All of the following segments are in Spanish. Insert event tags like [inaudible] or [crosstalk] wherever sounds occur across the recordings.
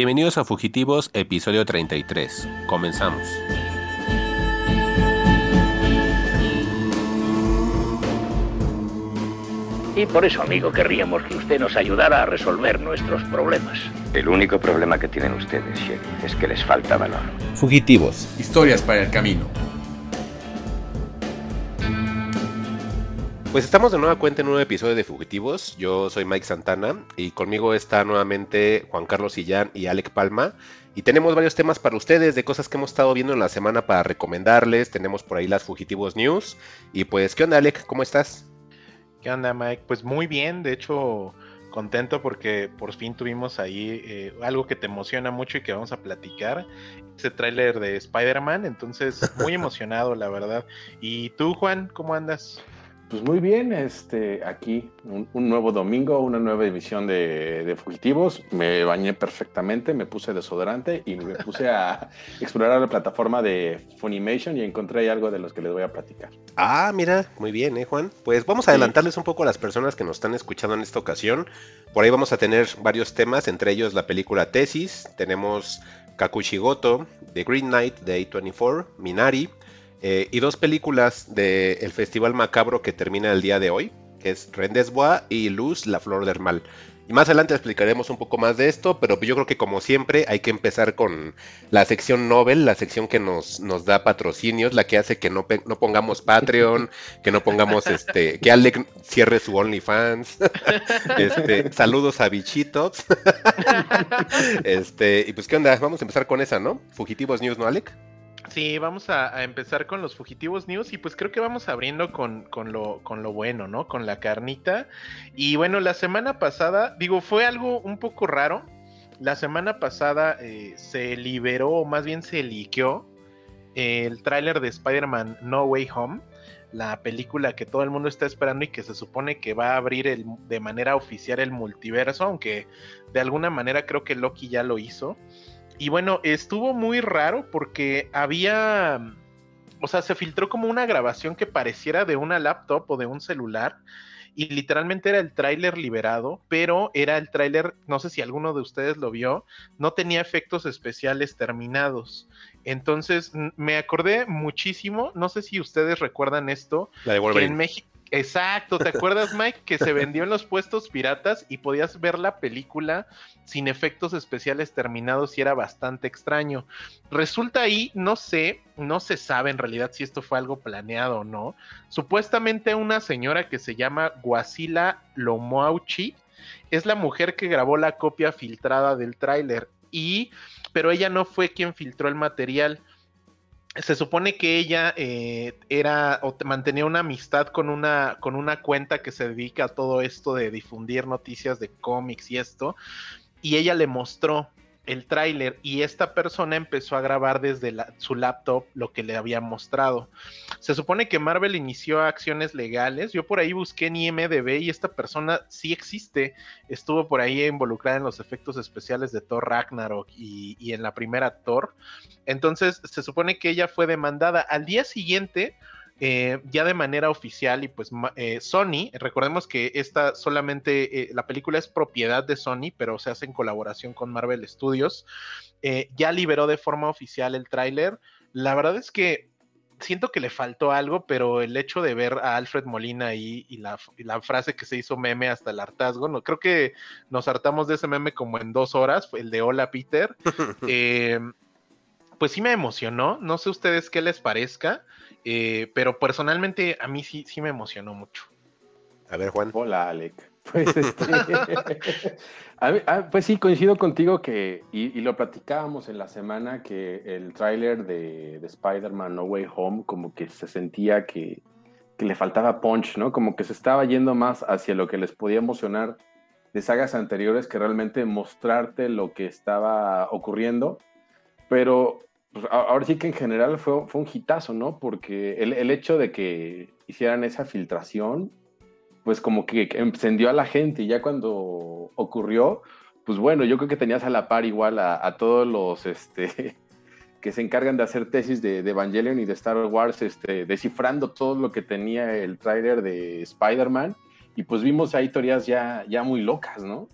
Bienvenidos a Fugitivos, episodio 33. Comenzamos. Y por eso, amigo, querríamos que usted nos ayudara a resolver nuestros problemas. El único problema que tienen ustedes, Sheriff, es que les falta valor. Fugitivos. Historias para el camino. Pues estamos de nueva cuenta en un nuevo episodio de Fugitivos. Yo soy Mike Santana y conmigo está nuevamente Juan Carlos Sillán y Alec Palma. Y tenemos varios temas para ustedes de cosas que hemos estado viendo en la semana para recomendarles. Tenemos por ahí las Fugitivos News. Y pues, ¿qué onda, Alec? ¿Cómo estás? ¿Qué onda, Mike? Pues muy bien, de hecho, contento porque por fin tuvimos ahí eh, algo que te emociona mucho y que vamos a platicar. Ese tráiler de Spider-Man, entonces muy [laughs] emocionado, la verdad. ¿Y tú, Juan, cómo andas? Pues muy bien, este, aquí un, nuevo domingo, una nueva emisión de, Fugitivos. Me bañé perfectamente, me puse desodorante y me puse a [laughs] explorar la plataforma de Funimation y encontré algo de los que les voy a platicar. Ah, mira, muy bien, ¿eh, Juan? Pues vamos a adelantarles un poco a las personas que nos están escuchando en esta ocasión. Por ahí vamos a tener varios temas, entre ellos la película Tesis, tenemos Kakushigoto, The Green Knight de A24, Minari, eh, y dos películas del Festival Macabro que termina el día de hoy, que es Rendezvous y Luz, la Flor del Mal. Y más adelante explicaremos un poco más de esto, pero yo creo que como siempre hay que empezar con la sección Nobel, la sección que nos, nos da patrocinios, la que hace que no, no pongamos Patreon, [laughs] que no pongamos este, que Alec cierre su OnlyFans. [laughs] este, saludos a bichitos. [laughs] este, y pues qué onda, vamos a empezar con esa, ¿no? Fugitivos News, ¿no, Alec? Sí, vamos a, empezar con los fugitivos news y pues creo que vamos abriendo con, lo, con lo bueno, ¿no? Con la carnita. Y bueno, la semana pasada, digo, fue algo un poco raro. La semana pasada eh, se liberó, o más bien se liqueó, el tráiler de Spider-Man No Way Home, la película que todo el mundo está esperando y que se supone que va a abrir el, de manera oficial el multiverso, aunque de alguna manera creo que Loki ya lo hizo. Y bueno, estuvo muy raro porque había, o sea, se filtró como una grabación que pareciera de una laptop o de un celular y literalmente era el tráiler liberado, pero era el tráiler, no sé si alguno de ustedes lo vio, no tenía efectos especiales terminados. Entonces me acordé muchísimo, no sé si ustedes recuerdan esto, que en México Exacto, ¿te acuerdas, Mike? Que se vendió en los puestos piratas y podías ver la película sin efectos especiales terminados y era bastante extraño. Resulta ahí, no sé, no se sabe en realidad si esto fue algo planeado o no. Supuestamente una señora que se llama Guasila Lomoauchi es la mujer que grabó la copia filtrada del tráiler y pero ella no fue quien filtró el material se supone que ella eh, era o mantenía una amistad con una, con una cuenta que se dedica a todo esto de difundir noticias de cómics y esto, y ella le mostró el tráiler y esta persona empezó a grabar desde su laptop lo que le había mostrado. Se supone que Marvel inició acciones legales. Yo por ahí busqué en IMDB y esta persona sí existe. Estuvo por ahí involucrada en los efectos especiales de Thor Ragnarok y, y en la primera Thor. Entonces se supone que ella fue demandada. Al día siguiente eh, ya de manera oficial y pues eh, Sony, recordemos que esta solamente, eh, la película es propiedad de Sony, pero se hace en colaboración con Marvel Studios, ya liberó de forma oficial el tráiler. La verdad es que siento que le faltó algo, pero el hecho de ver a Alfred Molina ahí y la, frase que se hizo meme hasta el hartazgo, no, creo que nos hartamos de ese meme como en dos horas, el de Hola Peter. [laughs] pues sí me emocionó, no sé ustedes qué les parezca. Eh, pero personalmente a mí sí, sí me emocionó mucho. A ver, Juan. Hola, Alec. [laughs] Pues, este, [laughs] pues sí, coincido contigo que, y, lo platicábamos en la semana, que el tráiler de, de Spider-Man No Way Home como que se sentía que, que, le faltaba punch, ¿no? Como que se estaba yendo más hacia lo que les podía emocionar de sagas anteriores que realmente mostrarte lo que estaba ocurriendo. Pero pues, ahora sí que en general fue, fue un hitazo, ¿no? Porque el, hecho de que hicieran esa filtración, pues como que encendió a la gente y ya cuando ocurrió, pues bueno, yo creo que tenías a la par igual a, todos los este, [laughs] que se encargan de hacer tesis de, Evangelion y de Star Wars, este, descifrando todo lo que tenía el tráiler de Spider-Man y pues vimos ahí teorías ya, ya muy locas, ¿no?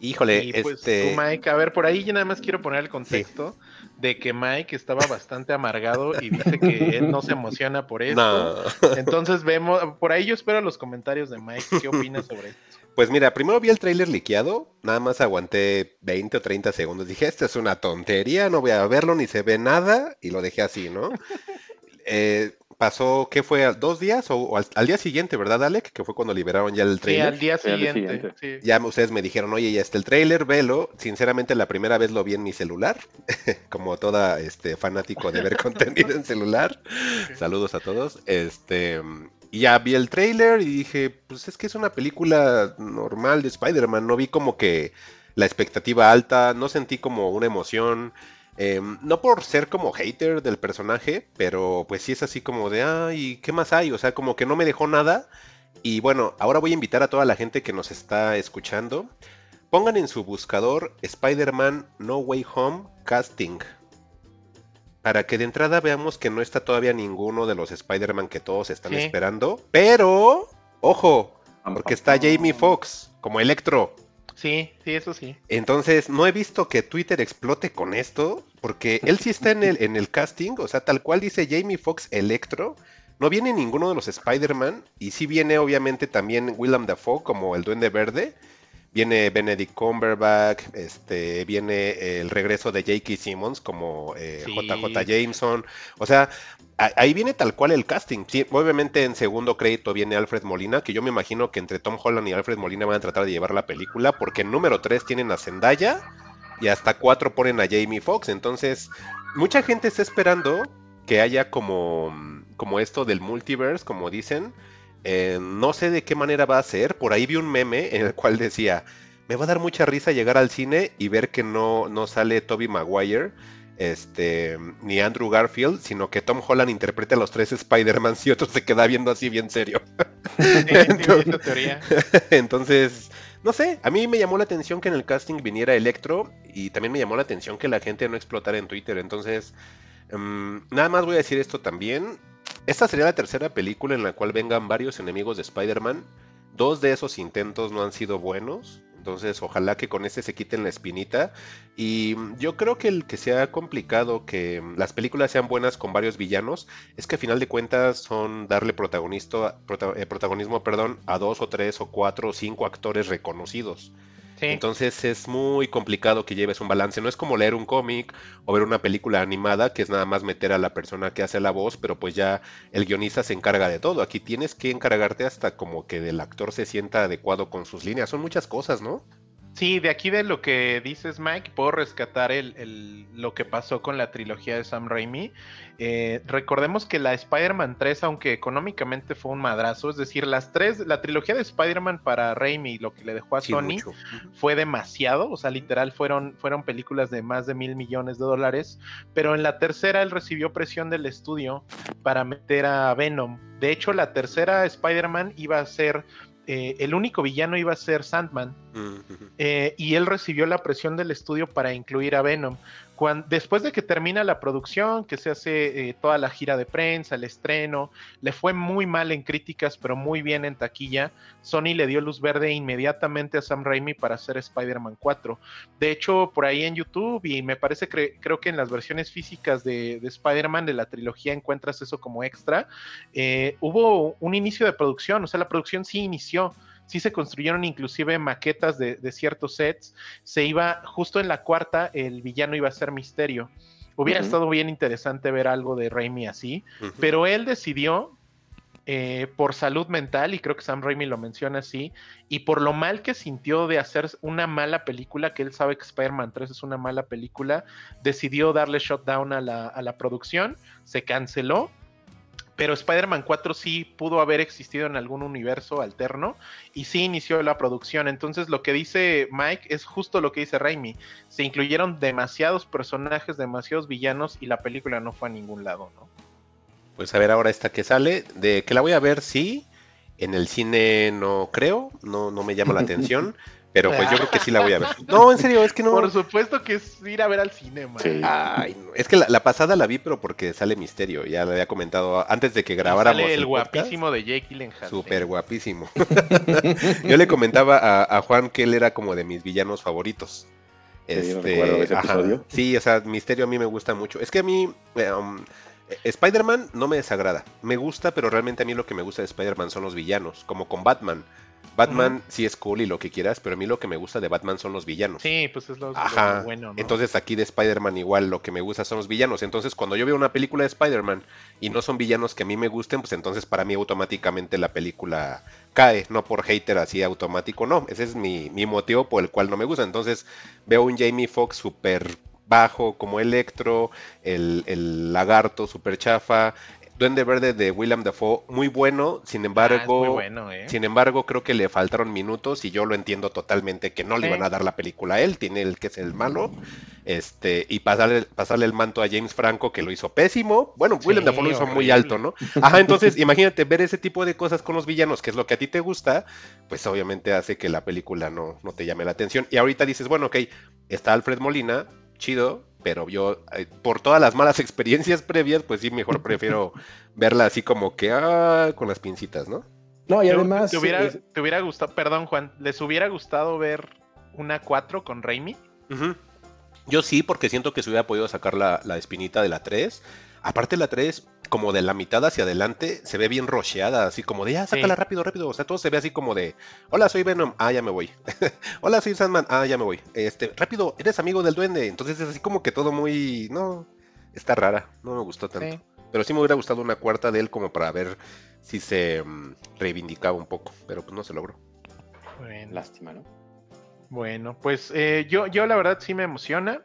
Híjole, Y pues este... tú, Mike, a ver, por ahí yo nada más quiero poner el contexto de que Mike estaba bastante amargado y dice que él no se emociona por [laughs] esto. No. Entonces vemos, por ahí yo espero los comentarios de Mike, ¿qué opinas sobre esto? Pues mira, primero vi el tráiler liqueado, nada más aguanté 20 o 30 segundos. Dije, esta es una tontería, no voy a verlo, ni se ve nada, y lo dejé así, ¿no? [laughs] Eh, pasó, ¿qué fue? ¿Dos días o, o al, al día siguiente, verdad, Alec? Que fue cuando liberaron ya el Sí, tráiler. al día Sí, al día siguiente. sí. Ya ustedes me dijeron, oye, ya está el tráiler, velo. Sinceramente, la primera vez lo vi en mi celular, [laughs] como toda este fanático de ver [laughs] contenido en celular. Saludos a todos. Este, y ya vi el tráiler y dije, pues es que es una película normal de Spider-Man. No vi como que la expectativa alta, no sentí como una emoción. Eh, no por ser como hater del personaje, pero pues sí es así como de, ay, ¿qué más hay? O sea, como que no me dejó nada. Y bueno, ahora voy a invitar a toda la gente que nos está escuchando. Pongan en su buscador Spider-Man No Way Home Casting. Para que de entrada veamos que no está todavía ninguno de los Spider-Man que todos están Sí. esperando. Pero, ojo, porque está. Jamie Foxx como Electro. Sí, sí, eso sí. Entonces, no he visto que Twitter explote con esto, porque él sí está en el, en el casting, o sea, tal cual dice Jamie Foxx Electro. No viene ninguno de los Spider-Man, y sí viene obviamente también Willem Dafoe como el Duende Verde. Viene Benedict Cumberbatch, este, viene el regreso de J.K. Simmons como eh, Sí. JJ Jameson. O sea, ahí viene tal cual el casting. Obviamente en segundo crédito viene Alfred Molina, que yo me imagino que entre Tom Holland y Alfred Molina van a tratar de llevar la película, porque en número 3 tienen a Zendaya y hasta 4 ponen a Jamie Foxx. Entonces, mucha gente está esperando que haya como, como esto del multiverse, como dicen. Eh, no sé de qué manera va a ser. Por ahí vi un meme en el cual decía, me va a dar mucha risa llegar al cine y ver que no, no sale Toby Maguire. Este, ni Andrew Garfield, sino que Tom Holland interprete a los tres Spider-Man y otro se queda viendo así bien serio. Sí, [laughs] teoría. [laughs] Entonces, no sé, a mí me llamó la atención que en el casting viniera Electro y también me llamó la atención que la gente no explotara en Twitter. Entonces, mm, nada más voy a decir esto también. Esta sería la tercera película en la cual vengan varios enemigos de Spider-Man. Dos de esos intentos no han sido buenos. Entonces, ojalá que con este se quiten la espinita. Y mm, yo creo que el que sea complicado que mm, las películas sean buenas con varios villanos es que a final de cuentas son darle protagonista, prota- eh, protagonismo perdón, a dos o tres o cuatro o cinco actores reconocidos. Entonces es muy complicado que lleves un balance. No es como leer un cómic o ver una película animada, que es nada más meter a la persona que hace la voz, pero pues ya el guionista se encarga de todo. Aquí tienes que encargarte hasta como que el actor se sienta adecuado con sus líneas. Son muchas cosas, ¿no? Sí, de aquí de lo que dices, Mike, puedo rescatar el, el- lo que pasó con la trilogía de Sam Raimi. Eh, recordemos que la Spider-Man 3, aunque económicamente fue un madrazo, es decir, las tres, la trilogía de Spider-Man para Raimi, lo que le dejó a Sí, Sony, mucho. fue demasiado, o sea, literal fueron, fueron películas de más de mil millones de dólares, pero en la tercera él recibió presión del estudio para meter a Venom. De hecho, la tercera Spider-Man iba a ser, eh, el único villano iba a ser Sandman, eh, y él recibió la presión del estudio para incluir a Venom. Después de que termina la producción, que se hace eh, toda la gira de prensa, el estreno, le fue muy mal en críticas, pero muy bien en taquilla. Sony le dio luz verde inmediatamente a Sam Raimi para hacer Spider-Man 4. De hecho, por ahí en YouTube, y me parece que creo que en las versiones físicas de, de Spider-Man de la trilogía encuentras eso como extra. eh, hubo un inicio de producción, o sea, la producción sí inició sí se construyeron inclusive maquetas de, de ciertos sets. Se iba, justo en la cuarta, el villano iba a ser Misterio. Hubiera estado bien interesante ver algo de Raimi así, pero él decidió, eh, por salud mental, y creo que Sam Raimi lo menciona así, y por lo mal que sintió de hacer una mala película, que él sabe que Spider-Man 3 es una mala película, decidió darle shutdown a la, a la producción, se canceló, pero Spider-Man 4 sí pudo haber existido en algún universo alterno y sí inició la producción. Entonces lo que dice Mike es justo lo que dice Raimi. Se incluyeron demasiados personajes, demasiados villanos y la película no fue a ningún lado, ¿no? Pues a ver ahora esta que sale, de que la voy a ver, sí. En el cine no creo, no, no me llama la [laughs] atención. Pero pues yo creo que sí la voy a ver. [laughs] No, en serio, es que no. Por supuesto que es ir a ver al cine, man. Sí. Ay, no. Es que la, la pasada la vi, pero porque sale misterio. Ya lo había comentado antes de que grabáramos. Sale el podcast. guapísimo de Jake Gyllenhaal. Súper guapísimo. [laughs] Yo le comentaba a, a Juan que él era como de mis villanos favoritos. Sí, yo recuerdo ese episodio. Sí, o sea, Misterio a mí me gusta mucho. Es que a mí eh, um, eh, Spider-Man no me desagrada. Me gusta, pero realmente a mí lo que me gusta de Spider-Man son los villanos, como con Batman. Batman sí es cool y lo que quieras, pero a mí lo que me gusta de Batman son los villanos. Sí, pues es lo, lo Ajá. bueno, ¿no? Entonces aquí de Spider-Man igual lo que me gusta son los villanos. Entonces cuando yo veo una película de Spider-Man y no son villanos que a mí me gusten, pues entonces para mí automáticamente la película cae, no por hater así automático, no. Ese es mi, mi motivo por el cual no me gusta. Entonces veo un Jamie Foxx súper bajo como Electro, el, el lagarto súper chafa. Duende Verde de William Dafoe, muy bueno, sin Ah, embargo, muy bueno, ¿eh? sin embargo, creo que le faltaron minutos y yo lo entiendo totalmente que no le Sí. iban a dar la película a él, tiene el que es el malo, este, y pasarle, pasarle el manto a James Franco que lo hizo pésimo. Bueno, William Sí, Dafoe lo hizo muy alto, ¿no? Ajá, entonces imagínate ver ese tipo de cosas con los villanos, que es lo que a ti te gusta, pues obviamente hace que la película no, no te llame la atención. Y ahorita dices, bueno, ok, está Alfred Molina, chido, pero yo, eh, por todas las malas experiencias previas, pues sí, mejor prefiero [laughs] verla así como que, ah, con las pincitas, ¿no? No, y además. te, hubiera, es- te hubiera gustado, perdón, Juan, ¿les hubiera gustado ver una 4 con Raimi? Yo sí, porque siento que se hubiera podido sacar la, la espinita de la 3. Aparte la 3, como de la mitad hacia adelante, se ve bien rocheada, así como de, ah, sácala Sí. rápido, rápido. O sea, todo se ve así como de, hola, soy Venom, ah, ya me voy. [laughs] hola, soy Sandman, ah, ya me voy. Este, rápido, eres amigo del duende. Entonces es así como que todo muy, no, está rara, no me gustó tanto. Sí. Pero sí me hubiera gustado una cuarta de él como para ver si se mm, reivindicaba un poco, pero pues no se logró. Bueno, Lástima, ¿no? bueno, pues eh, yo, yo la verdad sí me emociona.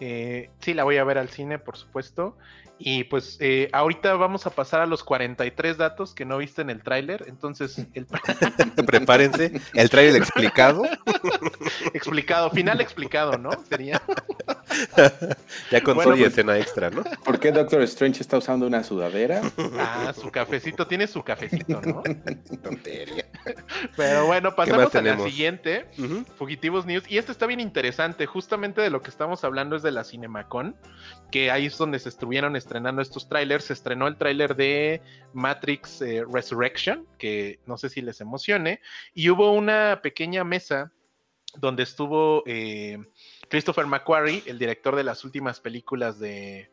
Eh, sí, la voy a ver al cine, por supuesto. Y pues eh, ahorita vamos a pasar a los 43 datos que no viste en el tráiler. Entonces, [laughs] el [laughs] Prepárense, el trailer explicado. [laughs] explicado, final explicado, ¿no? Sería. Ya con Bueno, todo y pues- escena extra, ¿no? ¿Por qué Doctor Strange está usando una sudadera? Ah, su cafecito, tiene su cafecito, ¿no? Tontería. Pero bueno, pasamos a la siguiente. Fugitivos News. Y esto está bien interesante. Justamente de lo que estamos hablando es de la Cinemacon. Que ahí es donde se estuvieron estrenando estos trailers. Se estrenó el tráiler de Matrix eh, Resurrection. Que no sé si les emocione. Y hubo una pequeña mesa donde estuvo eh, Christopher McQuarrie, el director de las últimas películas de,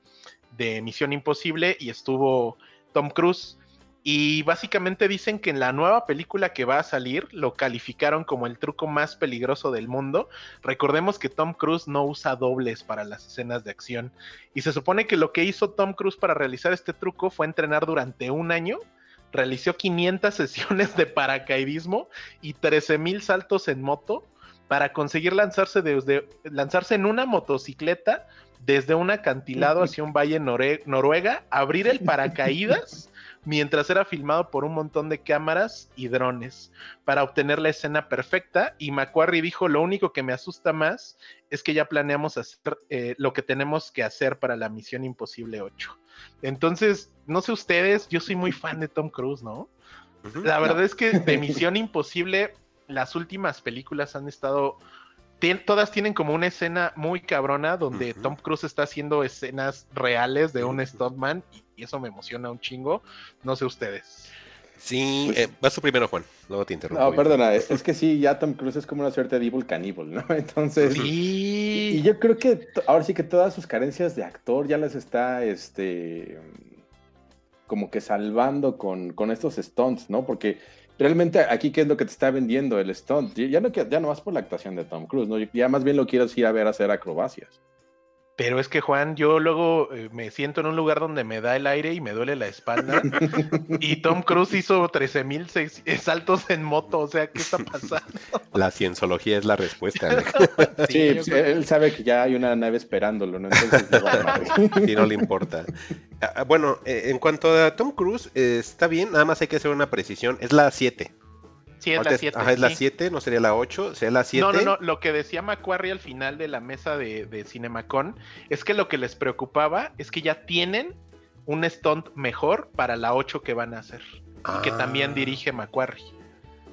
de Misión Imposible. Y estuvo Tom Cruise. Y básicamente dicen que en la nueva película que va a salir lo calificaron como el truco más peligroso del mundo. Recordemos que Tom Cruise no usa dobles para las escenas de acción. Y se supone que lo que hizo Tom Cruise para realizar este truco fue entrenar durante un año. Realizó 500 [laughs] sesiones de paracaidismo y 13.000 saltos en moto para conseguir lanzarse, desde, lanzarse en una motocicleta desde un acantilado hacia un valle Noruega, abrir el paracaídas [laughs] mientras era filmado por un montón de cámaras y drones para obtener la escena perfecta. Y Macquarie dijo, lo único que me asusta más es que ya planeamos hacer eh, lo que tenemos que hacer para la Misión Imposible 8. Entonces, no sé ustedes, yo soy muy fan de Tom Cruise, ¿no? La verdad es que de [laughs] Misión Imposible, las últimas películas han estado. Tien- todas tienen como una escena muy cabrona donde. Tom Cruise está haciendo escenas reales de un Ujú. stuntman y, y eso me emociona un chingo. No sé ustedes. Sí, Pues- eh, vas tú primero, Juan. Luego te interrumpo. No, perdona, es es que sí, ya Tom Cruise es como una suerte de Evil Cannibal, ¿no? [laughs] Entonces. Y Sí. yo creo que ahora sí que todas sus carencias de actor ya las está, este, como que salvando con, con estos stunts, ¿no? Porque realmente aquí, ¿qué es lo que te está vendiendo el stunt? Ya no, ya no vas por la actuación de Tom Cruise, ¿no? Ya más bien lo quieres ir a ver hacer acrobacias. Pero es que Juan, yo luego eh, me siento en un lugar donde me da el aire y me duele la espalda. [laughs] y Tom Cruise hizo 13 mil saltos en moto. O sea, ¿qué está pasando? [laughs] La cienciología es la respuesta. Alex. [laughs] Sí, yo pues, él sabe que ya hay una nave esperándolo, ¿no? Entonces. Sí, no le importa. Ah, ah, Bueno, eh, en cuanto a Tom Cruise, eh, está bien, nada más hay que hacer una precisión. Es la 7. Sí, es Ahorita la es- 7. Ajá, es la 7, no sería la 8, sería la 7. No, no, no. Lo que decía Macquarie al final de la mesa de, de Cinemacon es que lo que les preocupaba es que ya tienen un stunt mejor para la 8 que van a hacer. Y que Ah. también dirige Macquarie.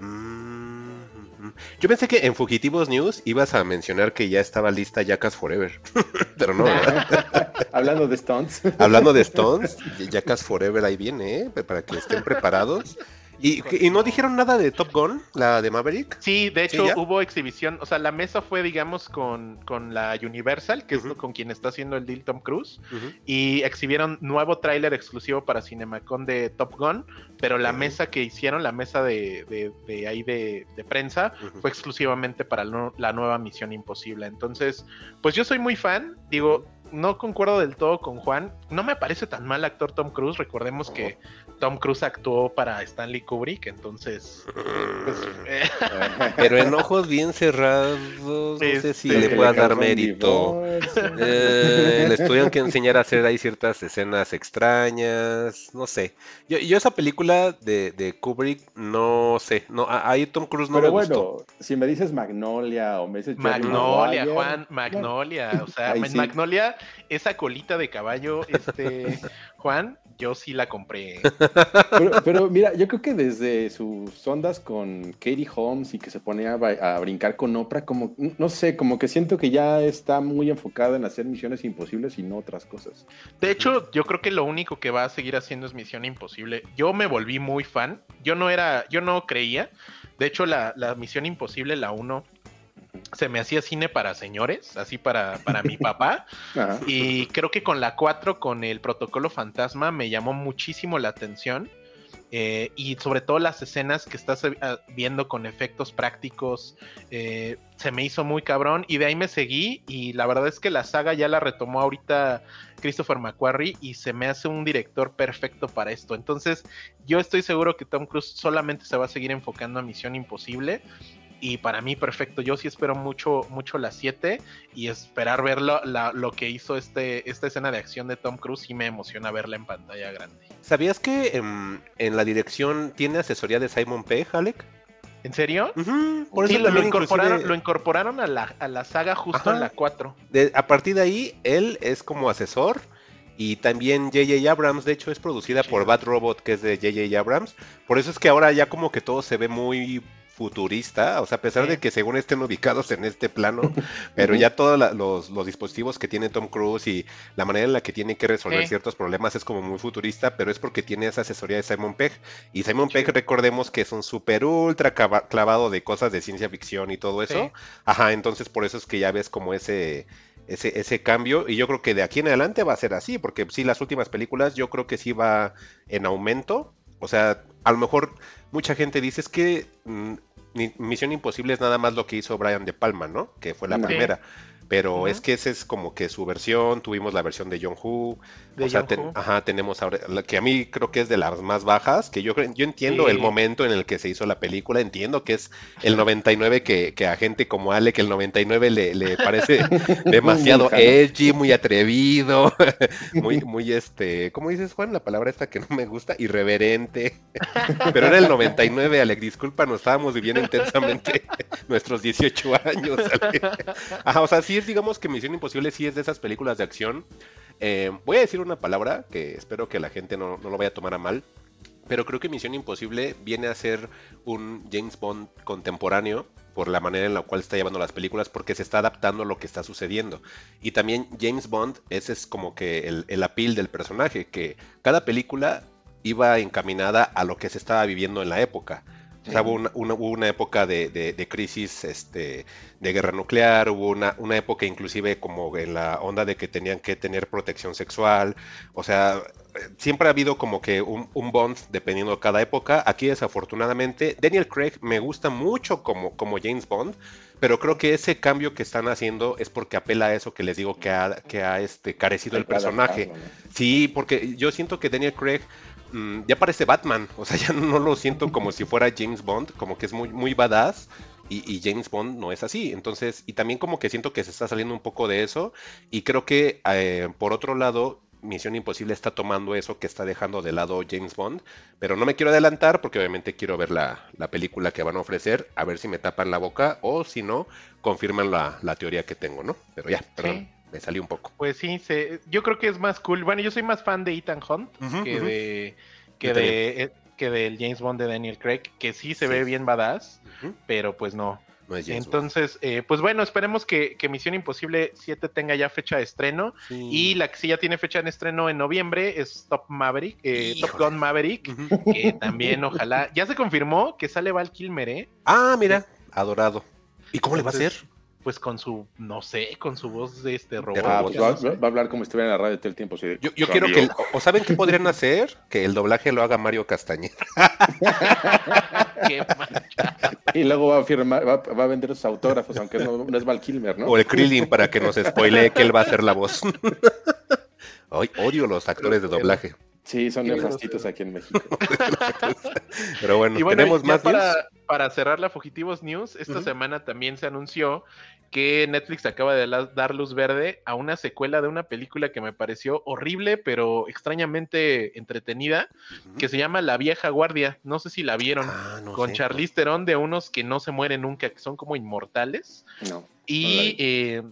Mm, ujú. Yo pensé que en Fugitivos News ibas a mencionar que ya estaba lista Jackass Forever, [laughs] pero no, ¿verdad? Hablando de Stones. Hablando de Stones, Jackass Forever ahí viene, ¿eh? para que estén preparados. ¿Y, y no dijeron nada de Top Gun, la de Maverick? Sí, de hecho hubo exhibición, o sea, la mesa fue, digamos, con, con la Universal, que es con quien está haciendo el deal Tom Cruise, y exhibieron nuevo tráiler exclusivo para Cinemacon de Top Gun, pero la mesa que hicieron, la mesa de, de, de ahí de, de prensa, fue exclusivamente para la nueva Misión Imposible. Entonces, pues yo soy muy fan, digo, no concuerdo del todo con Juan, no me parece tan mal actor Tom Cruise, recordemos que Tom Cruise actuó para Stanley Kubrick, entonces, pues, eh, [laughs] Pero en ojos bien cerrados, no sé si Este, le Que puedas dar mérito. Eh, les tuvieron que enseñar a hacer ahí ciertas escenas extrañas, no sé. Yo, yo esa película de, de Kubrick, no sé, no, a- ahí Tom Cruise no Pero me bueno, gustó. si me dices Magnolia o me dices Magnolia, Maguire, Juan, Magnolia, o sea, Ahí en sí. Magnolia, esa colita de caballo, este, [laughs] Juan, yo sí la compré. Pero, pero mira, yo creo que desde sus ondas con Katie Holmes y que se ponía a brincar con Oprah, como, no sé, como que siento que ya está muy enfocada en hacer misiones imposibles y no otras cosas. De hecho, yo creo que lo único que va a seguir haciendo es Misión Imposible. Yo me volví muy fan. Yo no era, yo no creía. De hecho, la, la Misión Imposible, la 1, se me hacía cine para señores, así para, para mi papá. [laughs] Ajá. Y creo que con la 4, con el protocolo fantasma, me llamó muchísimo la atención. Eh, y sobre todo las escenas que estás eh, viendo con efectos prácticos, eh, se me hizo muy cabrón. Y de ahí me seguí. Y la verdad es que la saga ya la retomó ahorita Christopher McQuarrie y se me hace un director perfecto para esto. Entonces, yo estoy seguro que Tom Cruise solamente se va a seguir enfocando a Misión Imposible. Y para mí, perfecto. Yo sí espero mucho, mucho la 7 y esperar ver lo, la- lo que hizo este, esta escena de acción de Tom Cruise. Y me emociona verla en pantalla grande. ¿Sabías que en la dirección tiene asesoría de Simon Pegg, Alec? ¿En serio? Por Sí, eso lo, incorporaron, inclusive- lo incorporaron a la, a la saga justo Ajá. en la 4. de- a partir de ahí, él es como asesor. Y también J.J. Abrams, de hecho, es producida por. Bad Robot, que es de J.J. Abrams. Por eso es que ahora ya como que todo se ve muy futurista, o sea, a pesar Sí. de que según estén ubicados en este plano, [laughs] pero ya todos los, los dispositivos que tiene Tom Cruise y la manera en la que tiene que resolver Sí. ciertos problemas es como muy futurista, pero es porque tiene esa asesoría de Simon Pegg. Y Simon Pegg, Chido. recordemos que es un super ultra clavado de cosas de ciencia ficción y todo eso. Sí. Ajá, entonces por eso es que ya ves como ese, ese, ese cambio. Y yo creo que de aquí en adelante va a ser así, porque sí, las últimas películas yo creo que sí va en aumento. O sea, a lo mejor mucha gente dice es que mm, Misión Imposible es nada más lo que hizo Brian De Palma, ¿no? Que fue la Sí. primera. Pero es que esa es como que su versión. Tuvimos la versión de John Woo. De o sea, ten- ajá, tenemos ahora, la que a mí creo que es de las más bajas, que yo, yo entiendo Sí. el momento en el que se hizo la película, entiendo que es el 99 que, que a gente como Ale, que el 99 le, le parece [laughs] demasiado edgy, muy atrevido, [laughs] muy, muy este, ¿cómo dices Juan? La palabra esta que no me gusta, irreverente. [laughs] Pero era el 99, Alec, disculpa, nos estábamos viviendo intensamente nuestros 18 años. Ale. Ajá, o sea, sí digamos que Misión Imposible sí es de esas películas de acción. Eh, voy a decir una palabra que espero que la gente no, no lo vaya a tomar a mal. Pero creo que Misión Imposible viene a ser un James Bond contemporáneo por la manera en la cual está llevando las películas, porque se está adaptando a lo que está sucediendo. Y también James Bond, ese es como que el, el appeal del personaje, que cada película iba encaminada a lo que se estaba viviendo en la época. O sea, hubo una, una- hubo una época de, de- de crisis este, de guerra nuclear, hubo una, una época inclusive como en la onda de que tenían que tener protección sexual. O sea, siempre ha habido como que un, un bond dependiendo de cada época. Aquí desafortunadamente, Daniel Craig me gusta mucho como, como James Bond, pero creo que ese cambio que están haciendo es porque apela a eso que les digo que ha, que ha este, carecido el personaje. Sí, porque yo siento que Daniel Craig mm, ya parece Batman. [laughs] O sea, ya no lo siento como si fuera James Bond, como que es muy, muy badass. Y, y James Bond no es así. Entonces, y también como que siento que se está saliendo un poco de eso. Y creo que eh, por otro lado, Misión Imposible está tomando eso que está dejando de lado James Bond. Pero no me quiero adelantar porque obviamente quiero ver la, la película que van a ofrecer. A ver si me tapan la boca o si no, confirman la, la teoría que tengo, ¿no? Pero ya, perdón, me salí un poco. Pues sí, se, yo creo que es más cool. Bueno, yo soy más fan de Ethan Hunt que de que Yo de eh, que del James Bond de Daniel Craig, que sí se ve bien badass, pero pues no. No es James Bond. Entonces, eh, pues bueno, esperemos que, que Misión Imposible 7 tenga ya fecha de estreno. Sí. Y la que sí ya tiene fecha de estreno en noviembre es Top Maverick, eh, Top. Gun Maverick, que también ojalá. Ya se confirmó que sale Val Kilmer, ¿eh? Ah, mira, adorado. ¿Y cómo le va a hacer? Pues con su, no sé, con su voz de este robot. Ah, pues va, no sé. va a hablar como si estuviera en la radio todo el tiempo. de, Yo, yo quiero que, el- o saben qué podrían hacer, que el doblaje lo haga Mario Castañeda. [laughs] Qué mancha. Y luego va a firmar, va, va a vender sus autógrafos, aunque no, no es Val Kilmer, ¿no? O el Krillin para que nos spoilee que él va a hacer la voz. [laughs] Ay, odio los actores de doblaje. Sí, son nefastitos aquí en México. [laughs] Pero bueno, tenemos más para, news? para cerrar la Fugitivos News, esta semana también se anunció que Netflix acaba de la- dar luz verde a una secuela de una película que me pareció horrible, pero extrañamente entretenida, que se llama La Vieja Guardia. No sé si la vieron. Ah, no con sé. Charlize Theron de unos que no se mueren nunca, que son como inmortales. No. Y eh,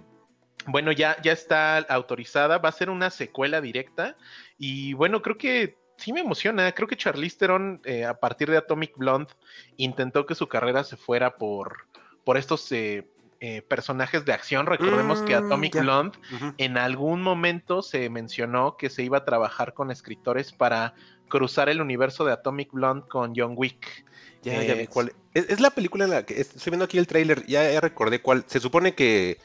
bueno, ya, ya está autorizada, va a ser una secuela directa. Y bueno, creo que sí me emociona. Creo que Charlize Theron, eh, a partir de Atomic Blonde, intentó que su carrera se fuera por, por estos eh, eh, personajes de acción. Recordemos que Mm, Atomic. Blonde en algún momento se mencionó que se iba a trabajar con escritores para cruzar el universo de Atomic Blonde con John Wick. Ya, ya vi cuál. Es, es la película en la que estoy viendo aquí el tráiler, ya, ya recordé cuál. Se supone que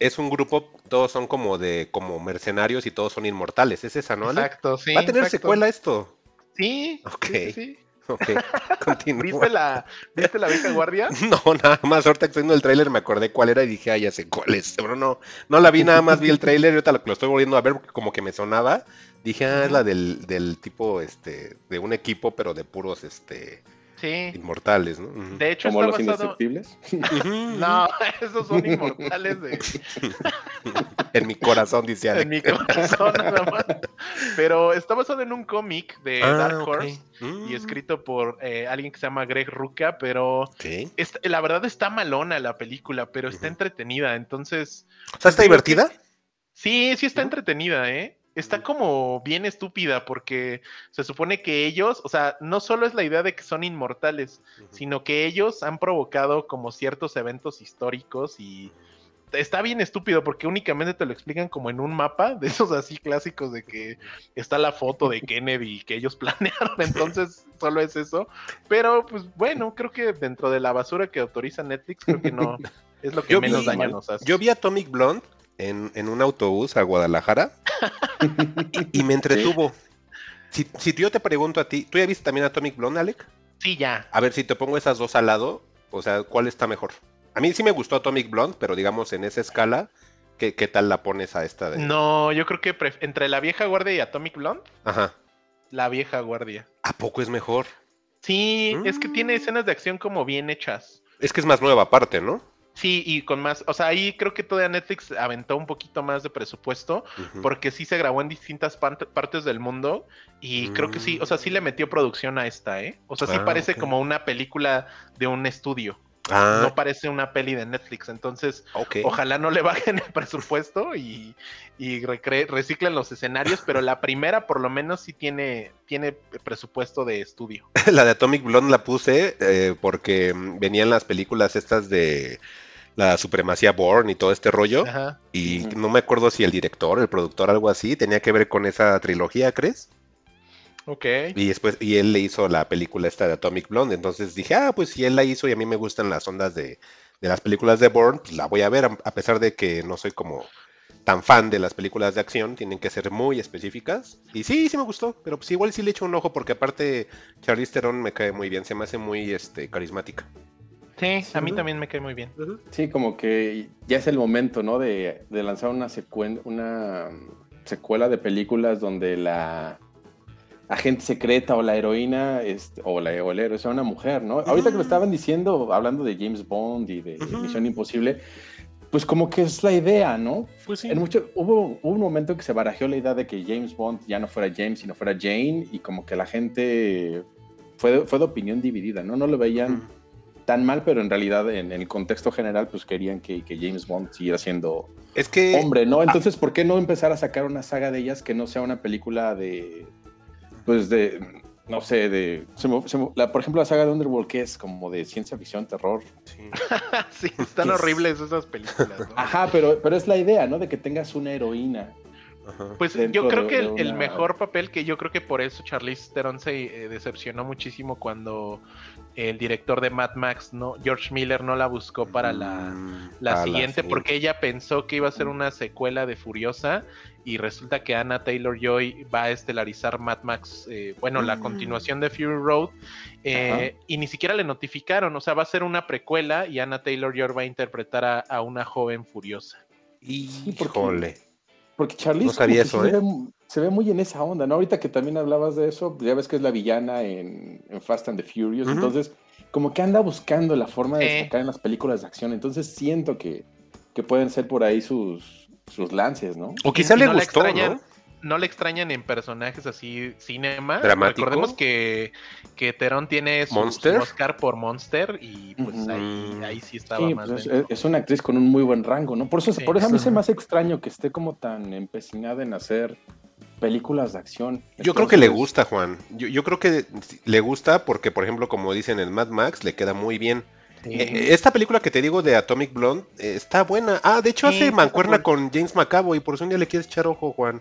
es un grupo, todos son como de como mercenarios y todos son inmortales. ¿Es esa, no? Ale? Exacto, sí. ¿Va a tener exacto. secuela esto? Sí. Ok. sí. Ok, [laughs] continúa. ¿Viste la, ¿Viste la vieja guardia? [laughs] No, nada más, ahorita que estoy viendo el tráiler me acordé cuál era y dije, ah, ya sé cuál es. Pero no, no la vi, nada más vi el tráiler y ahorita lo, lo estoy volviendo a ver porque como que me sonaba. Dije, ah, es la del, del tipo, este, de un equipo, pero de puros, este, Sí. inmortales, ¿no? De hecho, Como está los basado. indestructibles. [laughs] No, [laughs] esos son inmortales de, [laughs] En mi corazón, dice Ale. en mi corazón nada más. Pero está basado en un cómic de Ah, Dark. Horse y Mm, escrito por eh, alguien que se llama Greg Rucka, pero la verdad está malona la película, pero está entretenida. Entonces, O sea, ¿está divertida? Sí, sí está entretenida, ¿eh? Está como bien estúpida porque se supone que ellos, o sea, no solo es la idea de que son inmortales, sino que ellos han provocado como ciertos eventos históricos y está bien estúpido porque únicamente te lo explican como en un mapa de esos así clásicos de que está la foto de Kennedy que ellos [laughs] planearon, entonces solo es eso, pero pues bueno, creo que dentro de la basura que autoriza Netflix, creo que no [laughs] es lo que Yo menos vi- daño nos hace. Yo vi Atomic Blonde en, en un autobús a Guadalajara y, [laughs] y me entretuvo. Si, si yo te pregunto a ti, ¿tú ya viste también Atomic Blonde, Alec? Sí, ya. A ver, si te pongo esas dos al lado, o sea, ¿cuál está mejor? A mí sí me gustó Atomic Blonde, pero digamos en esa escala, ¿qué, qué tal la pones a esta de...? No, yo creo que entre la vieja guardia y Atomic Blonde, Ajá. la vieja guardia. ¿A poco es mejor? Sí, es que tiene Mm. escenas de acción como bien hechas. Es que es más nueva aparte, ¿no? Sí, y con más, o sea, ahí creo que todavía Netflix aventó un poquito más de presupuesto, porque sí se grabó en distintas parte- partes del mundo, y creo que sí, o sea, sí le metió producción a esta, ¿eh? O sea, sí Ah, parece como una película de un estudio, Ah, no parece una peli de Netflix, entonces ojalá no le [laughs] bajen el presupuesto y, reciclen los escenarios, [laughs] pero la primera por lo menos sí tiene, tiene presupuesto de estudio. [laughs] La de Atomic Blonde la puse eh, porque mm, venían las películas estas de la supremacía Born y todo este rollo. Ajá. Y no me acuerdo si el director, el productor, algo así, tenía que ver con esa trilogía, ¿crees? Ok. Y después, y él le hizo la película esta de Atomic Blonde. Entonces dije, ah, pues si él la hizo y a mí me gustan las ondas de, de las películas de Bourne, pues la voy a ver, a a pesar de que no soy como tan fan de las películas de acción, tienen que ser muy específicas. Y sí, sí me gustó, pero pues igual sí le echo un ojo porque aparte Charlize Theron me cae muy bien, se me hace muy este carismática. Sí, a mí también me cae muy bien. Sí, como que ya es el momento, ¿no? De, de lanzar una, secuen- una mm, secuela de películas donde la agente secreta o la heroína es- o, la, o el héroe sea una mujer, ¿no? Ahorita que lo estaban diciendo, hablando de James Bond y de. Misión Imposible, pues como que es la idea, ¿no? Pues sí. En mucho, hubo, hubo un momento que se barajó la idea de que James Bond ya no fuera James, sino fuera Jane, y como que la gente fue, de- fue de opinión dividida, ¿no? No lo veían tan mal, pero en realidad en, el contexto general, pues querían que, que James Bond siguiera siendo Es que hombre, ¿no? Entonces, ¿por qué no empezar a sacar una saga de ellas que no sea una película de, pues de, no sé, de. se me- se me- la- por ejemplo, la saga de Underworld, que es como de ciencia ficción, terror. Sí. [laughs] sí, están horribles esas películas. ¿no? Ajá, pero, pero es la idea, ¿no? De que tengas una heroína. Ajá. Pues yo creo de- que el, mejor papel que yo creo que por eso Charlize Theron se eh, decepcionó muchísimo cuando el director de Mad Max, no George Miller, no la buscó para la, Mm, la para siguiente porque ella pensó que iba a ser una secuela de Furiosa y resulta que Anna Taylor Joy va a estelarizar Mad Max, eh, bueno, la Mm. continuación de Fury Road eh, y ni siquiera le notificaron, o sea, va a ser una precuela y Anna Taylor Joy va a interpretar a, a una joven furiosa. Híjole. Porque Charlize No sabía eso, ¿eh? Se, ve, muy en esa onda, ¿no? Ahorita que también hablabas de eso, ya ves que es la villana en, en Fast and the Furious, entonces como que anda buscando la forma de destacar en las películas de acción, entonces siento que, que pueden ser por ahí sus, sus lances, ¿no? O quizá le no gustó, extrañan. ¿no? no le extrañan en personajes así cinema. ¿Dramático? Recordemos que, que Terón tiene su, ¿Monster? su Oscar por Monster y pues ahí, ahí sí estaba Sí, más pues es, una actriz con un muy buen rango, ¿no? Por eso, Sí. por eso a mí se me hace extraño que esté como tan empecinada en hacer películas de acción. Yo creo que le gusta, Juan. Yo, yo creo que le gusta porque, por ejemplo, como dicen en Mad Max, le queda muy bien. Sí. Eh, Esta película que te digo de Atomic Blonde eh, está buena. Ah, de hecho Sí, hace mancuerna con James McAvoy, por eso un día le quieres echar ojo, Juan.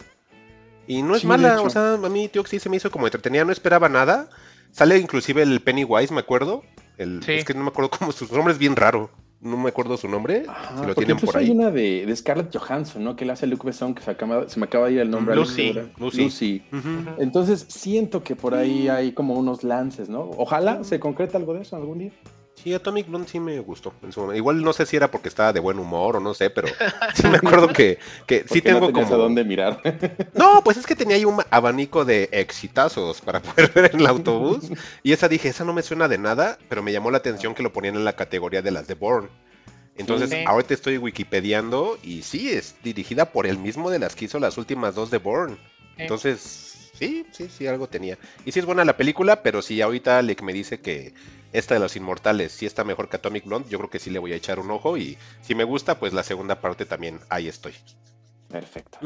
Y no es Sí, mala, o sea, a mí tío que sí se me hizo como entretenida, no esperaba nada. Sale inclusive el Pennywise, me acuerdo. El, Sí. Es que no me acuerdo cómo su nombre es bien raro. No me acuerdo su nombre. Ajá, si lo tienen por hay ahí. una de, de Scarlett Johansson, ¿no? Que le hace Luke Besson, que se, acaba- se me acaba de ir el nombre. Lucy. Lucy. Lucy. Entonces siento que por ahí hay como unos lances, ¿no? Ojalá se concrete algo de eso algún día. Sí, Atomic Blonde sí me gustó. en su momento. Igual no sé si era porque estaba de buen humor o no sé, pero [laughs] sí me acuerdo que, que sí tengo no como... a dónde mirar. No, pues es que tenía ahí un abanico de exitazos para [laughs] poder ver en el autobús. Y esa dije, esa no me suena de nada, pero me llamó la atención que lo ponían en la categoría de las de Bourne. Entonces, Sí. ahorita estoy wikipediando y sí, es dirigida por el mismo de las que hizo las últimas dos de Bourne. Entonces, sí, sí, sí, algo tenía. Y sí es buena la película, pero si ahorita Alec me dice que esta de los Inmortales sí está mejor que Atomic Blonde, yo creo que sí le voy a echar un ojo y si me gusta, pues la segunda parte también ahí estoy. Perfecto.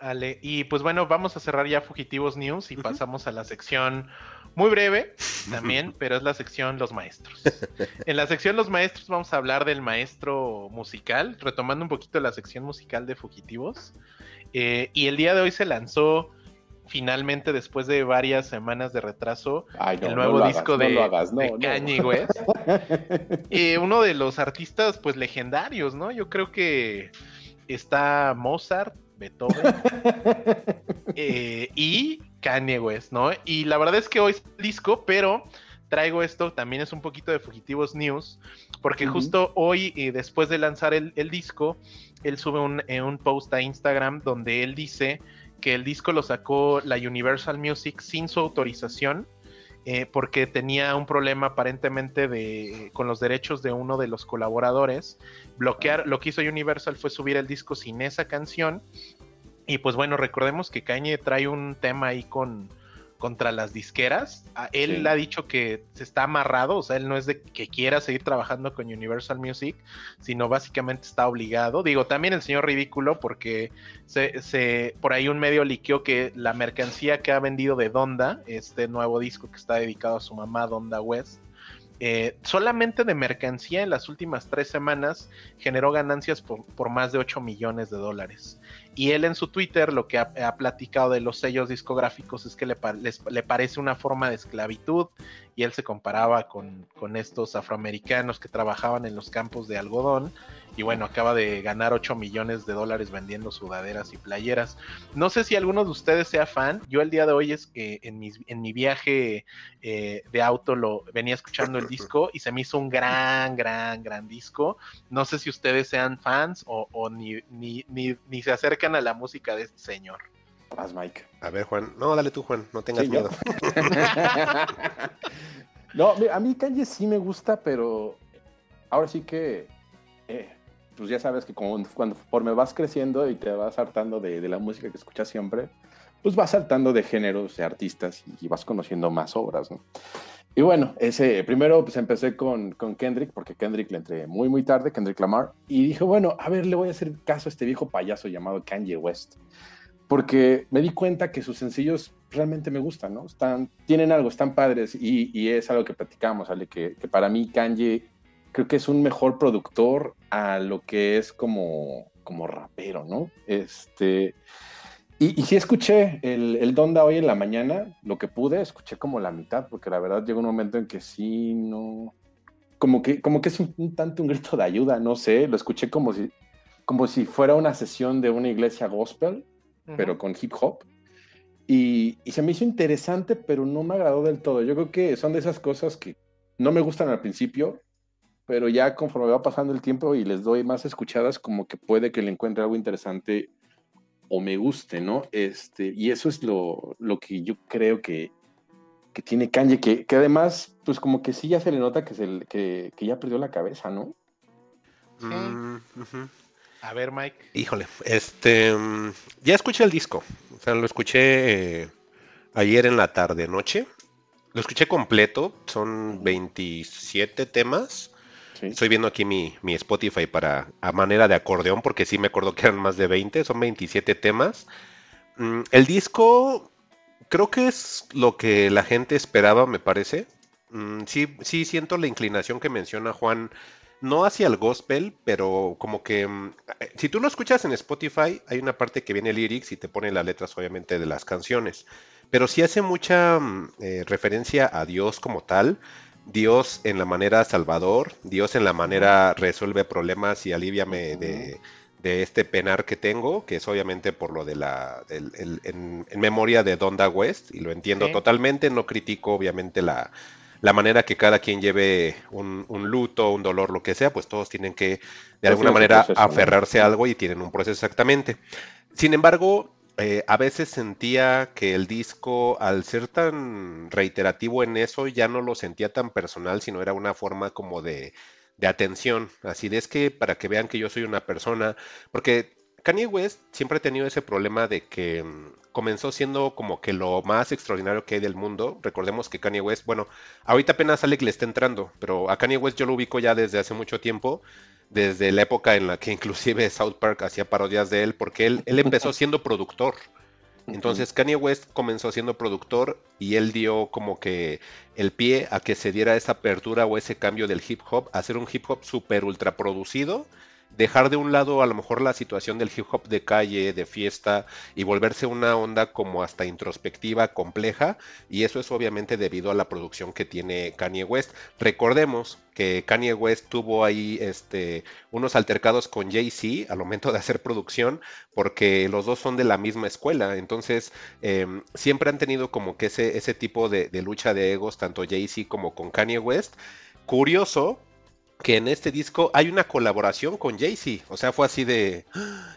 Vale, y pues bueno, vamos a cerrar ya Fugitivos News y pasamos a la sección muy breve también, [laughs] pero es la sección Los Maestros. En la sección Los Maestros vamos a hablar del maestro musical, retomando un poquito la sección musical de Fugitivos. Eh, y el día de hoy se lanzó finalmente, después de varias semanas de retraso, Ay, no, el nuevo disco de, hagas, no, de. Kanye [laughs] West. Eh, uno de los artistas pues legendarios, ¿no? Yo creo que está Mozart, Beethoven [laughs] eh, y Kanye West, ¿no? Y la verdad es que hoy es disco, pero traigo esto, también es un poquito de Fugitivos News, porque justo hoy, eh, después de lanzar el, el disco, él sube un, eh, un post a Instagram donde él dice que el disco lo sacó la Universal Music sin su autorización. eh, porque tenía un problema aparentemente de, con los derechos de uno de los colaboradores. Bloquear, lo que hizo Universal fue subir el disco sin esa canción. Y pues bueno, recordemos que Kanye trae un tema ahí con contra las disqueras. A- Él Sí. ha dicho que se está amarrado, o sea, él no es de que quiera seguir trabajando con Universal Music, sino básicamente está obligado. Digo, también el señor ridículo, porque se, se- por ahí un medio liqueó que la mercancía que ha vendido de Donda, este nuevo disco que está dedicado a su mamá, Donda West, eh, solamente de mercancía en las últimas tres semanas generó ganancias por, más de 8 millones de dólares. Y él en su Twitter lo que ha, platicado de los sellos discográficos es que le, parece una forma de esclavitud y él se comparaba con estos afroamericanos que trabajaban en los campos de algodón y bueno, acaba de ganar 8 millones de dólares vendiendo sudaderas y playeras. No sé si alguno de ustedes sea fan, yo el día de hoy es que en, mis- en mi viaje eh, de auto lo venía escuchando el [laughs] disco y se me hizo un gran, gran, gran disco. No sé si ustedes sean fans o, o ni, ni, ni, ni se acercan a la música de este señor. Vas, Mike. A ver, Juan. No, dale tú, Juan. No tengas Sí, miedo. [laughs] no, a mí Kanye sí me gusta, pero ahora sí que, eh, pues ya sabes que como- cuando me vas creciendo y te vas hartando de, de la música que escuchas siempre, pues vas saltando de géneros, de artistas y, vas conociendo más obras, ¿no? Y bueno, ese, primero pues empecé con, con Kendrick, porque Kendrick le entré muy, muy tarde, Kendrick Lamar, y dije, bueno, a ver, le voy a hacer caso a este viejo payaso llamado Kanye West. porque me di cuenta que sus sencillos realmente me gustan, ¿no? Están, tienen algo, están padres y, y es algo que platicamos, ¿vale? Que, que, para mí Kanye creo que es un mejor productor a lo que es como, como rapero, ¿no? Este, y, y sí escuché el, el Donda hoy en la mañana, lo que pude, escuché como la mitad, porque la verdad llegó un momento en que sí, no, como que, como que es un, un tanto un grito de ayuda, no sé, lo escuché como si, como si fuera una sesión de una iglesia gospel, uh -huh. pero con hip hop. Y, y, se me hizo interesante, pero no me agradó del todo. Yo creo que son de esas cosas que no me gustan al principio, pero ya conforme va pasando el tiempo y les doy más escuchadas, como que puede que le encuentre algo interesante o me guste, ¿no? Este, y eso es lo, lo que yo creo que, que tiene Kanye, que, que, además, pues como que sí ya se le nota que, se, que, que ya perdió la cabeza, ¿no? Sí. Mm, uh -huh. A ver, Mike. Híjole, este, mm, ya escuché el disco, o sea, lo escuché eh, ayer en la tarde, noche. Lo escuché completo, son 27 temas. Sí. Estoy viendo aquí mi, mi, Spotify para a manera de acordeón, porque sí me acuerdo que eran más de 20, son 27 temas. Mm, el disco creo que es lo que la gente esperaba, me parece. Mm, sí, sí siento la inclinación que menciona Juan, no hacia el gospel, pero como que mm, eh, si tú lo escuchas en Spotify, hay una parte que viene lyrics y te pone las letras obviamente de las canciones, pero sí hace mucha eh, referencia a Dios como tal. Dios en la manera salvador, Dios en la manera resuelve problemas y aliviame de, de este penar que tengo, que es obviamente por lo de la, el, el, en, en, memoria de Donda West, y lo entiendo sí. totalmente, no critico obviamente la, la manera que cada quien lleve un, un, luto, un dolor, lo que sea, pues todos tienen que de pues alguna manera proceso, aferrarse ¿no? a algo y tienen un proceso exactamente. Sin embargo, eh, a veces sentía que el disco, al ser tan reiterativo en eso, ya no lo sentía tan personal, sino era una forma como de, de atención. Así de es que para que vean que yo soy una persona, porque Kanye West siempre ha tenido ese problema de que mm, comenzó siendo como que lo más extraordinario que hay del mundo. Recordemos que Kanye West, bueno, ahorita apenas Alec le está entrando, pero a Kanye West yo lo ubico ya desde hace mucho tiempo desde la época en la que inclusive [laughs] South Park hacía parodias de él, porque él, él empezó siendo productor. Entonces Kanye West comenzó siendo productor y él dio como que el pie a que se diera esa apertura o ese cambio del hip hop, a hacer un hip hop super ultra producido dejar de un lado a lo mejor la situación del hip hop de calle, de fiesta y volverse una onda como hasta introspectiva, compleja y eso es obviamente debido a la producción que tiene Kanye West. Recordemos que Kanye West tuvo ahí este, unos altercados con Jay-Z al momento de hacer producción porque los dos son de la misma escuela, entonces eh, siempre han tenido como que ese, ese tipo de, de lucha de egos, tanto Jay-Z como con Kanye West. Curioso, que en este disco hay una colaboración con Jay-Z. O sea, fue así de.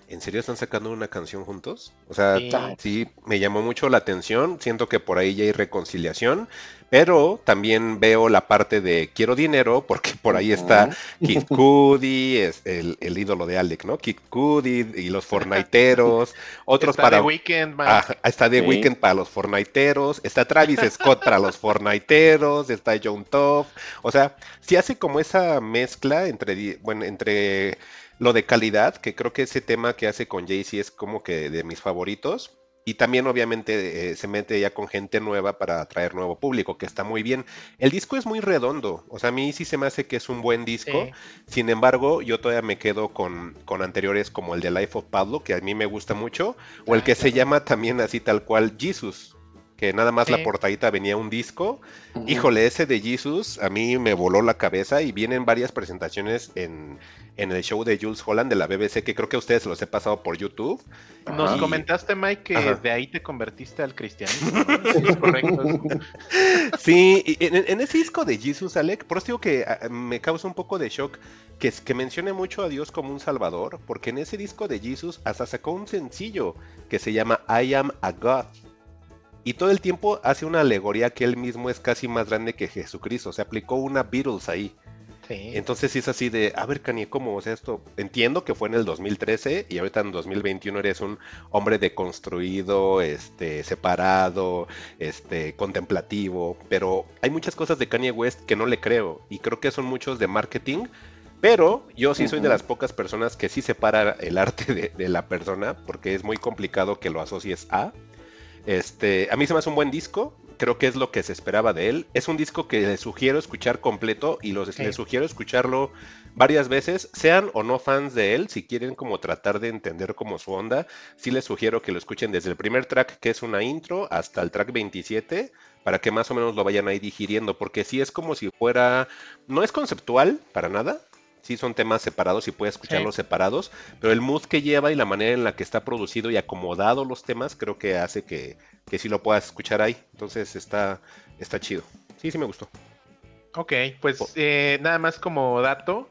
¿En serio están sacando una canción juntos? O sea, sí. sí. me llamó mucho la atención. Siento que por ahí ya hay reconciliación. Pero también veo la parte de quiero dinero, porque por ahí está Kid Cudi, es el, el, ídolo de Alec, ¿no? Kid Cudi y los Fortniteeros. [laughs] Otros está para. The Weeknd, ah, está The sí. Weeknd para los Fortniteeros. Está Travis Scott para los Fortniteros. Está John Toff. O sea, sí hace como esa mezcla entre, bueno, entre lo de calidad, que creo que ese tema que hace con Jay-Z es como que de mis favoritos. Y también obviamente eh, se mete ya con gente nueva para atraer nuevo público, que está muy bien. El disco es muy redondo, o sea, a mí sí se me hace que es un buen disco. Sí. Sin embargo, yo todavía me quedo con, con, anteriores como el de Life of Pablo, que a mí me gusta mucho, o el que se llama también así tal cual Jesus, que nada más sí. la portadita venía un disco. Uh -huh. Híjole, ese de Jesus a mí me voló la cabeza y vienen varias presentaciones en, en, el show de Jules Holland de la BBC, que creo que a ustedes los he pasado por YouTube. Nos y... comentaste, Mike, que Ajá. de ahí te convertiste al cristianismo. ¿no? [laughs] correcto. sí, en, en, ese disco de Jesus, Alec, por eso digo que ah, me causa un poco de shock que, que mencione mucho a Dios como un salvador, porque en ese disco de Jesus hasta sacó un sencillo que se llama I Am a God y todo el tiempo hace una alegoría que él mismo es casi más grande que Jesucristo. Se aplicó una Beatles ahí. Sí. Entonces sí es así de, a ver, Kanye, ¿cómo? O sea, esto entiendo que fue en el 2013 y ahorita en 2021 eres un hombre deconstruido, este, separado, este, contemplativo, pero hay muchas cosas de Kanye West que no le creo y creo que son muchos de marketing Pero yo sí soy de las pocas personas que sí separa el arte de, de, la persona, porque es muy complicado que lo asocies a. Este, a mí se me hace un buen disco, creo que es lo que se esperaba de él. Es un disco que le sugiero escuchar completo y los, sí. les sugiero escucharlo varias veces, sean o no fans de él, si quieren como tratar de entender como su onda, sí les sugiero que lo escuchen desde el primer track, que es una intro, hasta el track 27, para que más o menos lo vayan ahí digiriendo, porque sí es como si fuera, no es conceptual para nada, sí son temas separados y puedes escucharlos sí. separados, pero el mood que lleva y la manera en la que está producido y acomodado los temas creo que hace que, que sí lo puedas escuchar ahí. Entonces está, está chido. Sí, sí me gustó. Ok, pues eh, nada más como dato,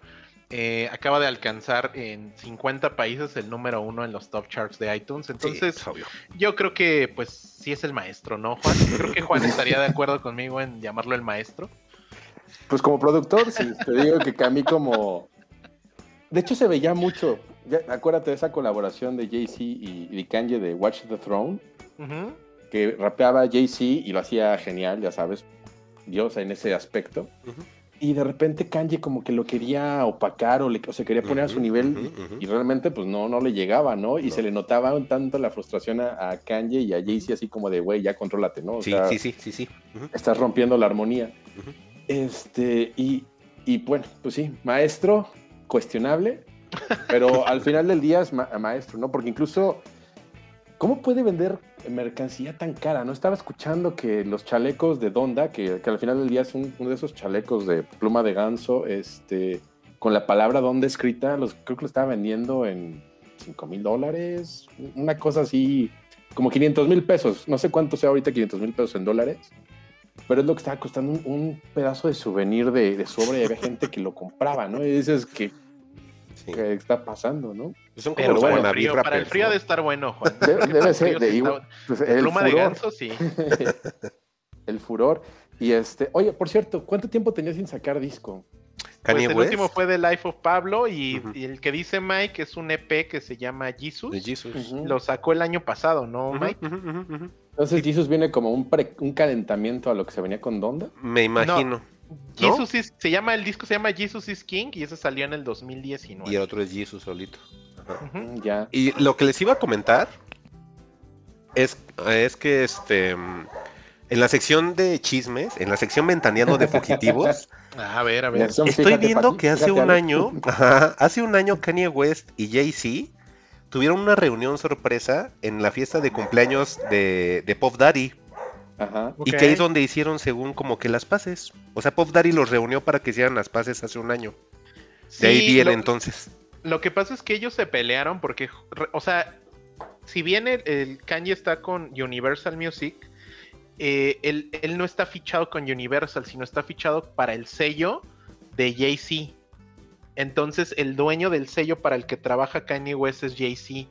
eh, acaba de alcanzar en 50 países el número uno en los top charts de iTunes. Entonces, sí, yo creo que pues sí es el maestro, ¿no, Juan? Creo que Juan [laughs] estaría de acuerdo conmigo en llamarlo el maestro. Pues como productor, sí, te digo que, que a mí como... De hecho se veía mucho, ya, acuérdate de esa colaboración de Jay-Z y, y Kanye de Watch the Throne, uh -huh. que rapeaba Jay-Z y lo hacía genial, ya sabes, Dios en ese aspecto. Uh -huh. Y de repente Kanye como que lo quería opacar o, le, o se quería poner uh -huh, a su nivel y, y, realmente pues no, no le llegaba, ¿no? Y no. se le notaba un tanto la frustración a, a Kanye y a Jay-Z así como de, güey, ya contrólate, ¿no? O sí, sea, sí, sí, sí, sí, Estás rompiendo la armonía. Este, y, y bueno, pues sí, maestro, cuestionable, pero al final del día es ma maestro, ¿no? Porque incluso, ¿cómo puede vender mercancía tan cara? No estaba escuchando que los chalecos de Donda, que, que al final del día es un, uno de esos chalecos de pluma de ganso, este, con la palabra Donda escrita, los, creo que lo estaba vendiendo en 5 mil dólares, una cosa así, como 500 mil pesos. No sé cuánto sea ahorita 500 mil pesos en dólares pero es lo que estaba costando un, un pedazo de souvenir de, de, sobre y había gente que lo compraba, ¿no? Y dices que, sí. ¿qué está pasando, no? Son como bueno, para, frío, para el frío ¿no? de estar bueno, Juan. Debe, debe ser, de, está, pues, el pluma furor. de ganso, sí. [laughs] el furor. Y este, oye, por cierto, ¿cuánto tiempo tenías sin sacar disco? Pues el West. último fue The Life of Pablo y, uh -huh. y, el que dice Mike es un EP que se llama Jesus. Jesus. Uh -huh. Lo sacó el año pasado, ¿no, Mike? Uh -huh, Entonces Jesus viene como un, pre, un, calentamiento a lo que se venía con Donda. Me imagino. No. Jesus ¿No? is, se llama el disco se llama Jesus is King y ese salió en el 2019. Y el otro es Jesus solito. Ya. Y lo que les iba a comentar es, es que este en la sección de chismes, en la sección ventaneando de fugitivos, [laughs] a ver, a ver. Estoy fíjate, viendo que hace un año, [laughs] ajá, hace un año Kanye West y Jay-Z tuvieron una reunión sorpresa en la fiesta de cumpleaños de, de Pop Daddy. Ajá. Y okay. que ahí es donde hicieron según como que las paces. O sea, Pop Daddy los reunió para que hicieran las paces hace un año. Sí, de ahí viene lo, entonces. Lo que pasa es que ellos se pelearon porque, o sea, si bien el, el Kanye está con Universal Music, eh, él, no está fichado con Universal, sino está fichado para el sello de Jay-Z. Entonces, el dueño del sello para el que trabaja Kanye West es Jay-Z.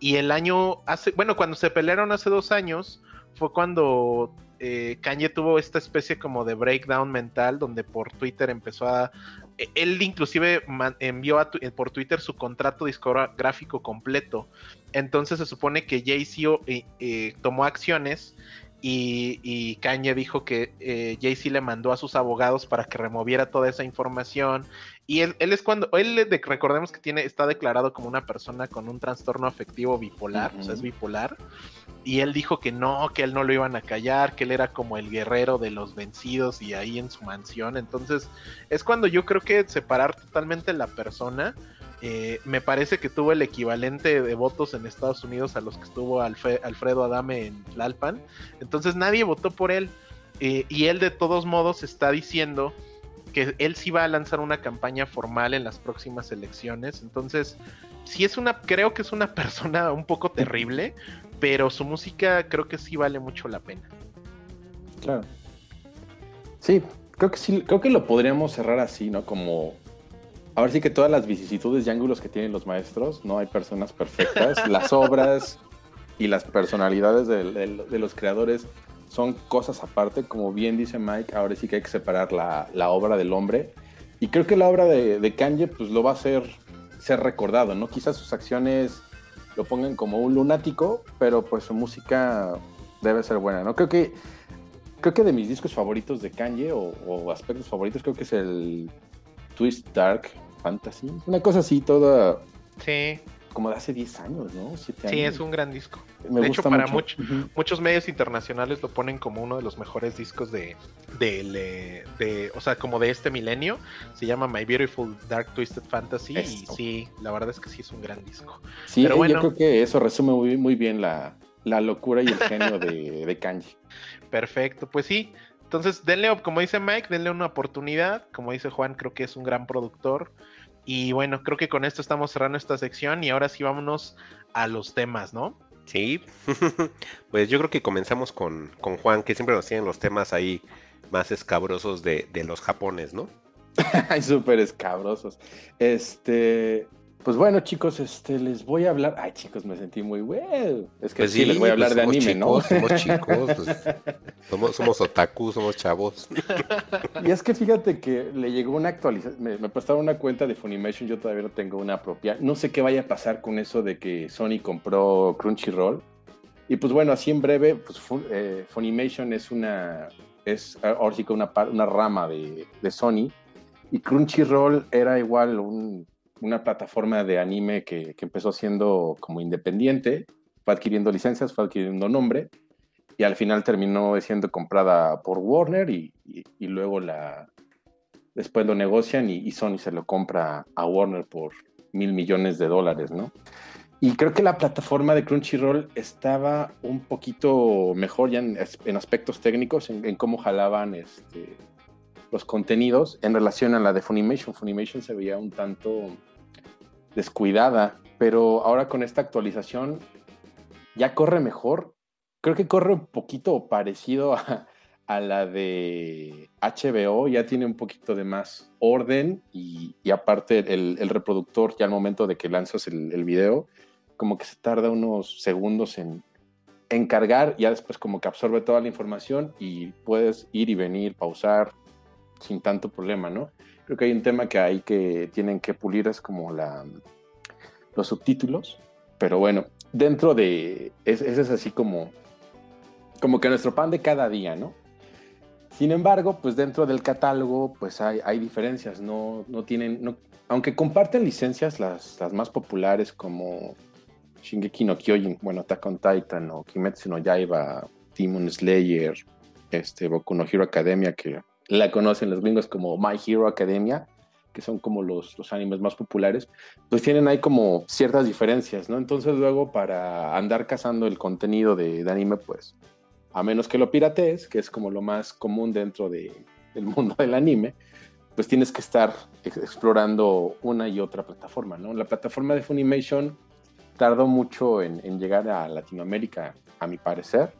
Y el año, hace, bueno, cuando se pelearon hace dos años, fue cuando eh, Kanye tuvo esta especie como de breakdown mental, donde por Twitter empezó a. Él inclusive envió a, por Twitter su contrato discográfico completo. Entonces se supone que Jay-Z eh, eh, tomó acciones y, y, Kanye dijo que eh, Jay-Z le mandó a sus abogados para que removiera toda esa información. Y él, él es cuando, él de, recordemos que tiene, está declarado como una persona con un trastorno afectivo bipolar, uh -huh. o sea, es bipolar. Y él dijo que no, que él no lo iban a callar, que él era como el guerrero de los vencidos y ahí en su mansión. Entonces, es cuando yo creo que separar totalmente la persona eh, me parece que tuvo el equivalente de votos en Estados Unidos a los que estuvo Alfredo Adame en Tlalpan. Entonces nadie votó por él. Eh, y él de todos modos está diciendo que él sí va a lanzar una campaña formal en las próximas elecciones. Entonces, sí es una, creo que es una [laughs] persona un poco terrible, pero su música creo que sí vale mucho la pena. Claro. Sí, creo que sí, creo que lo podríamos cerrar así, ¿no? Como Ahora sí que todas las vicisitudes y ángulos que tienen los maestros, no hay personas perfectas. [laughs] las obras y las personalidades de, de, de, los creadores son cosas aparte. Como bien dice Mike, ahora sí que hay que separar la, la obra del hombre. Y creo que la obra de, de, Kanye pues lo va a hacer ser recordado, ¿no? Quizás sus acciones lo pongan como un lunático, pero pues su música debe ser buena, ¿no? Creo que, creo que de mis discos favoritos de Kanye o, o aspectos favoritos creo que es el Twist Dark Fantasy. Una cosa así, toda Sí, como de hace 10 años, ¿no? Siete sí, años. es un gran disco. Me de hecho, para mucho. Muchos medios internacionales lo ponen como uno de los mejores discos de, del, eh, de, o sea, como de este milenio. Se llama My Beautiful Dark Twisted Fantasy y sí, la verdad es que sí es un gran disco. Sí, Pero eh, bueno. yo creo que eso resume muy, muy bien la, la locura y el genio de, de Kanji. [laughs] Perfecto, pues sí. Entonces, denle, como dice Mike, denle una oportunidad. Como dice Juan, creo que es un gran productor. Y bueno, creo que con esto estamos cerrando esta sección y ahora sí vámonos a los temas, ¿no? Sí, [laughs] pues yo creo que comenzamos con, con Juan, que siempre nos tienen los temas ahí más escabrosos de, de los japones, ¿no? [laughs] Ay, súper escabrosos. Este, pues bueno, chicos, este, les voy a hablar. Ay, chicos, me sentí muy bueno. Es que Pues sí, les voy a hablar pues de somos anime, ¿no? chicos, Somos chicos, pues, [laughs] somos, somos otaku, somos chavos. Y es que fíjate que le llegó una actualización, me, me prestaron una cuenta de Funimation, yo todavía no tengo una propia. No sé qué vaya a pasar con eso de que Sony compró Crunchyroll. Y pues bueno, así en breve, pues eh, Funimation es una, es ahora sí que una, una rama de, de Sony. Y Crunchyroll era igual un- una plataforma de anime que, que empezó siendo como independiente, fue adquiriendo licencias, fue adquiriendo nombre y al final terminó siendo comprada por Warner y, y- luego la después lo negocian y, Sony se lo compra a Warner por mil millones de dólares, ¿no? Y creo que la plataforma de Crunchyroll estaba un poquito mejor ya en aspectos técnicos, en, en cómo jalaban este, los contenidos en relación a la de Funimation. Funimation se veía un tanto descuidada, pero ahora con esta actualización ya corre mejor. Creo que corre un poquito parecido a, a la de HBO, ya tiene un poquito de más orden y, aparte el, el reproductor ya al momento de que lanzas el, el video, como que se tarda unos segundos en, en cargar, ya después como que absorbe toda la información y puedes ir y venir, pausar sin tanto problema, ¿no? Creo que hay un tema que hay que tienen que pulir, es como la, los subtítulos, pero bueno, dentro de, es- ese es así como, como que nuestro pan de cada día, ¿no? Sin embargo, pues dentro del catálogo, pues hay, hay diferencias, no, no tienen, aunque comparten licencias las, las más populares como Shingeki no Kyojin, bueno, Attack on Titan o Kimetsu no Yaiba, Demon Slayer, este, Boku no Hero Academia, que la conocen los gringos como My Hero Academia, que son como los, los animes más populares, pues tienen ahí como ciertas diferencias, ¿no? Entonces luego para andar cazando el contenido de, de anime, pues a menos que lo piratees, que es como lo más común dentro de- del [laughs] mundo del anime, pues tienes que estar ex- explorando una y otra plataforma, ¿no? La plataforma de Funimation tardó mucho en, en llegar a Latinoamérica, a mi parecer,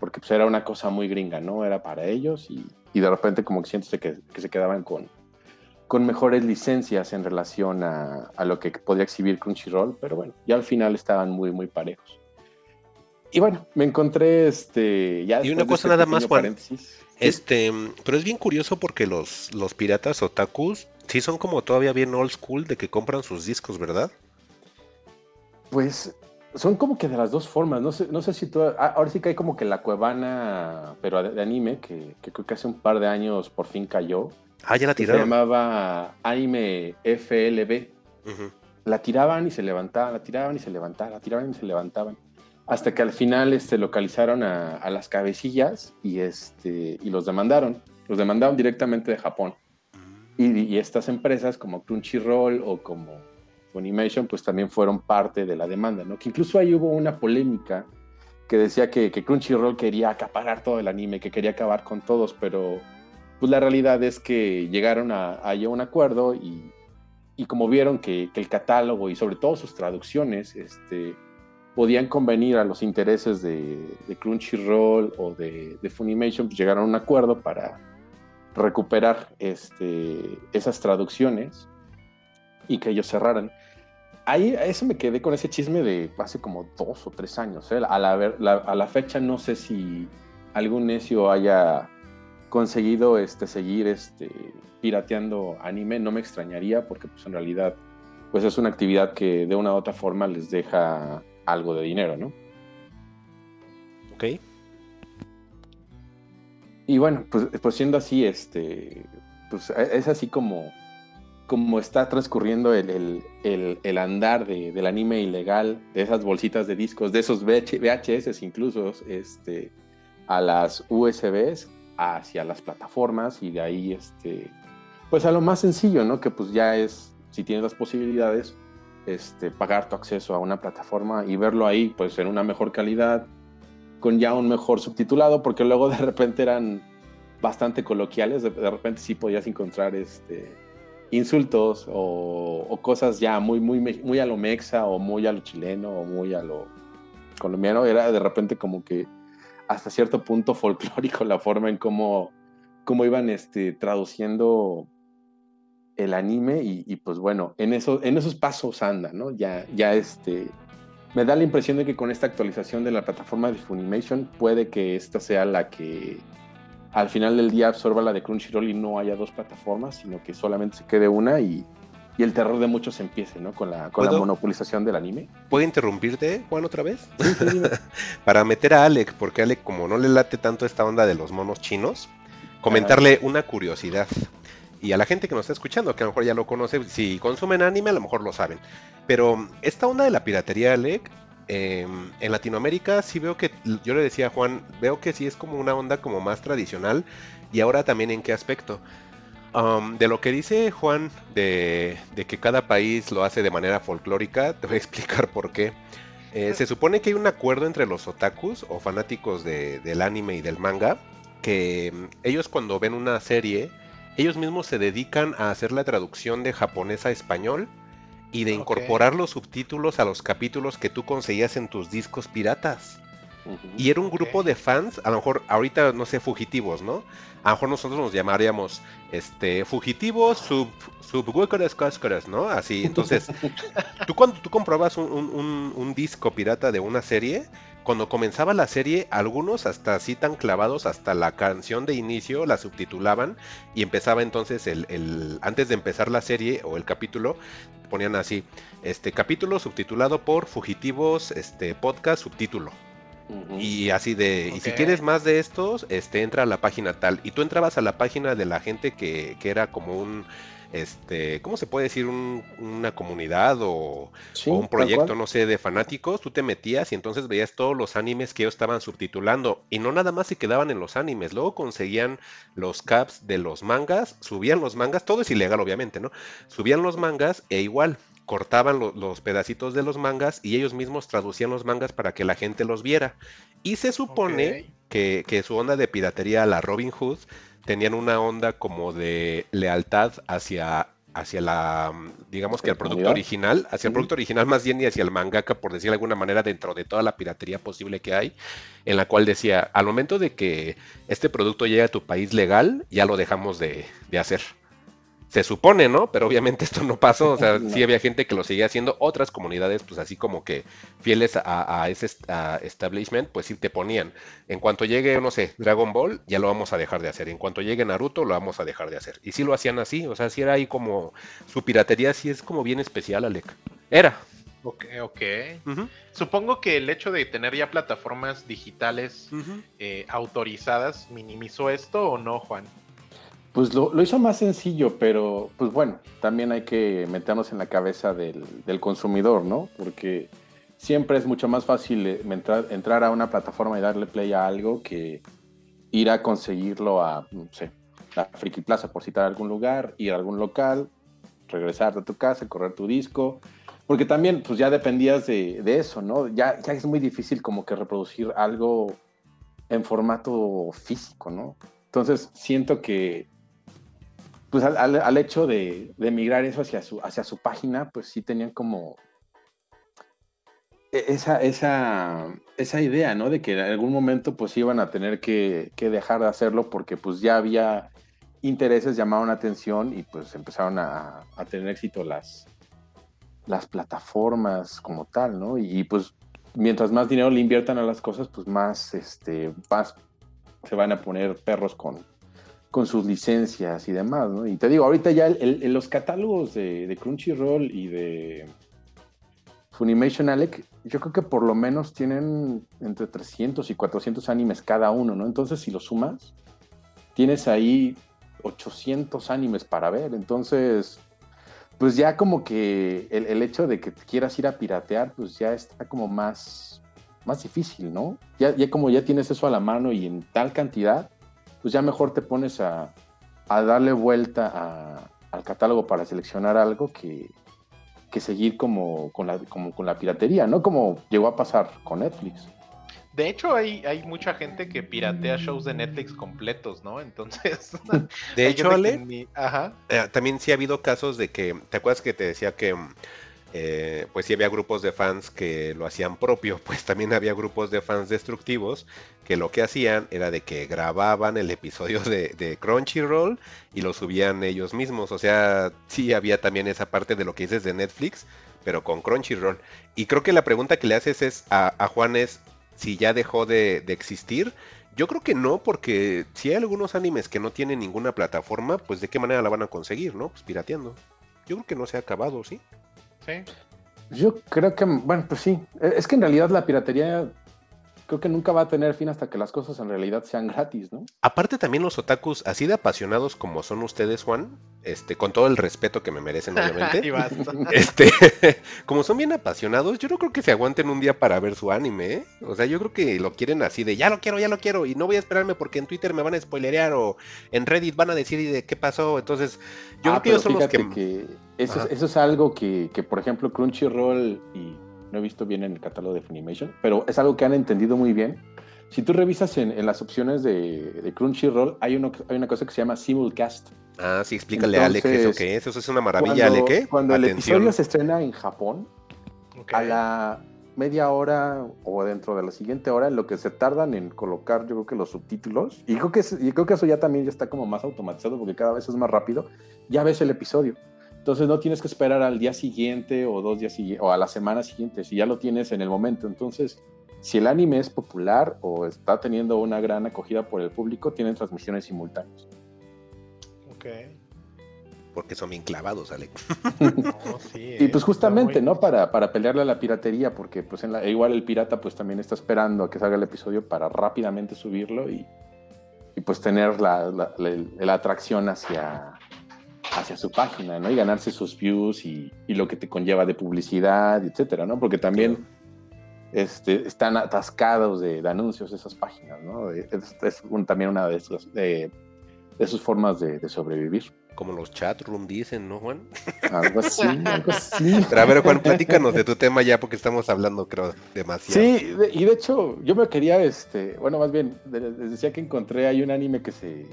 porque pues era una cosa muy gringa, ¿no? Era para ellos y, y de repente como que sientes que, que se quedaban con, con mejores licencias en relación a, a lo que podría exhibir Crunchyroll, pero bueno, ya al final estaban muy, muy parejos. Y bueno, me encontré este. Ya Y una de cosa este nada más, Juan. Este, pero es bien curioso porque los, los piratas otakus sí son como todavía bien old school de que compran sus discos, ¿verdad? Pues son como que de las dos formas. No sé, no sé si tú. ah, Ahora sí que hay como que la cuevana, pero de, anime, que, que creo que hace un par de años por fin cayó. Ah, ya la que se tiraron. llamaba Anime FLB. La tiraban y se levantaban, la tiraban y se levantaban, la tiraban y se levantaban. Hasta que al final este, localizaron a, a las cabecillas y, este, y los demandaron. Los demandaron directamente de Japón. Y, y estas empresas como Crunchyroll o como Funimation, pues también fueron parte de la demanda, ¿no? Que incluso ahí hubo una polémica que decía que, Crunchyroll quería acaparar todo el anime, que quería acabar con todos, pero pues la realidad es que llegaron a, a un acuerdo y, y como vieron que, el catálogo y sobre todo sus traducciones este, podían convenir a los intereses de, de Crunchyroll o de, de Funimation, pues llegaron a un acuerdo para recuperar este, esas traducciones y que ellos cerraran. Ahí, a eso me quedé con ese chisme de hace como dos o tres años. ¿eh? A, la, ver- la- a la fecha no sé si algún necio haya conseguido este, seguir este, pirateando anime, no me extrañaría porque pues, en realidad pues, es una actividad que de una u otra forma les deja algo de dinero, ¿no? Ok. Y bueno, pues, pues siendo así, este, pues es así como, como está transcurriendo el, el, andar de, del anime ilegal, de esas bolsitas de discos, de esos VHS incluso, este, a las USBs, hacia las plataformas y de ahí, este, pues a lo más sencillo, ¿no? Que pues ya es, si tienes las posibilidades, este, pagar tu acceso a una plataforma y verlo ahí, pues en una mejor calidad, con ya un mejor subtitulado, porque luego de repente eran bastante coloquiales, de repente sí podías encontrar este insultos o, cosas ya muy, muy, muy a lo mexa o muy a lo chileno o muy a lo colombiano, era de repente como que hasta cierto punto [laughs] folclórico la forma en cómo, cómo iban este, traduciendo el anime y, pues bueno, en, en esos pasos anda, ¿no? Ya, ya este, me da la impresión de que con esta actualización de la plataforma de Funimation puede que esta sea la que al final del día absorba la de Crunchyroll y no haya dos plataformas, sino que solamente se quede una y, el terror de muchos empiece, ¿no? Con la, con la monopolización del anime. ¿Puedo interrumpirte, Juan, otra vez? [laughs] Para meter a Alec, porque Alec, como no le late tanto esta onda de los monos chinos, comentarle una curiosidad. Y a la gente que nos está escuchando, que a lo mejor ya lo conoce, si consumen anime, a lo mejor lo saben. Pero esta onda de la piratería, Alec, Em, en Latinoamérica sí veo que, yo le decía a Juan, veo que sí es como una onda como más tradicional y ahora también en qué aspecto. Um, de lo que dice Juan de, que cada país lo hace de manera folclórica, [laughs] te voy a explicar por qué. Eh, se supone que hay un acuerdo entre los otakus o fanáticos del anime y del manga, que em, ellos cuando ven una serie, ellos mismos se dedican a hacer la traducción de japonés a español y de incorporar los subtítulos a los capítulos que tú conseguías en tus discos piratas. Y era un grupo de fans, a lo mejor ahorita no sé, fugitivos, ¿no? A lo mejor nosotros nos llamaríamos este fugitivos sub sub ¿no? Así, entonces, [laughs] tú cuando tú comprobas un, un disco pirata de una serie, cuando comenzaba la serie, algunos hasta así tan clavados, hasta la canción de inicio la subtitulaban y empezaba entonces el, antes de empezar la serie o el capítulo, ponían así, este capítulo subtitulado por Fugitivos, este podcast subtítulo. Y así de, y si quieres más de estos, este entra a la página tal. Y tú entrabas a la página de la gente que, que era como un este, ¿cómo se puede decir? una comunidad o, un proyecto, no sé, de fanáticos, tú te metías y entonces veías todos los animes que ellos estaban subtitulando y no nada más se quedaban en los animes, luego conseguían los caps de los mangas, subían los mangas, todo es ilegal obviamente, ¿no? Subían los mangas e igual cortaban los pedacitos de los mangas y ellos mismos traducían los mangas para que la gente los viera. Y se supone que, que, su onda de piratería a la Robin Hood tenían una onda como de lealtad hacia hacia la, digamos que el producto original, hacia el producto original más bien y hacia el mangaka, por decir de alguna manera, dentro de toda la piratería posible que hay, en la cual decía, al momento de que este producto llegue a tu país legal, ya lo dejamos de, de hacer. Se supone, ¿no? Pero obviamente [laughs] esto no pasó. O sea, [laughs] sí había gente que lo seguía haciendo. Otras comunidades, pues así como que fieles a, ese establishment, pues sí te ponían. En cuanto llegue, no sé, Dragon Ball, ya lo vamos a dejar de hacer. En cuanto llegue Naruto, lo vamos a dejar de hacer. Y sí lo hacían así. O sea, sí era ahí como. Su piratería sí es como bien especial, Alec. Era. Ok, ok. Supongo que el hecho de tener ya plataformas digitales eh, autorizadas minimizó esto o no, Juan? Pues lo, hizo más sencillo, pero pues bueno, también hay que meternos en la cabeza del, consumidor, ¿no? Porque siempre es mucho más fácil eh, entrar, a una plataforma y darle play a algo que ir a conseguirlo a, no sé, la Friki Plaza, por citar algún lugar, ir a algún local, regresar a tu casa, correr tu disco. Porque también, pues ya dependías de, eso, ¿no? Ya, ya es muy difícil como que reproducir algo en formato físico, ¿no? Entonces siento que pues al, hecho de, de, migrar eso hacia su, hacia su página, pues sí tenían como e, esa, esa, esa idea, ¿no? De que en algún momento pues iban a tener que, dejar de hacerlo porque pues ya había intereses, llamaron atención y pues empezaron a, tener éxito las, las plataformas como tal, ¿no? Y, pues mientras más dinero le inviertan a las cosas, pues más, este, más se van a poner perros con, con sus licencias y demás, ¿no? Y te digo, ahorita ya en los catálogos de, Crunchyroll y de Funimation Alec, yo creo que por lo menos tienen entre 300 y 400 animes cada uno, ¿no? Entonces, si lo sumas, tienes ahí 800 animes para ver. Entonces, pues ya como que el, el hecho de que quieras ir a piratear, pues ya está como más, más difícil, ¿no? Ya, ya como ya tienes eso a la mano y en tal cantidad, pues ya mejor te pones a, a darle vuelta a- al catálogo para seleccionar algo que, que seguir como con, la, como con la piratería, ¿no? Como llegó a pasar con Netflix. De hecho, hay, hay mucha gente que piratea shows de Netflix completos, ¿no? Entonces. [laughs] De hecho, Ale, ni- Ajá. Eh, también sí ha habido casos de que, ¿te acuerdas que te decía que eh, pues sí había grupos de fans que lo hacían propio? [laughs] Pues también había grupos de fans destructivos que lo que hacían era de que grababan el episodio de, de Crunchyroll y lo subían ellos mismos. O sea, sí había también esa parte de lo que dices de Netflix, pero con Crunchyroll. Y creo que la pregunta que le haces es a, a Juan es si ya dejó de, de existir. Yo creo que no, porque si hay algunos animes que no tienen ninguna plataforma, pues de qué manera la van a conseguir, ¿no? Pues pirateando. Yo creo que no se ha acabado, ¿sí? Sí. Yo creo que, bueno, pues sí, es que en realidad la piratería creo que nunca va a tener fin hasta que las cosas en realidad sean gratis, ¿no? Aparte también los otakus, así de apasionados como son ustedes, Juan, este, con todo el respeto que me merecen, [laughs] y obviamente. Este, [laughs] como son bien apasionados, yo no creo que se aguanten un día para ver su anime, ¿eh? O sea, yo creo que lo quieren así de ya lo quiero, ya lo quiero, y no voy a esperarme porque en Twitter me van a spoilerear o en Reddit van a decir de qué pasó. Entonces, yo Ah, creo que ellos son pero los que. eso, es, eso es algo que, que, por ejemplo, Crunchyroll, y no he visto bien en el catálogo de Funimation, pero es algo que han entendido muy bien. Si tú revisas en, en las opciones de, de Crunchyroll, hay, uno, hay una cosa que se llama Simulcast. Ah, sí, explícale a Ale qué es eso que es. Eso es una maravilla, Ale, ¿qué? Cuando el Atención. episodio se estrena en Japón, Ok. a la media hora o dentro de la siguiente hora, en lo que se tardan en colocar, yo creo que los subtítulos, y creo que, y creo que eso ya también ya está como más automatizado porque cada vez es más rápido, ya ves el episodio. Entonces no tienes que esperar al día siguiente o dos días siguientes o a la semana siguiente, si ya lo tienes en el momento. Entonces, si el anime es popular o está teniendo una gran acogida por el público, tienen transmisiones simultáneas. Ok. Porque son bien clavados, Ale. [laughs] No, sí, Y pues justamente, muy- ¿no? Para, para pelearle a la piratería, porque pues en la- igual el pirata pues también está esperando a que salga el episodio para rápidamente subirlo y, y pues tener la, la- la- la atracción hacia, hacia su página, ¿no? Y ganarse sus views y, y lo que te conlleva de publicidad, etcétera, ¿no? Porque también este, están atascados de, de anuncios esas páginas, ¿no? Es, es un- también una de sus, de, de sus formas de, de sobrevivir. Como los chat room dicen, ¿no, Juan? Algo así, [laughs] algo así. Pero a ver, Juan, platícanos de tu tema ya, porque estamos hablando, creo, demasiado. Sí, de- y de hecho, yo me quería, este, bueno, más bien, les decía que encontré, hay un anime que se,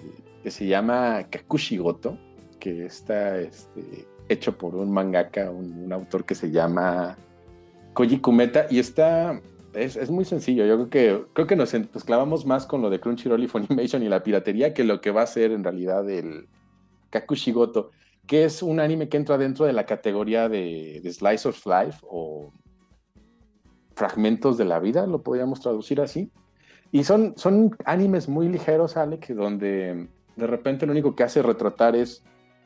que se llama Kakushigoto, que está este, hecho por un mangaka, un, autor que se llama Koji Kumeta, y está, es, es muy sencillo, yo creo que, creo que nos, nos clavamos más con lo de Crunchyroll y Funimation y la piratería que lo que va a ser en realidad el Kakushigoto, que es un anime que entra dentro de la categoría de, de Slice of Life o fragmentos de la vida, lo podríamos traducir así. Y son, son animes muy ligeros, Alex, donde de repente lo único que hace retratar es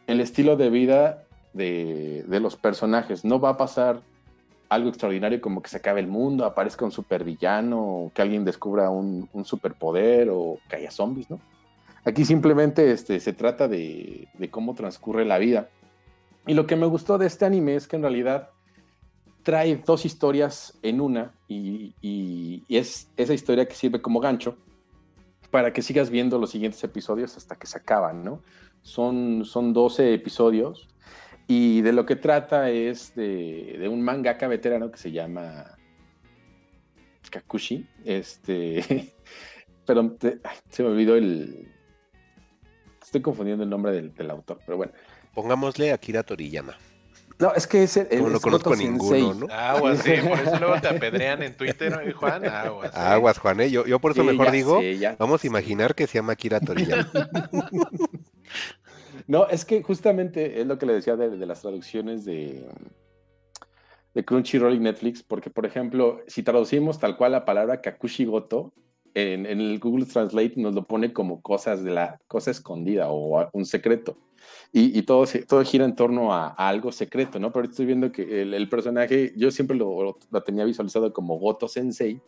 el estilo de vida de, los personajes. No va a pasar algo extraordinario como que se acabe el mundo, aparezca un supervillano, que alguien descubra un, un superpoder o que haya zombies, ¿no? Aquí simplemente este, se trata de, cómo transcurre la vida. Y lo que me gustó de este anime es que en realidad trae dos historias en una y- y es esa historia que sirve como gancho para que sigas viendo los siguientes episodios hasta que se acaban, ¿no? Son, son 12 episodios y de lo que trata es de, de un mangaka veterano que se llama Kakushi, este, [laughs] pero se me olvidó el... Estoy confundiendo el nombre del, del autor, pero bueno. Pongámosle Akira Toriyama. No, es que es el... No lo conozco ninguno, Sensei. ¿no? Aguas, sí, por eso luego te [laughs] apedrean en Twitter, ¿eh, Juan. Aguas. sí. Aguas, Juan, ¿eh? Yo, yo por eso Sí, mejor ya digo, sé, ya vamos a imaginar que se llama Akira Toriyama. [laughs] No, es que justamente es lo que le decía de, las traducciones de, Crunchyroll y Netflix, porque, por ejemplo, si traducimos tal cual la palabra Kakushigoto, en, en el Google Translate nos lo pone como cosas de la cosa escondida o un secreto. Y, todo, todo gira en torno a, algo secreto, ¿no? Pero estoy viendo que el, personaje, yo siempre lo, lo- tenía visualizado como Goto Sensei,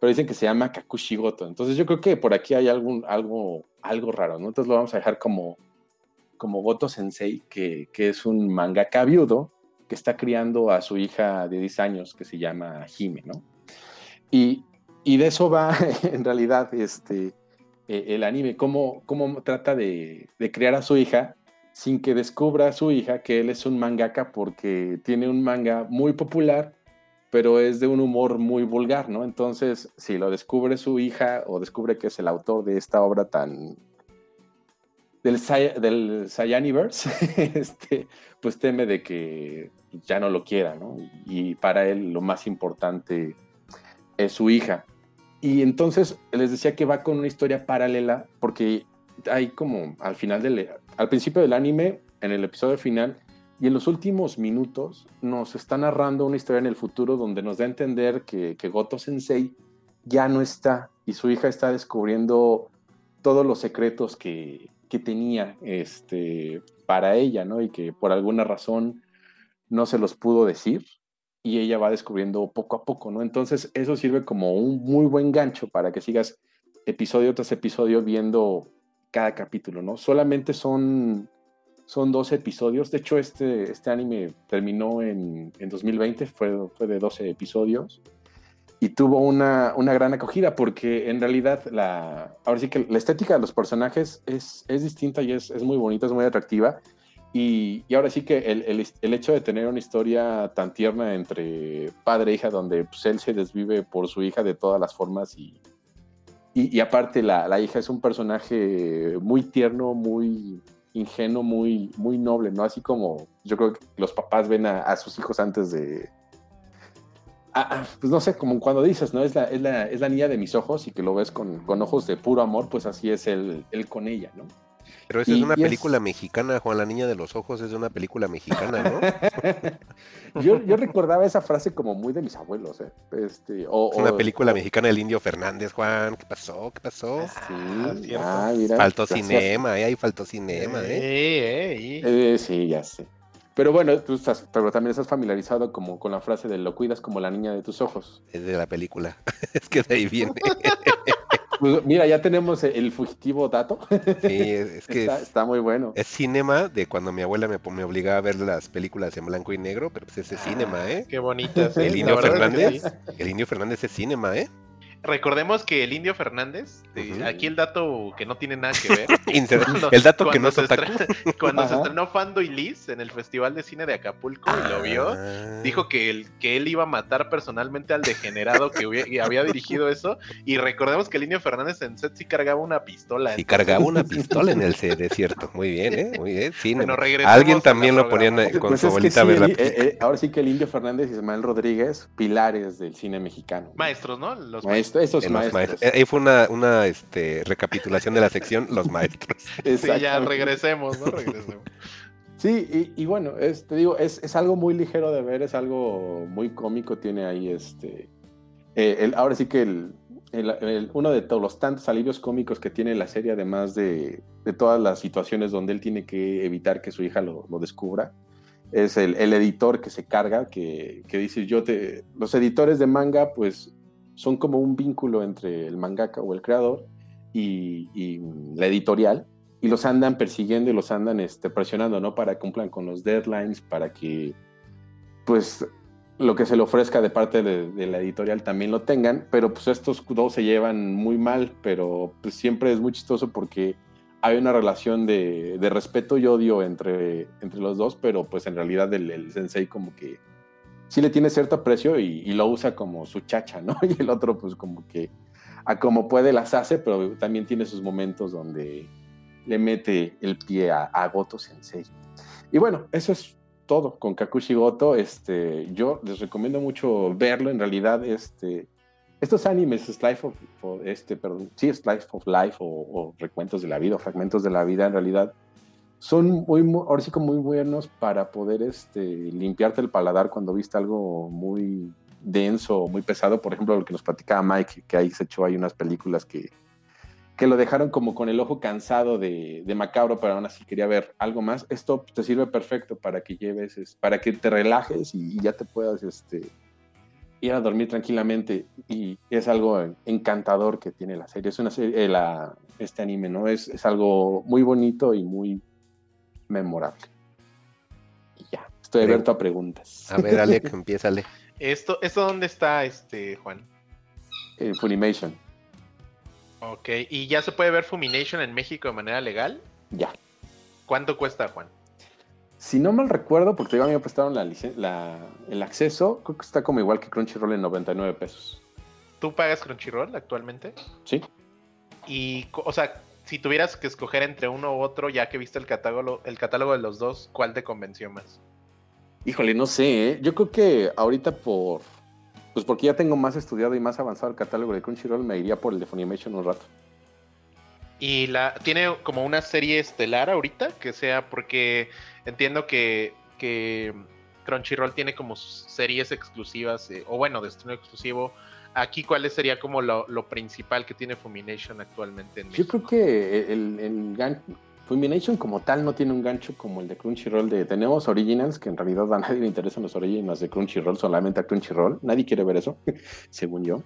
pero dicen que se llama Kakushigoto. Entonces yo creo que por aquí hay algún, algo, algo raro, ¿no? Entonces lo vamos a dejar como, como Goto Sensei, que, que es un mangaka viudo que está criando a su hija de 10 años que se llama Hime, ¿no? Y, y de eso va [laughs] en realidad este, eh, el anime, cómo, cómo trata de, de, criar a su hija sin que descubra a su hija que él es un mangaka porque tiene un manga muy popular, pero es de un humor muy vulgar, ¿no? Entonces, si lo descubre su hija o descubre que es el autor de esta obra tan del, del Cyaniverse, [laughs] este, pues teme de que ya no lo quiera, ¿no? Y para él lo más importante es su hija. Y entonces les decía que va con una historia paralela, porque hay como al final del, al principio del anime, en el episodio final, y en los últimos minutos nos está narrando una historia en el futuro donde nos da a entender que, que Goto Sensei ya no está y su hija está descubriendo todos los secretos que, que tenía este, para ella, ¿no? Y que por alguna razón no se los pudo decir y ella va descubriendo poco a poco, ¿no? Entonces eso sirve como un muy buen gancho para que sigas episodio tras episodio viendo cada capítulo, ¿no? Solamente son, son 12 episodios, de hecho este, este anime terminó en, en 2020, fue, fue de 12 episodios y tuvo una, una, gran acogida porque en realidad la, ahora sí que la estética de los personajes es, es distinta y es, es, muy bonita, es muy atractiva. Y, y ahora sí que el, el, el, hecho de tener una historia tan tierna entre padre e hija, donde pues, él se desvive por su hija de todas las formas y, y, aparte la, la, hija es un personaje muy tierno, muy ingenuo, muy, muy noble, ¿no? Así como yo creo que los papás ven a sus hijos antes de, Ah, pues no sé, como cuando dices, ¿no? Es la, es la, es la niña de mis ojos y que lo ves con, con ojos de puro amor, pues así es él, él con ella, ¿no? Pero esa y, es una película es... mexicana, Juan, la niña de los ojos es de una película mexicana, ¿no? [laughs] yo, yo, recordaba esa frase como muy de mis abuelos, ¿eh? Este, o, es una película o, mexicana del Indio Fernández, Juan. ¿Qué pasó? ¿Qué pasó? Sí, ah, mira, faltó gracias. cinema, ¿eh? Ahí faltó cinema, ¿eh? Eh, eh, eh sí, ya sé. Pero bueno, tú estás, pero también estás familiarizado como con la frase de lo cuidas como la niña de tus ojos. Es de la película. [laughs] es que de ahí viene. [laughs] pues mira, ya tenemos el fugitivo dato. sí, es que está, es, está, muy bueno. Es cinema de cuando mi abuela me, me, obligaba a ver las películas en blanco y negro, pero pues ese es cinema, ¿eh? Qué bonitas. El Indio Fernández. Sí. El Indio Fernández es cinema, ¿eh? Recordemos que el Indio Fernández, uh -huh. aquí el dato que no tiene nada que ver. [laughs] cuando, el dato que no se estrenó, [laughs] Cuando Ajá. se estrenó Fando y Liz en el Festival de Cine de Acapulco ah. y lo vio, dijo que, el, que él iba a matar personalmente al degenerado que hubiera, había dirigido eso. Y recordemos que el Indio Fernández en set sí cargaba una pistola. Sí, cargaba una pistola en el [laughs] desierto. Muy bien, ¿eh? Muy bien. Bueno, Alguien también lo ponía con pues su abuelita es que sí, a ver la eh, eh, Ahora sí que el Indio Fernández y Ismael Rodríguez, pilares del cine mexicano. Maestros, ¿no? Los maestros esos maestros. maestros. Ahí fue una, una este, recapitulación de la sección Los [laughs] Maestros. sí, ya regresemos, ¿no? Regresemos. Sí, y, y bueno, es, te digo, es, es, algo muy ligero de ver, es algo muy cómico, tiene ahí este... Eh, el, ahora sí que el, el, uno de todos los tantos alivios cómicos que tiene la serie, además de, de, todas las situaciones donde él tiene que evitar que su hija lo, lo descubra, es el, editor que se carga, que, que dice, yo te... Los editores de manga, pues son como un vínculo entre el mangaka o el creador y, la editorial, y los andan persiguiendo y los andan este, presionando, ¿no? Para que cumplan con los deadlines, para que, pues, lo que se le ofrezca de parte de, la editorial también lo tengan, pero pues estos dos se llevan muy mal, pero pues siempre es muy chistoso porque hay una relación de, respeto y odio entre, entre los dos, pero pues en realidad el sensei como que sí le tiene cierto aprecio y, y, lo usa como su chacha, ¿no? [laughs] Y el otro, pues como que a como puede las hace, pero también tiene sus momentos donde le mete el pie a, a Goto Sensei. Y bueno, eso es todo con Kakushi Goto. Este, yo les recomiendo mucho verlo. En realidad, este, estos animes, Slice of, este, perdón, sí, Slice of Life o, o, recuentos de la vida o fragmentos de la vida, en realidad son muy, ahora sí como muy buenos para poder este, limpiarte el paladar cuando viste algo muy denso o muy pesado. Por ejemplo, lo que nos platicaba Mike, que ahí se echó ahí unas películas que, que lo dejaron como con el ojo cansado de, de, macabro, pero aún así quería ver algo más. Esto te sirve perfecto para que lleves, para que te relajes y, ya te puedas este, ir a dormir tranquilamente. Y es algo encantador que tiene la serie. Es una serie, eh, este anime, ¿no? Es, es algo muy bonito y muy memorable. Y ya, estoy abierto a preguntas. A ver, Alec, [laughs] empiézale. ¿Esto, ¿Esto dónde está, este, Juan? En Funimation, Ok, ¿y ya se puede ver Fumination en México de manera legal? ya. ¿Cuánto cuesta, Juan? Si no mal recuerdo, porque digo, a mí me prestaron la, el acceso, creo que está como igual que Crunchyroll en 99 pesos. ¿Tú pagas Crunchyroll actualmente? ¿Sí? Y, o sea, si tuvieras que escoger entre uno u otro, ya que viste el catálogo, el catálogo de los dos, ¿cuál te convenció más? Híjole, no sé, ¿eh? yo creo que ahorita por... Pues porque ya tengo más estudiado y más avanzado el catálogo de Crunchyroll, me iría por el de Funimation un rato. Y la tiene como una serie estelar ahorita, que sea porque entiendo que, que Crunchyroll tiene como series exclusivas, eh, o bueno, de estreno exclusivo. Aquí, ¿cuál sería como lo, lo principal que tiene Fumination actualmente en Yo México? creo que el, el Funimation como tal no tiene un gancho como el de Crunchyroll de tenemos originals, que en realidad a nadie le interesan los originals de Crunchyroll, solamente a Crunchyroll, nadie quiere ver eso, [laughs] según yo.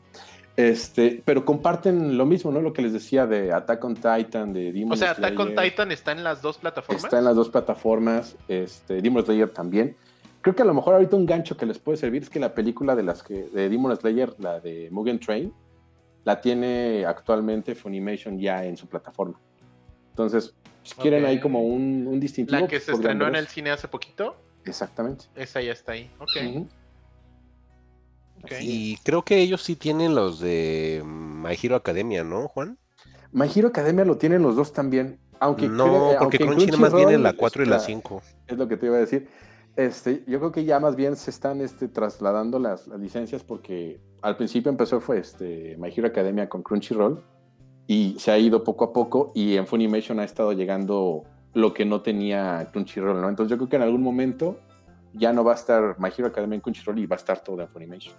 Este, pero comparten lo mismo, ¿no? Lo que les decía de Attack on Titan, de Demon O sea, Attack on Slayer. Titan está en las dos plataformas. Está en las dos plataformas, este, Demon Slayer también. Creo que a lo mejor ahorita un gancho que les puede servir es que la película de las que de Demon Slayer, la de Mugen Train, la tiene actualmente Funimation ya en su plataforma. Entonces, si quieren ahí como un, un distintivo. La que pues se podrían estrenó en el cine hace poquito. Exactamente. esa ya está ahí. Ok. Ujú. ok. Y creo que ellos sí tienen los de My Hero Academia, ¿no, Juan? My Hero Academia lo tienen los dos también. Aunque no, creo- porque Crunchy nada más viene la Crunchyroll 4 y la está- 5. Es lo que te iba a decir. Este, yo creo que ya más bien se están este, trasladando las, las licencias porque al principio empezó fue este, My Hero Academia con Crunchyroll y se ha ido poco a poco y en Funimation ha estado llegando lo que no tenía Crunchyroll, ¿no? Entonces yo creo que en algún momento ya no va a estar My Hero Academia en Crunchyroll y va a estar todo en Funimation.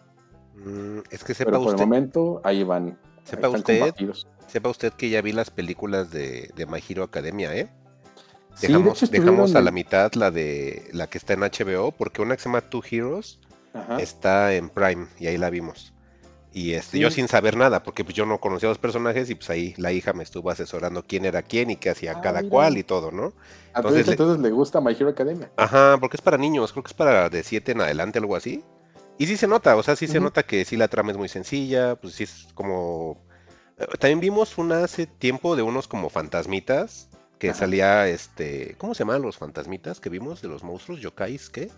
Mm, es que sepa Pero por el momento ahí van. Sepa usted. sepa usted que ya vi las películas de, de My Hero Academia, ¿eh? Sí, de Dejamos, hecho dejamos a la mitad la de la que está en HBO, porque una que se llama Two Heroes Ajá. está en Prime y ahí la vimos. Y este, yo sin saber nada, porque pues yo no conocía a los personajes y pues ahí la hija me estuvo asesorando quién era quién y qué hacía Ah, cada mira. cual y todo, ¿no? A tu entonces hija, le- entonces le gusta My Hero Academia. Ajá, porque es para niños, creo que es para de 7 en adelante, algo así. Y sí se nota, o sea, sí se nota que sí la trama es muy sencilla, pues sí es como... eh, También vimos una hace tiempo de unos como fantasmitas, que Ajá. salía este... ¿Cómo se llaman los fantasmitas que vimos de los monstruos? ¿Yokais? ¿Qué?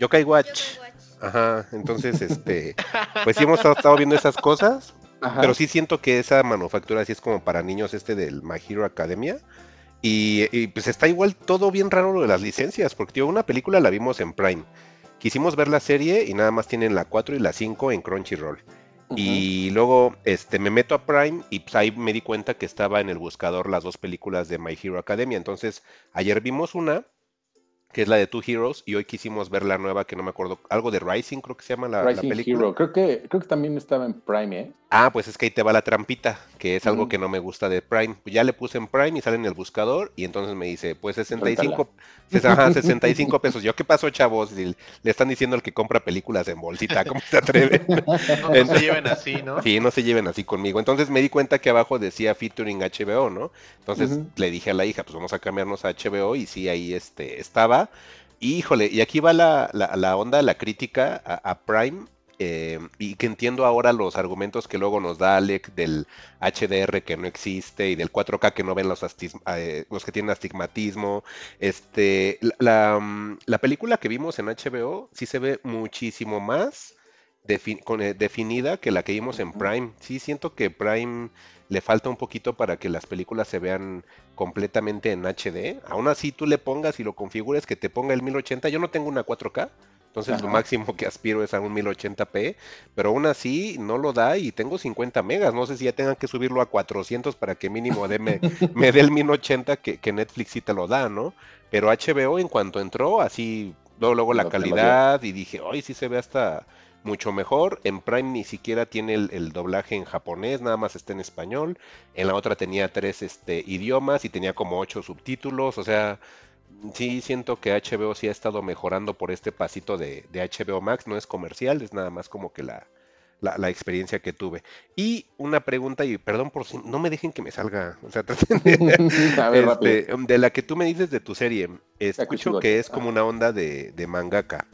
Yokai Watch. Ajá, entonces, este... [laughs] Pues sí hemos estado- estado viendo esas cosas, Ajá. pero sí siento que esa manufactura sí es como para niños este del My Hero Academia. Y, y, pues está igual todo bien raro lo de las licencias, porque tío, una película la vimos en Prime. Quisimos ver la serie y nada más tienen la 4 y la 5 en Crunchyroll. Y luego este, me meto a Prime y pues, ahí me di cuenta que estaba en el buscador las dos películas de My Hero Academia. Entonces ayer vimos una, que es la de Two Heroes, y hoy quisimos ver la nueva, que no me acuerdo, algo de Rising creo que se llama la, la Rising película. Hero. Creo que, creo que también estaba en Prime, ¿eh? Ah, pues es que ahí te va la trampita, que es algo que no me gusta de Prime. Ya le puse en Prime y sale en el buscador y entonces me dice, pues 65, ses- ajá, [laughs] 65 pesos. Yo, ¿qué pasó, chavos? Y le están diciendo al que compra películas en bolsita, ¿cómo se atreve? [laughs] No, no se [laughs] lleven así, ¿no? Sí, no se lleven así conmigo. Entonces me di cuenta que abajo decía featuring HBO, ¿no? Entonces le dije a la hija, pues vamos a cambiarnos a HBO y sí, ahí este, estaba. Y, híjole, y aquí va la, la, la onda, la crítica a, a Prime. eh, y que entiendo ahora los argumentos que luego nos da Alec del HDR que no existe y del 4K que no ven los, eh, los que tienen astigmatismo. Este, la, la, mm, la película que vimos en HBO sí se ve muchísimo más defi- con- eh, definida que la que vimos en. Prime. Sí, siento que Prime le falta un poquito para que las películas se vean completamente en HD. Aún así, tú le pongas y lo configures que te ponga el 1080. Yo no tengo una 4K, entonces lo máximo que aspiro es a un 1080p, pero aún así no lo da y tengo 50 megas. No sé si ya tengan que subirlo a 400 para que mínimo deme- [laughs] me dé el 1080 que, que Netflix sí te lo da, ¿no? Pero HBO en cuanto entró, así, luego, luego la No calidad y dije, hoy sí se ve hasta mucho mejor. En Prime ni siquiera tiene el, el doblaje en japonés, nada más está en español. En la otra tenía tres este, idiomas y tenía como ocho subtítulos. O sea, sí siento que HBO sí ha estado mejorando por este pasito de, de HBO Max. No es comercial, es nada más como que la, la, la experiencia que tuve. Y una pregunta, y perdón por si no me dejen que me salga, o sea, [laughs] traten de, [laughs] A ver, este, de la que tú me dices de tu serie, escucho que es como una onda de, de mangaka.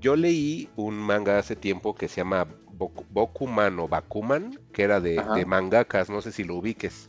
Yo leí un manga hace tiempo que se llama Boku- Bokuman o Bakuman, que era de, de mangakas, no sé si lo ubiques.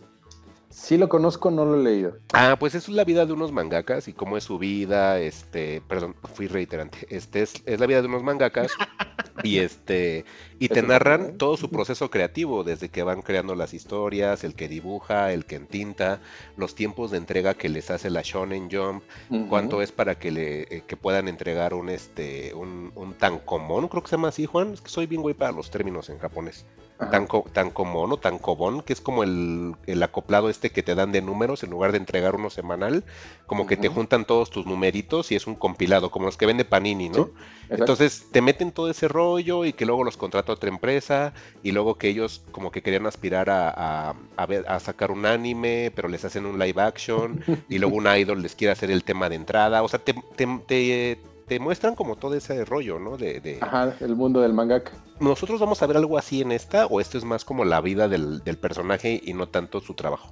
Sí lo conozco, no lo he leído. Ah, pues es la vida de unos mangakas y cómo es su vida, este, perdón, fui reiterante, este es, es la vida de unos mangakas [laughs] y este, y te narran todo su proceso creativo, desde que van creando las historias, el que dibuja, el que entinta, los tiempos de entrega que les hace la Shonen Jump, cuánto es para que le eh, que puedan entregar un este un, un tancomón, creo que se llama así, Juan, es que soy bien güey para los términos en japonés. Tanco, tancomón o tancobón, que es como el, el acoplado este que te dan de números en lugar de entregar uno semanal, como que te juntan todos tus numeritos y es un compilado, como los que vende Panini, ¿no? Sí. Entonces te meten todo ese rollo y que luego los contrata otra empresa y luego que ellos como que querían aspirar a, a- a ver- a sacar un anime, pero les hacen un live action [laughs] y luego un idol les quiere hacer el tema de entrada. O sea, te, te, te- te muestran como todo ese rollo, ¿no? De, de- Ajá, el mundo del mangaka. ¿Nosotros vamos a ver algo así en esta o esto es más como la vida del, del personaje y no tanto su trabajo?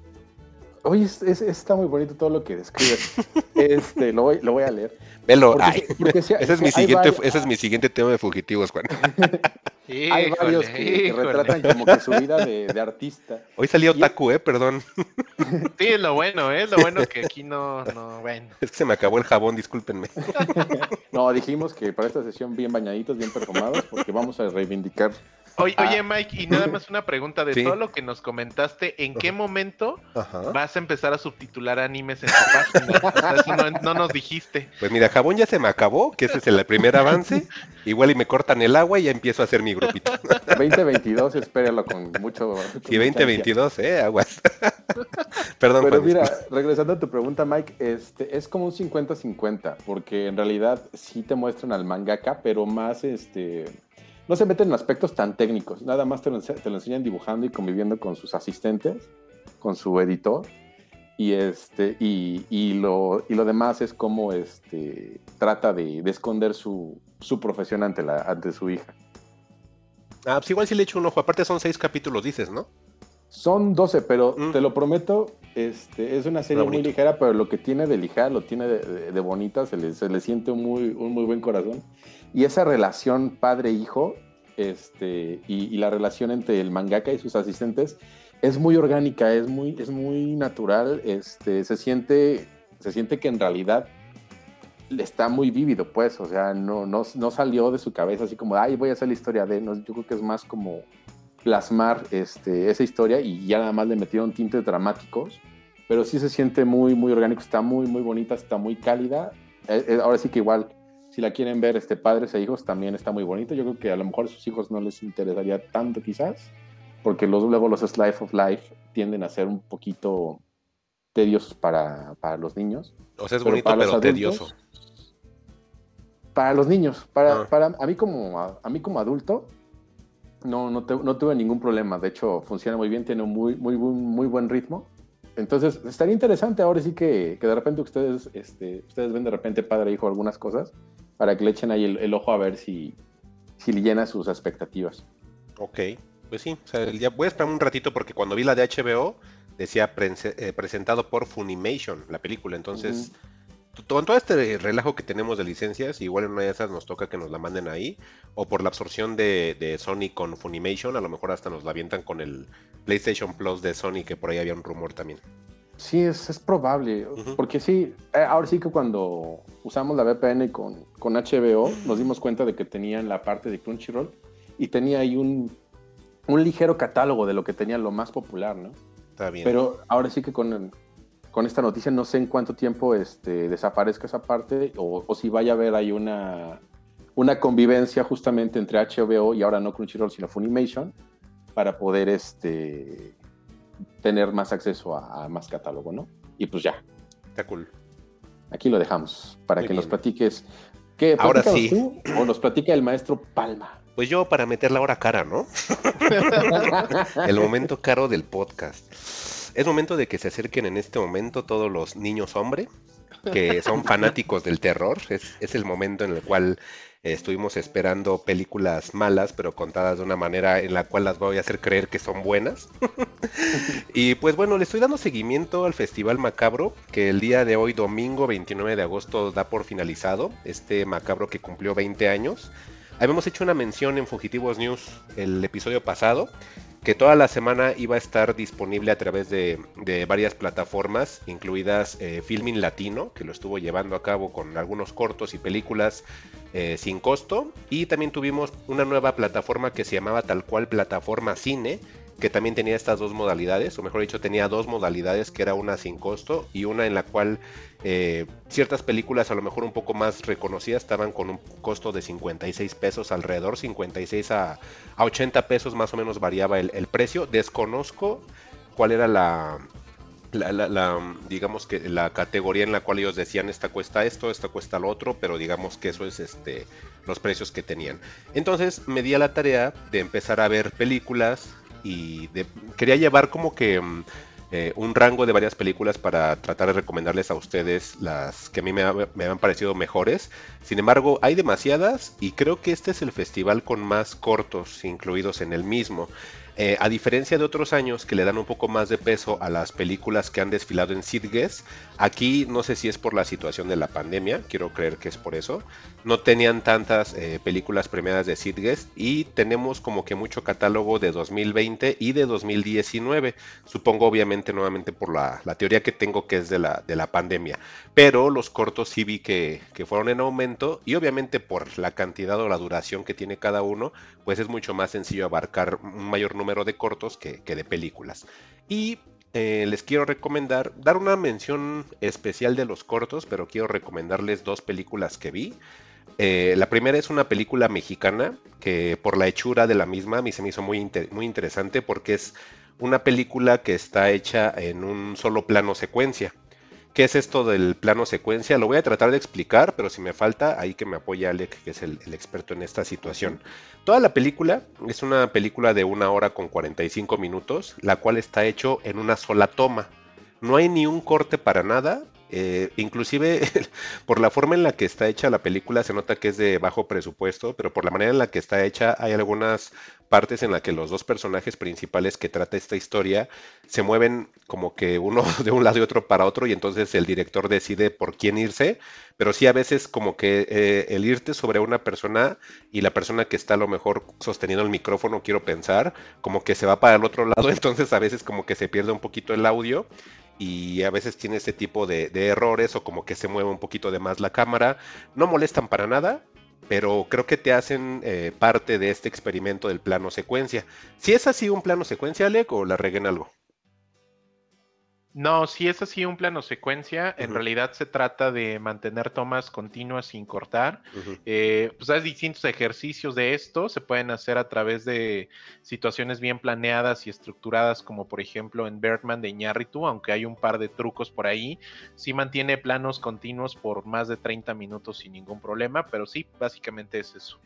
Oye, es- es- está muy bonito todo lo que describes. [laughs] Este, lo voy, lo voy a leer. Velo, Porque ay, sí- porque sí- ese es mi hay siguiente, ese es mi siguiente tema de fugitivos, Juan. [laughs] Hay Híjole, varios que, retratan como que su vida de, de artista. Hoy salió Y- Taku, eh, perdón. [laughs] Sí, es lo bueno, ¿eh? Lo bueno que aquí no, no, bueno. Es que se me acabó el jabón, discúlpenme. [laughs] No, dijimos que para esta sesión bien bañaditos, bien perfumados, porque vamos a reivindicar. Oye, Ah. oye, Mike, y nada más una pregunta de Sí. todo lo que nos comentaste, ¿en qué momento Ajá. vas a empezar a subtitular animes en tu página? O sea, eso no, no nos dijiste. Pues mira, jabón ya se me acabó, que ese es el primer avance. Igual y me cortan el agua y ya empiezo a hacer mi grupito. 2022, espéralo con mucho. con Y mucha 2022, eh, aguas. [laughs] Perdón, Pero Juan, mira, disculpa. regresando a tu pregunta, Mike, este, es como un 50-50, porque en realidad sí te muestran al mangaka, pero más, este, no se meten en aspectos tan técnicos, nada más te lo, te lo enseñan dibujando y conviviendo con sus asistentes, con su editor, y, este, y, y lo, y lo demás es como este, trata de, de esconder su, su profesión ante, la, ante su hija. Ah, pues igual sí le echo un ojo. Aparte son seis capítulos, dices, ¿no? Son 12, pero Mm. te lo prometo, este, es una serie muy ligera, pero lo que tiene de ligera lo tiene de, de- de bonita, se le, se le siente un muy, un muy buen corazón. Y esa relación padre-hijo este, y, y la relación entre el mangaka y sus asistentes es muy orgánica, es muy, es muy natural, este, se, siente, se siente que en realidad está muy vívido, pues, o sea, no, no, no salió de su cabeza así como, ay, voy a hacer la historia de, no, yo creo que es más como plasmar este, esa historia y ya nada más le metieron tintes dramáticos, pero sí se siente muy, muy orgánico, está muy, muy bonita, está muy cálida. Eh, eh, ahora sí que igual, si la quieren ver este, padres e hijos, también está muy bonito. Yo creo que a lo mejor a sus hijos no les interesaría tanto quizás, porque los, luego los Slice of Life tienden a ser un poquito tediosos para, para los niños. O sea, es bonito, pero adultos, tedioso. Para los niños, para, Ah. para a, mí como, a, a mí como adulto, no, no, te- no tuve ningún problema. De hecho, funciona muy bien, tiene un muy, muy, muy buen ritmo. Entonces, estaría interesante ahora sí que, que de repente ustedes, este, ustedes ven de repente padre e hijo algunas cosas para que le echen ahí el, el ojo a ver si, si le llena sus expectativas. Ok, pues sí. O sea, ya voy a esperar un ratito porque cuando vi la de HBO decía eh, presentado por Funimation, la película. Entonces, con todo este relajo que tenemos de licencias, igual en una de esas nos toca que nos la manden ahí. O por la absorción de, de Sony con Funimation, a lo mejor hasta nos la avientan con el PlayStation Plus de Sony, que por ahí había un rumor también. Sí, es, es probable, porque sí, eh, ahora sí que cuando usamos la VPN con, con HBO, nos dimos cuenta de que tenían la parte de Crunchyroll y tenía ahí un, un ligero catálogo de lo que tenía lo más popular, ¿no? Está bien. Pero ahora sí que con, con esta noticia no sé en cuánto tiempo este, desaparezca esa parte o, o si vaya a haber ahí una, una convivencia justamente entre HBO y ahora no Crunchyroll, sino Funimation para poder este, tener más acceso a, a más catálogo, ¿no? Y pues ya, Está cool. aquí lo dejamos para Muy que nos platiques. ¿Qué, Ahora sí. tú o nos platica el maestro Palma? Pues yo para meter la hora cara, ¿no? [laughs] El momento caro del podcast. Es momento de que se acerquen en este momento todos los niños hombre que son fanáticos del terror. Es, el momento en el cual estuvimos esperando películas malas, pero contadas de una manera en la cual las voy a hacer creer que son buenas. [laughs] y pues bueno, le estoy dando seguimiento al Festival Macabro, que el día de hoy, domingo 29 de agosto, da por finalizado. Este Macabro que cumplió 20 años. Habíamos hecho una mención en Fugitivos News el episodio pasado que toda la semana iba a estar disponible a través de, varias plataformas, incluidas eh, Filming Latino, que lo estuvo llevando a cabo con algunos cortos y películas eh, sin costo. Y también tuvimos una nueva plataforma que se llamaba tal cual Plataforma Cine, que también tenía estas dos modalidades, o mejor dicho, tenía dos modalidades, que era una sin costo y una en la cual eh, ciertas películas a lo mejor un poco más reconocidas estaban con un costo de 56 pesos alrededor, 56 a, 80 pesos más o menos variaba el, precio. Desconozco cuál era la, la, digamos que la categoría en la cual ellos decían esta cuesta esto, esta cuesta lo otro, pero digamos que eso es este los precios que tenían. Entonces me di a la tarea de empezar a ver películas y quería llevar como que mm, eh, un rango de varias películas para tratar de recomendarles a ustedes las que a mí me, han parecido mejores. Sin embargo, hay demasiadas y creo que este es el festival con más cortos incluidos en el mismo. Eh, a diferencia de otros años que le dan un poco más de peso a las películas que han desfilado en Sitges, aquí no sé si es por la situación de la pandemia, quiero creer que es por eso, no tenían tantas eh, películas premiadas de Sitges y tenemos como que mucho catálogo de 2020 y de 2019, supongo obviamente nuevamente por la, teoría que tengo que es de la, de la pandemia, pero los cortos sí vi que, que fueron en aumento y obviamente por la cantidad o la duración que tiene cada uno, pues es mucho más sencillo abarcar un mayor número de cortos que, de películas. Y eh, les quiero recomendar, dar una mención especial de los cortos, pero quiero recomendarles dos películas que vi. Eh, la primera es una película mexicana que por la hechura de la misma a mí se me hizo muy, muy interesante porque es una película que está hecha en un solo plano secuencia. ¿Qué es esto del plano secuencia? Lo voy a tratar de explicar, pero si me falta, ahí que me apoya Alec, que es el, experto en esta situación. Toda la película es una película de una hora con 45 minutos, la cual está hecho en una sola toma. No hay ni un corte para nada, eh, inclusive [laughs] por la forma en la que está hecha la película se nota que es de bajo presupuesto, pero por la manera en la que está hecha hay algunas partes en las que los dos personajes principales que trata esta historia se mueven como que uno [laughs] de un lado y otro para otro y entonces el director decide por quién irse, pero sí a veces como que eh, el irte sobre una persona y la persona que está a lo mejor sosteniendo el micrófono, quiero pensar, como que se va para el otro lado, [laughs] entonces a veces como que se pierde un poquito el audio y a veces tiene ese tipo de, errores o como que se mueve un poquito de más la cámara. No molestan para nada, pero creo que te hacen eh, parte de este experimento del plano secuencia. Si es así un plano secuencia, Alec, o la reguen algo. No, si es así un plano secuencia, en realidad se trata de mantener tomas continuas sin cortar. Eh, pues hay distintos ejercicios de esto, se pueden hacer a través de situaciones bien planeadas y estructuradas, como por ejemplo en Bergman de Iñárritu, aunque hay un par de trucos por ahí. Sí mantiene planos continuos por más de 30 minutos sin ningún problema, pero sí, básicamente es eso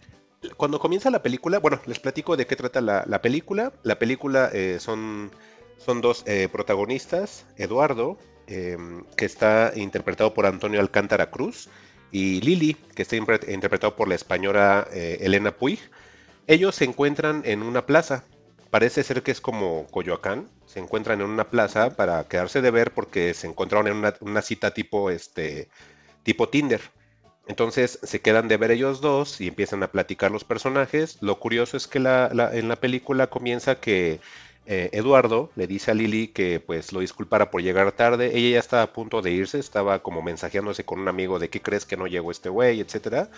cuando comienza la película, bueno, les platico de qué trata la, película. La película eh, son son dos eh, protagonistas, Eduardo, em, que está interpretado por Antonio Alcántara Cruz, y Lili, que está interpretado por la española eh, Elena Puig. Ellos se encuentran en una plaza, parece ser que es como Coyoacán, se encuentran en una plaza para quedarse de ver porque se encontraron en una, cita tipo, este, tipo Tinder. Entonces se quedan de ver ellos dos y empiezan a platicar los personajes. Lo curioso es que en la película comienza que eh, Eduardo le dice a Lili que pues lo disculpara por llegar tarde. Ella ya estaba a punto de irse, estaba como mensajeándose con un amigo de qué crees que no llegó este güey, etcétera.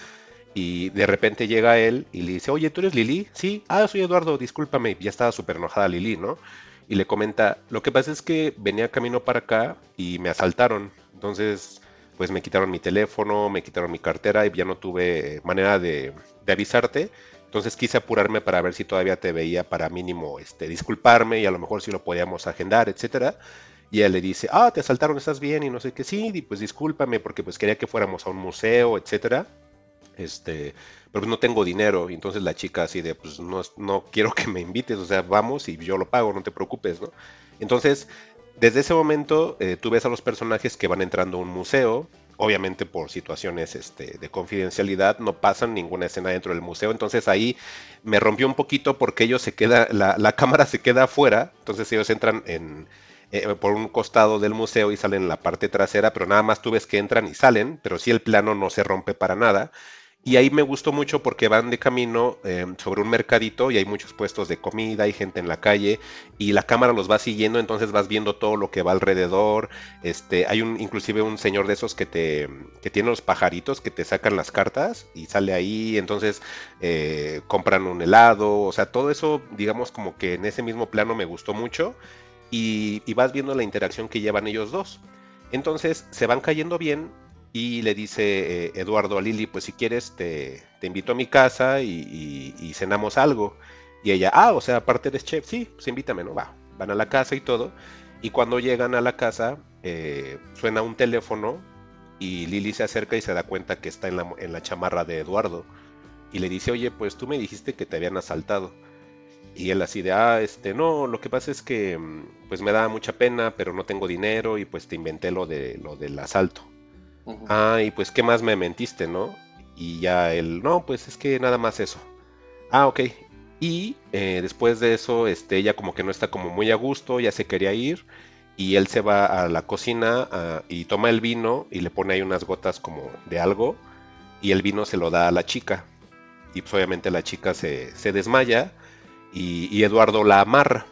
Y de repente llega él y le dice, oye, ¿tú eres Lili? Sí, ah, soy Eduardo, discúlpame. Ya estaba súper enojada Lili, ¿no? Y le comenta, lo que pasa es que venía camino para acá y me asaltaron. Entonces, pues me quitaron mi teléfono, me quitaron mi cartera y ya no tuve manera de, de avisarte. Entonces quise apurarme para ver si todavía te veía para mínimo este, disculparme y a lo mejor si lo podíamos agendar, etcétera. Y él le dice, ah, te asaltaron, estás bien y no sé qué, sí, y pues discúlpame porque pues quería que fuéramos a un museo, etcétera. Este, pero no tengo dinero. Y entonces la chica así de, pues no, no quiero que me invites, o sea, vamos y yo lo pago, no te preocupes, ¿no? Entonces, desde ese momento eh, tú ves a los personajes que van entrando a un museo, obviamente por situaciones este, de confidencialidad no pasan ninguna escena dentro del museo. Entonces ahí me rompió un poquito porque ellos se queda, la, la cámara se queda afuera, entonces ellos entran en, eh, por un costado del museo y salen en la parte trasera, pero nada más tú ves que entran y salen, pero sí el plano no se rompe para nada. Y ahí me gustó mucho porque van de camino eh, sobre un mercadito y hay muchos puestos de comida, hay gente en la calle y la cámara los va siguiendo, entonces vas viendo todo lo que va alrededor. Este, hay un, inclusive un señor de esos que te, que tiene los pajaritos que te sacan las cartas y sale ahí, entonces eh, compran un helado, o sea, todo eso, digamos como que en ese mismo plano me gustó mucho y, y vas viendo la interacción que llevan ellos dos. Entonces se van cayendo bien y le dice eh, Eduardo a Lili, pues si quieres te, invito a mi casa y, cenamos algo. Y ella, ah, o sea, aparte eres chef, sí, pues invítame, ¿no? Va, van a la casa y todo. Y cuando llegan a la casa, eh, suena un teléfono y Lili se acerca y se da cuenta que está en la, en la chamarra de Eduardo. Y le dice, oye, pues tú me dijiste que te habían asaltado. Y él así de, ah, este, no, lo que pasa es que mm, pues me da mucha pena, pero no tengo dinero y pues te inventé lo, de, lo del asalto. Ah, y pues, ¿qué más me mentiste, no? Y ya él, no, pues es que nada más eso. Ah, ok. Y eh, después de eso, este, ella como que no está como muy a gusto, ya se quería ir. Y él se va a la cocina ah, y toma el vino y le pone ahí unas gotas como de algo. Y el vino se lo da a la chica. Y pues obviamente la chica se, desmaya y, y Eduardo la amarra.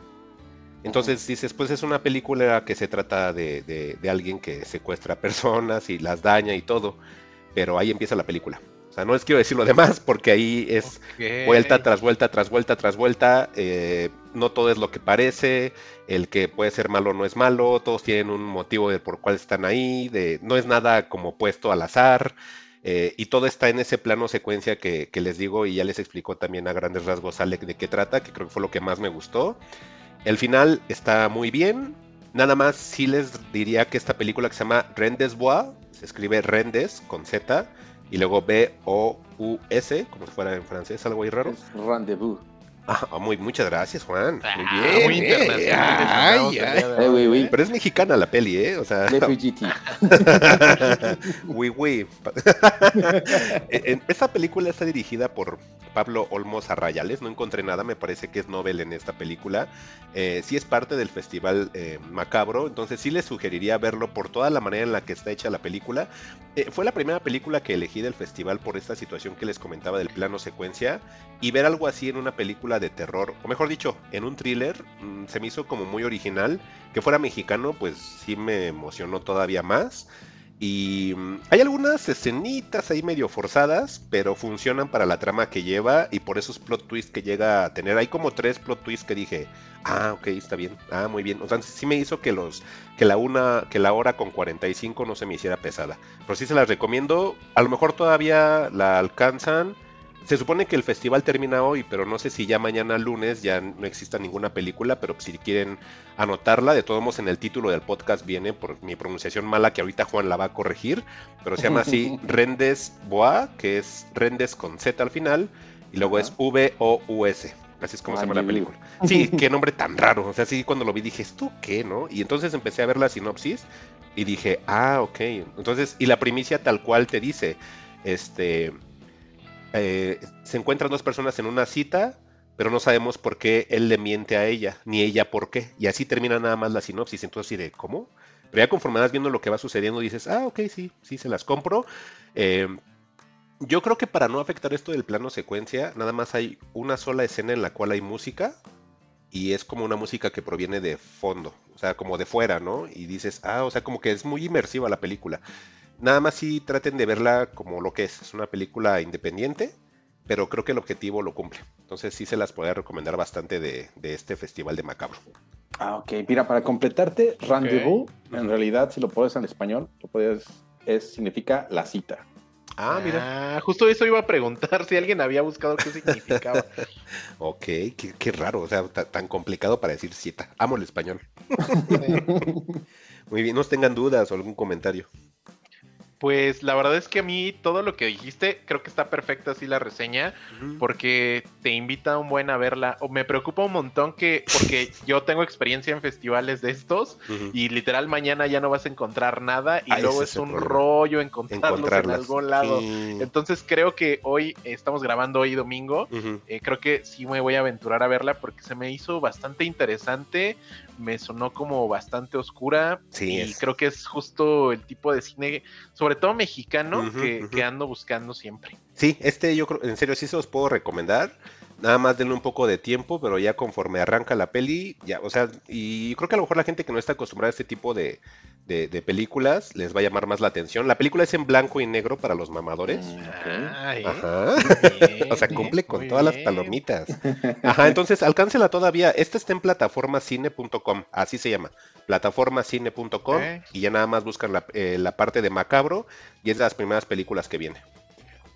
Entonces dices, pues es una película que se trata de, alguien que secuestra personas y las daña y todo, pero ahí empieza la película. O sea, no les quiero decir lo demás porque ahí es vuelta tras vuelta, tras vuelta, tras vuelta. Eh, no todo es lo que parece. El que puede ser malo no es malo. Todos tienen un motivo de por cuál están ahí. De, no es nada como puesto al azar. Eh, y todo está en ese plano secuencia que, que, les digo y ya les explicó también a grandes rasgos Alec de qué trata, que creo que fue lo que más me gustó. El final está muy bien. Nada más sí les diría que esta película que se llama Rendes Bois, se escribe Rendes con Z y luego B-O-U-S, como si fuera en francés, algo ahí raro. rendezvous. Ah, muy, muchas gracias, Juan. Ah, muy bien. Muy internacional. Eh, Pero es mexicana la peli, ¿eh? O sea. [laughs] Uy, uy. [laughs] [laughs] Esta película está dirigida por Pablo Olmos Arrayales. No encontré nada, me parece que es novel en esta película. Eh, sí es parte del Festival eh, Macabro, entonces sí les sugeriría verlo por toda la manera en la que está hecha la película. Eh, fue la primera película que elegí del festival por esta situación que les comentaba del plano secuencia y ver algo así en una película de terror, o mejor dicho, en un thriller, mm, se me hizo como muy original. Que fuera mexicano, pues sí me emocionó todavía más. Y mm, hay algunas escenitas ahí medio forzadas, pero funcionan para la trama que lleva y por esos plot twists que llega a tener. Hay como tres plot twists que dije, ah, ok, está bien, ah, muy bien. O sea, sí me hizo que los, que la una, que la hora con 45 no se me hiciera pesada. Pero sí se las recomiendo. A lo mejor todavía la alcanzan se supone que el festival termina hoy, pero no sé si ya mañana lunes ya no exista ninguna película, pero si quieren anotarla, de todos modos en el título del podcast viene por mi pronunciación mala que ahorita Juan la va a corregir, pero se llama así [laughs] Rendes Boa, que es Rendes con Z al final, y luego es V-O-U-S. Así es como se llama la película. [laughs] Sí, qué nombre tan raro. O sea, sí, cuando lo vi dije, ¿esto qué, no? Y entonces empecé a ver la sinopsis y dije, ah, ok. Entonces, y la primicia tal cual te dice, este, eh, se encuentran dos personas en una cita, pero no sabemos por qué él le miente a ella, ni ella por qué. Y así termina nada más la sinopsis. Entonces, de, ¿cómo? Pero ya conforme vas viendo lo que va sucediendo, dices, ah, ok, sí, sí, se las compro. Eh, yo creo que para no afectar esto del plano secuencia, nada más hay una sola escena en la cual hay música. Y es como una música que proviene de fondo, o sea, como de fuera, ¿no? Y dices, ah, o sea, como que es muy inmersiva la película. Nada más si traten de verla como lo que es. Es una película independiente, pero creo que el objetivo lo cumple. Entonces sí se las podría recomendar bastante de, este festival de Macabro. Ah, ok. Mira, para completarte, rendezvous, en realidad, si lo pones en español, lo puedes, es, significa la cita. Ah, mira. Ah, justo eso iba a preguntar si alguien había buscado qué significaba. [laughs] ok, qué, raro, o sea, tan complicado para decir cita. Amo el español. [laughs] Muy bien, no tengan dudas o algún comentario. Pues la verdad es que a mí todo lo que dijiste creo que está perfecta así la reseña porque te invita un buen a verla. O me preocupa un montón que porque [laughs] yo tengo experiencia en festivales de estos y literal mañana ya no vas a encontrar nada y luego es, un rollo encontrarlos en algún lado. Entonces creo que hoy estamos grabando hoy domingo. Eh, creo que sí me voy a aventurar a verla porque se me hizo bastante interesante me sonó como bastante oscura. Sí, y creo que es justo el tipo de cine, sobre todo mexicano, que, ando buscando siempre. Sí, este yo creo, en serio, sí se los puedo recomendar. Nada más denle un poco de tiempo, pero ya conforme arranca la peli, ya, o sea, y creo que a lo mejor la gente que no está acostumbrada a este tipo de, de, películas les va a llamar más la atención. La película es en blanco y negro para los mamadores. Mm, Ajá. [laughs] o sea, cumple con todas las palomitas. [laughs] Ajá, entonces alcáncela todavía. Esta está en plataformacine.com, así se llama. Plataformacine.com y ya nada más buscan la, eh, la parte de macabro y es de las primeras películas que viene.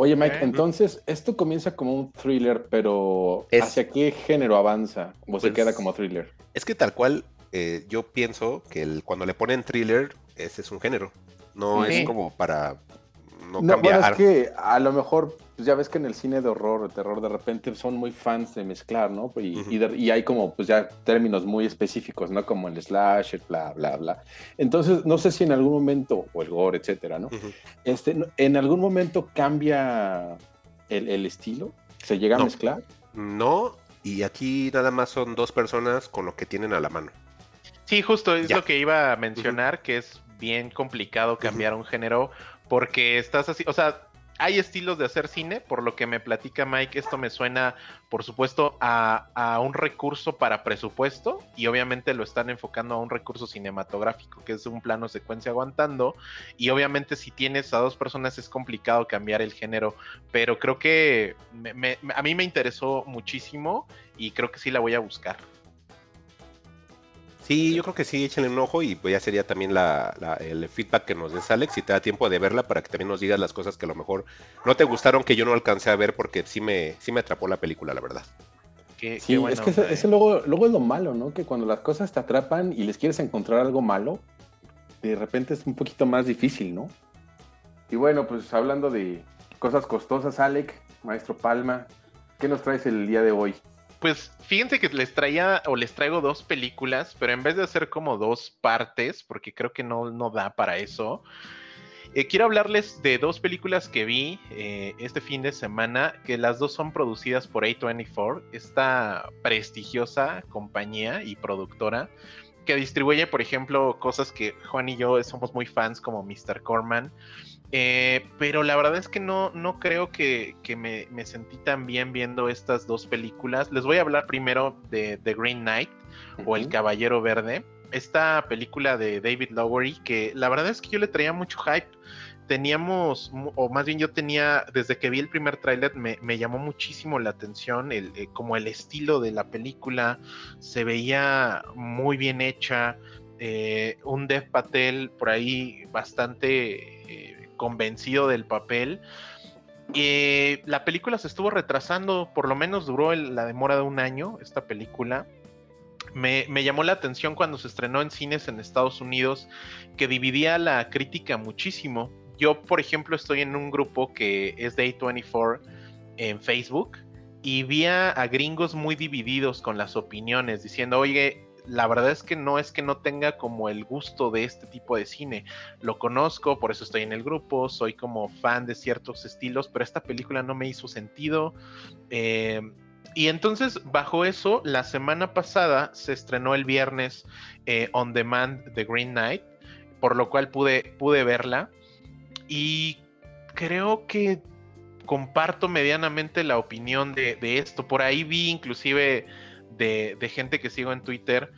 Oye, Mike, entonces esto comienza como un thriller, pero ¿hacia qué género avanza? ¿O se pues queda como thriller? Es que tal cual, eh, yo pienso que el, cuando le ponen thriller, ese es un género. No es como para no, Bueno, es que a lo mejor, pues ya ves que en el cine de horror o terror de repente son muy fans de mezclar, ¿no? Y, y, hay como, pues ya términos muy específicos, ¿no? Como el slasher, bla, bla, bla. Entonces, no sé si en algún momento, o el gore, etcétera, ¿no? este, ¿En algún momento cambia el, estilo? ¿Se llega a mezclar? No, y aquí nada más son dos personas con lo que tienen a la mano. Sí, justo es lo que iba a mencionar, que es bien complicado cambiar un género porque estás así, o sea, hay estilos de hacer cine, por lo que me platica Mike, esto me suena, por supuesto, a, un recurso para presupuesto y obviamente lo están enfocando a un recurso cinematográfico, que es un plano secuencia aguantando y obviamente si tienes a dos personas es complicado cambiar el género, pero creo que a mí me interesó muchísimo y creo que sí la voy a buscar. Sí, yo creo que sí, échenle un ojo y pues ya sería también el feedback que nos des Alex, si te da tiempo de verla para que también nos digas las cosas que a lo mejor no te gustaron, que yo no alcancé a ver porque sí me, sí me atrapó la película, la verdad. sí, es que ese, luego, luego es lo malo, ¿no? Que cuando las cosas te atrapan y les quieres encontrar algo malo, de repente es un poquito más difícil, ¿no? Y bueno, pues hablando de cosas costosas, Alex, maestro Palma, ¿qué nos traes el día de hoy? Pues fíjense que les traía o les traigo dos películas, pero en vez de hacer como dos partes, porque creo que no, no da para eso, eh, quiero hablarles de dos películas que vi eh, este fin de semana, que las dos son producidas por A24, esta prestigiosa compañía y productora que distribuye, por ejemplo, cosas que Juan y yo somos muy fans como Mr. Corman. Eh, pero la verdad es que no, no creo que, me, sentí tan bien viendo estas dos películas. Les voy a hablar primero de The Green Knight o El Caballero Verde. Esta película de David Lowery, que la verdad es que yo le traía mucho hype. Teníamos, o más bien yo tenía, desde que vi el primer tráiler, me, llamó muchísimo la atención, el, eh, como el estilo de la película, se veía muy bien hecha, eh, un Dev Patel por ahí bastante convencido del papel. y la película se estuvo retrasando, por lo menos duró la demora de un año, esta película. Me, llamó la atención cuando se estrenó en cines en Estados Unidos, que dividía la crítica muchísimo. Yo, por ejemplo, estoy en un grupo que es Day 24 en Facebook y vi a gringos muy divididos con las opiniones, diciendo, oye, la verdad es que no es que no tenga como el gusto de este tipo de cine. Lo conozco, por eso estoy en el grupo, soy como fan de ciertos estilos, pero esta película no me hizo sentido. Eh, y entonces, bajo eso, la semana pasada se estrenó el viernes eh, On Demand The Green Knight, por lo cual pude, pude verla. Y creo que comparto medianamente la opinión de, de esto. Por ahí vi inclusive de, gente que sigo en Twitter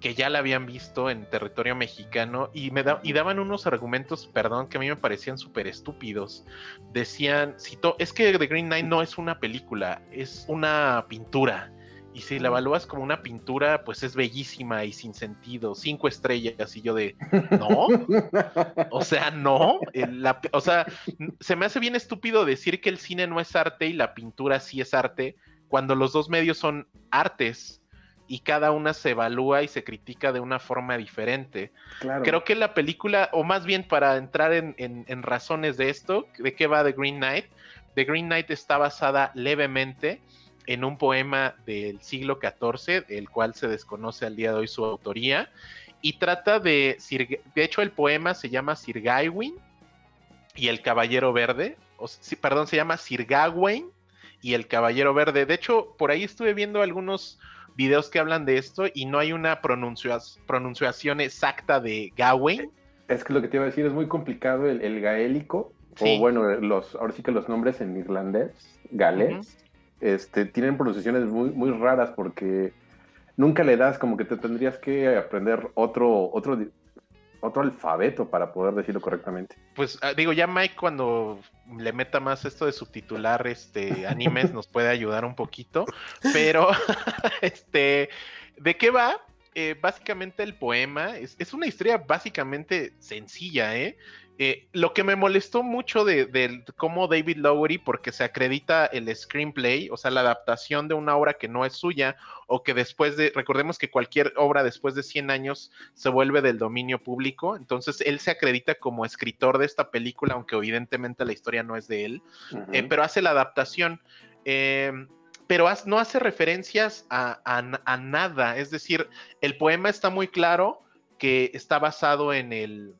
que ya la habían visto en territorio mexicano y me y daban unos argumentos, perdón, que a mí me parecían súper estúpidos. Decían, cito, es que The Green Knight no es una película, es una pintura. Y si la evalúas como una pintura, pues es bellísima y sin sentido, cinco estrellas. Y yo de, no, [laughs] o sea, no, o sea, se me hace bien estúpido decir que el cine no es arte y la pintura sí es arte, cuando los dos medios son artes y cada una se evalúa y se critica de una forma diferente. Creo que la película, o más bien para entrar en, en, razones de esto, ¿de qué va The Green Knight? The Green Knight está basada levemente en un poema del siglo XIV, el cual se desconoce al día de hoy su autoría, y trata de, de hecho el poema se llama Sir Gawain y el Caballero Verde, o, perdón, se llama Sir Gawain y el Caballero Verde. De hecho, por ahí estuve viendo algunos videos que hablan de esto y no hay una pronunciación exacta de Gawain. Es que lo que te iba a decir es muy complicado el, gaélico, o bueno, los, ahora sí que los nombres en irlandés, galés, este, tienen pronunciaciones muy, muy raras porque nunca le das como que te tendrías que aprender otro, otro, otro alfabeto para poder decirlo correctamente. Pues ah, digo, ya Mike cuando le meta más esto de subtitular este [laughs] animes nos puede ayudar un poquito, pero [laughs] este, ¿de qué va? Eh, básicamente el poema es, es, una historia básicamente sencilla, ¿eh? Eh, lo que me molestó mucho de, cómo David Lowery, porque se acredita el screenplay, o sea, la adaptación de una obra que no es suya, o que después de, recordemos que cualquier obra después de 100 años se vuelve del dominio público, entonces él se acredita como escritor de esta película, aunque evidentemente la historia no es de él, eh, pero hace la adaptación. Em, pero no hace referencias a nada, es decir, el poema está muy claro que está basado en el,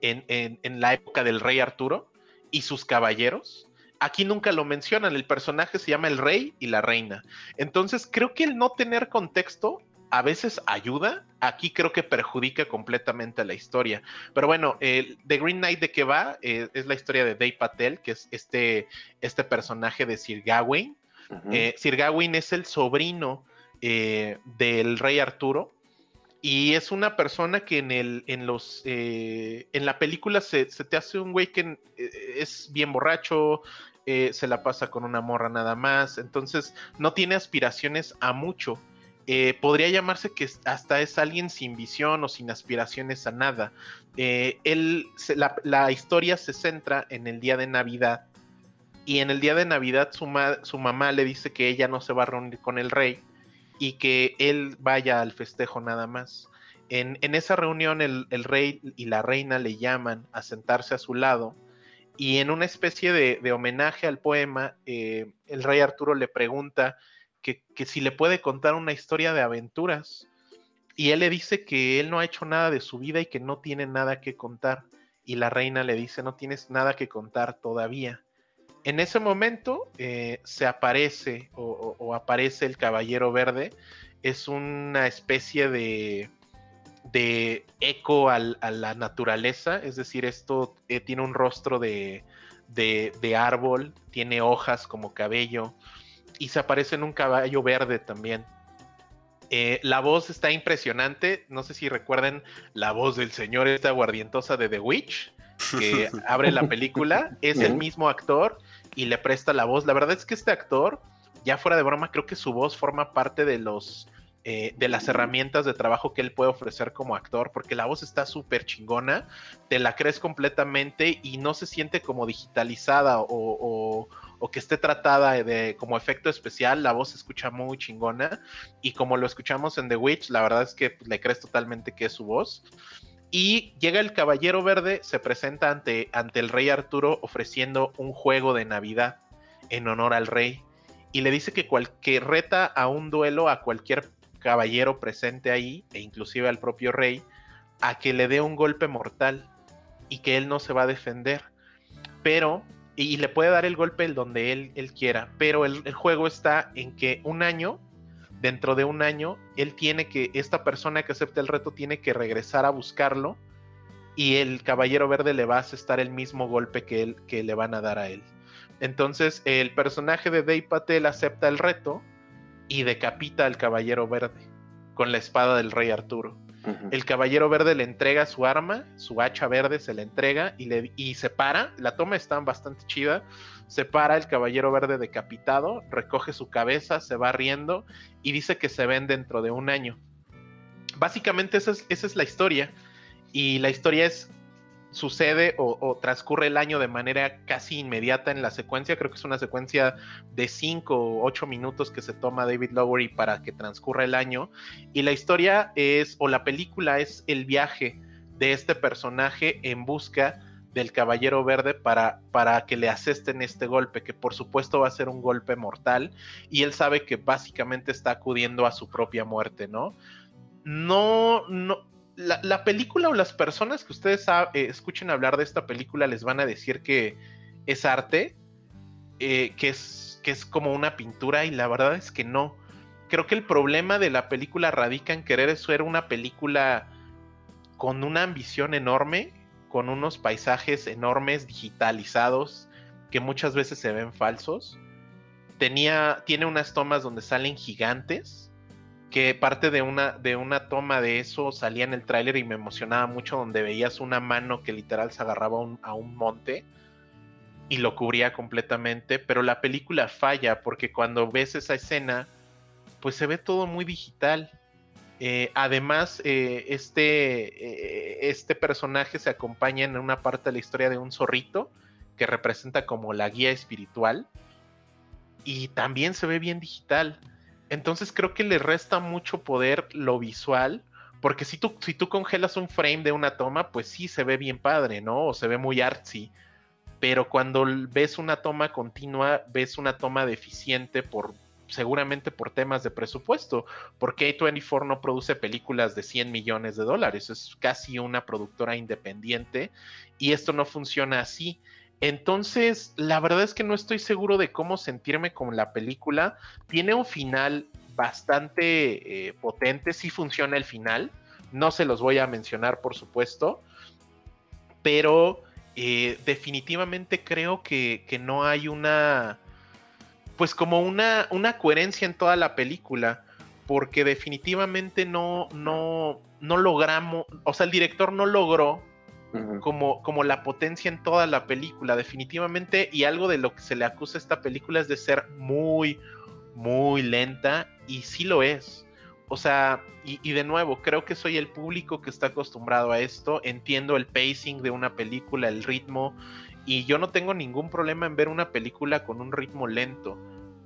en, la época del rey Arturo y sus caballeros. Aquí nunca lo mencionan, el personaje se llama el rey y la reina. Entonces creo que el no tener contexto a veces ayuda, aquí creo que perjudica completamente la historia. Pero bueno, The Green Knight de que va eh, es la historia de Dave Patel, que es este, este personaje de Sir Gawain. Eh, Sir Gawain es el sobrino eh, del rey Arturo y es una persona que en el, en los, eh, en la película se, te hace un güey que eh, es bien borracho, eh, se la pasa con una morra nada más, entonces no tiene aspiraciones a mucho. podría llamarse que hasta es alguien sin visión o sin aspiraciones a nada. él, la, la, historia se centra en el día de Navidad y en el día de Navidad su, su mamá le dice que ella no se va a reunir con el rey y que él vaya al festejo nada más. En, esa reunión el, rey y la reina le llaman a sentarse a su lado y en una especie de, homenaje al poema, eh, el rey Arturo le pregunta que, si le puede contar una historia de aventuras y él le dice que él no ha hecho nada de su vida y que no tiene nada que contar y la reina le dice no tienes nada que contar todavía. En ese momento eh, se aparece o, aparece el Caballero Verde. Es una especie de, de eco a la naturaleza, es decir, esto eh, tiene un rostro de, árbol, tiene hojas como cabello y se aparece en un caballo verde también. Eh, la voz está impresionante, no sé si recuerden la voz del señor esta guardientosa de The Witch, que [laughs] abre la película, es el mismo actor y le presta la voz. La verdad es que este actor, ya fuera de broma, creo que su voz forma parte de los eh, de las herramientas de trabajo que él puede ofrecer como actor, porque la voz está súper chingona, te la crees completamente y no se siente como digitalizada o, que esté tratada de, como efecto especial, la voz se escucha muy chingona y como lo escuchamos en The Witch, la verdad es que le crees totalmente que es su voz. Y llega el Caballero Verde, se presenta ante, ante el rey Arturo ofreciendo un juego de Navidad en honor al rey. Y le dice que, cualquier reta a un duelo a cualquier caballero presente ahí, e inclusive al propio rey, a que le dé un golpe mortal y que él no se va a defender. Pero, y le puede dar el golpe el donde él, él quiera, pero el, el juego está en que un año dentro de un año, él tiene que, esta persona que acepta el reto tiene que regresar a buscarlo y el Caballero Verde le va a asestar el mismo golpe que, él, que le van a dar a él. Entonces, el personaje de Dave Patel acepta el reto y decapita al Caballero Verde con la espada del Rey Arturo. El Caballero Verde le entrega su arma, su hacha verde se le entrega y, le, y se para. La toma está bastante chida se para el caballero verde decapitado, recoge su cabeza, se va riendo y dice que se ven dentro de un año. Básicamente esa es, esa es la historia. Y la historia es sucede o, transcurre el año de manera casi inmediata en la secuencia. Creo que es una secuencia de 5 o 8 minutos que se toma David Lowery para que transcurra el año. Y la historia es, o la película es el viaje de este personaje en busca del Caballero Verde para, para que le asesten este golpe, que por supuesto va a ser un golpe mortal, y él sabe que básicamente está acudiendo a su propia muerte, ¿no? No, no, la, película o las personas que ustedes eh, escuchen hablar de esta película les van a decir que es arte, eh, que, es, que es como una pintura y la verdad es que no. Creo que el problema de la película radica en querer ser una película con una ambición enorme, con unos paisajes enormes digitalizados que muchas veces se ven falsos. Tenía, tiene unas tomas donde salen gigantes que parte de una, de una toma de eso salía en el tráiler y me emocionaba mucho donde veías una mano que literal se agarraba a un monte y lo cubría completamente, pero la película falla porque cuando ves esa escena, pues se ve todo muy digital. Eh, además, eh, este, eh, este personaje se acompaña en una parte de la historia de un zorrito que representa como la guía espiritual y también se ve bien digital. Entonces creo que le resta mucho poder lo visual, porque si tú, si tú congelas un frame de una toma, pues sí se ve bien padre, ¿no? O se ve muy artsy. Pero cuando ves una toma continua, ves una toma deficiente por seguramente por temas de presupuesto, porque A24 no produce películas de 100 millones de dólares, es casi una productora independiente y esto no funciona así. Entonces, la verdad es que no estoy seguro de cómo sentirme con la película. Tiene un final bastante eh, potente, sí funciona el final. No se los voy a mencionar, por supuesto. Pero eh, definitivamente creo que, no hay una. Pues como una, una coherencia en toda la película. Porque definitivamente no, no, no logramos. O sea, el director no logró como, como la potencia en toda la película, definitivamente, y algo de lo que se le acusa a esta película es de ser muy, muy lenta, y sí lo es. O sea, y, de nuevo, creo que soy el público que está acostumbrado a esto, entiendo el pacing de una película, el ritmo, y yo no tengo ningún problema en ver una película con un ritmo lento,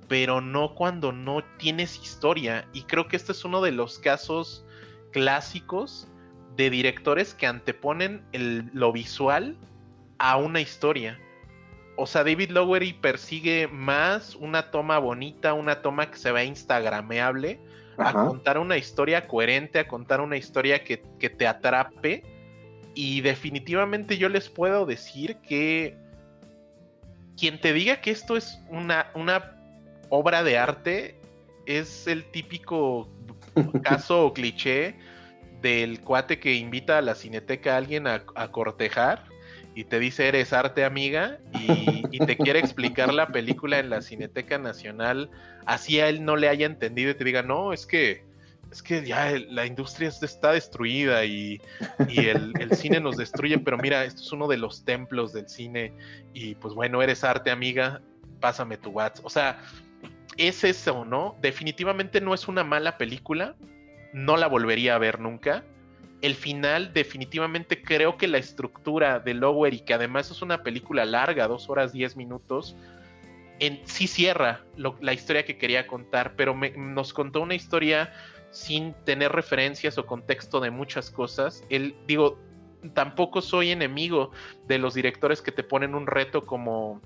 pero no cuando no tienes historia, y creo que este es uno de los casos clásicos de directores que anteponen lo visual a una historia. O sea, David Lowery persigue más una toma bonita, una toma que se vea instagrameable, a contar una historia coherente, a contar una historia que, te atrape. Y definitivamente yo les puedo decir que quien te diga que esto es una, una obra de arte es el típico [laughs] caso o cliché del cuate que invita a la cineteca a alguien a, cortejar y te dice eres arte amiga y, te quiere explicar la película en la Cineteca Nacional, así a él no le haya entendido y te diga, no, es que es que ya la industria está destruida y, el, el, cine nos destruye, pero mira, esto es uno de los templos del cine y pues bueno, eres arte amiga, pásame tu WhatsApp. O sea, es eso, ¿no? Definitivamente no es una mala película, no la volvería a ver nunca. El final, definitivamente creo que la estructura de Lower y que además es una película larga, dos horas diez minutos, en, sí cierra la historia que quería contar, pero nos contó una historia sin tener referencias o contexto de muchas cosas. El, digo, tampoco soy enemigo de los directores que te ponen un reto como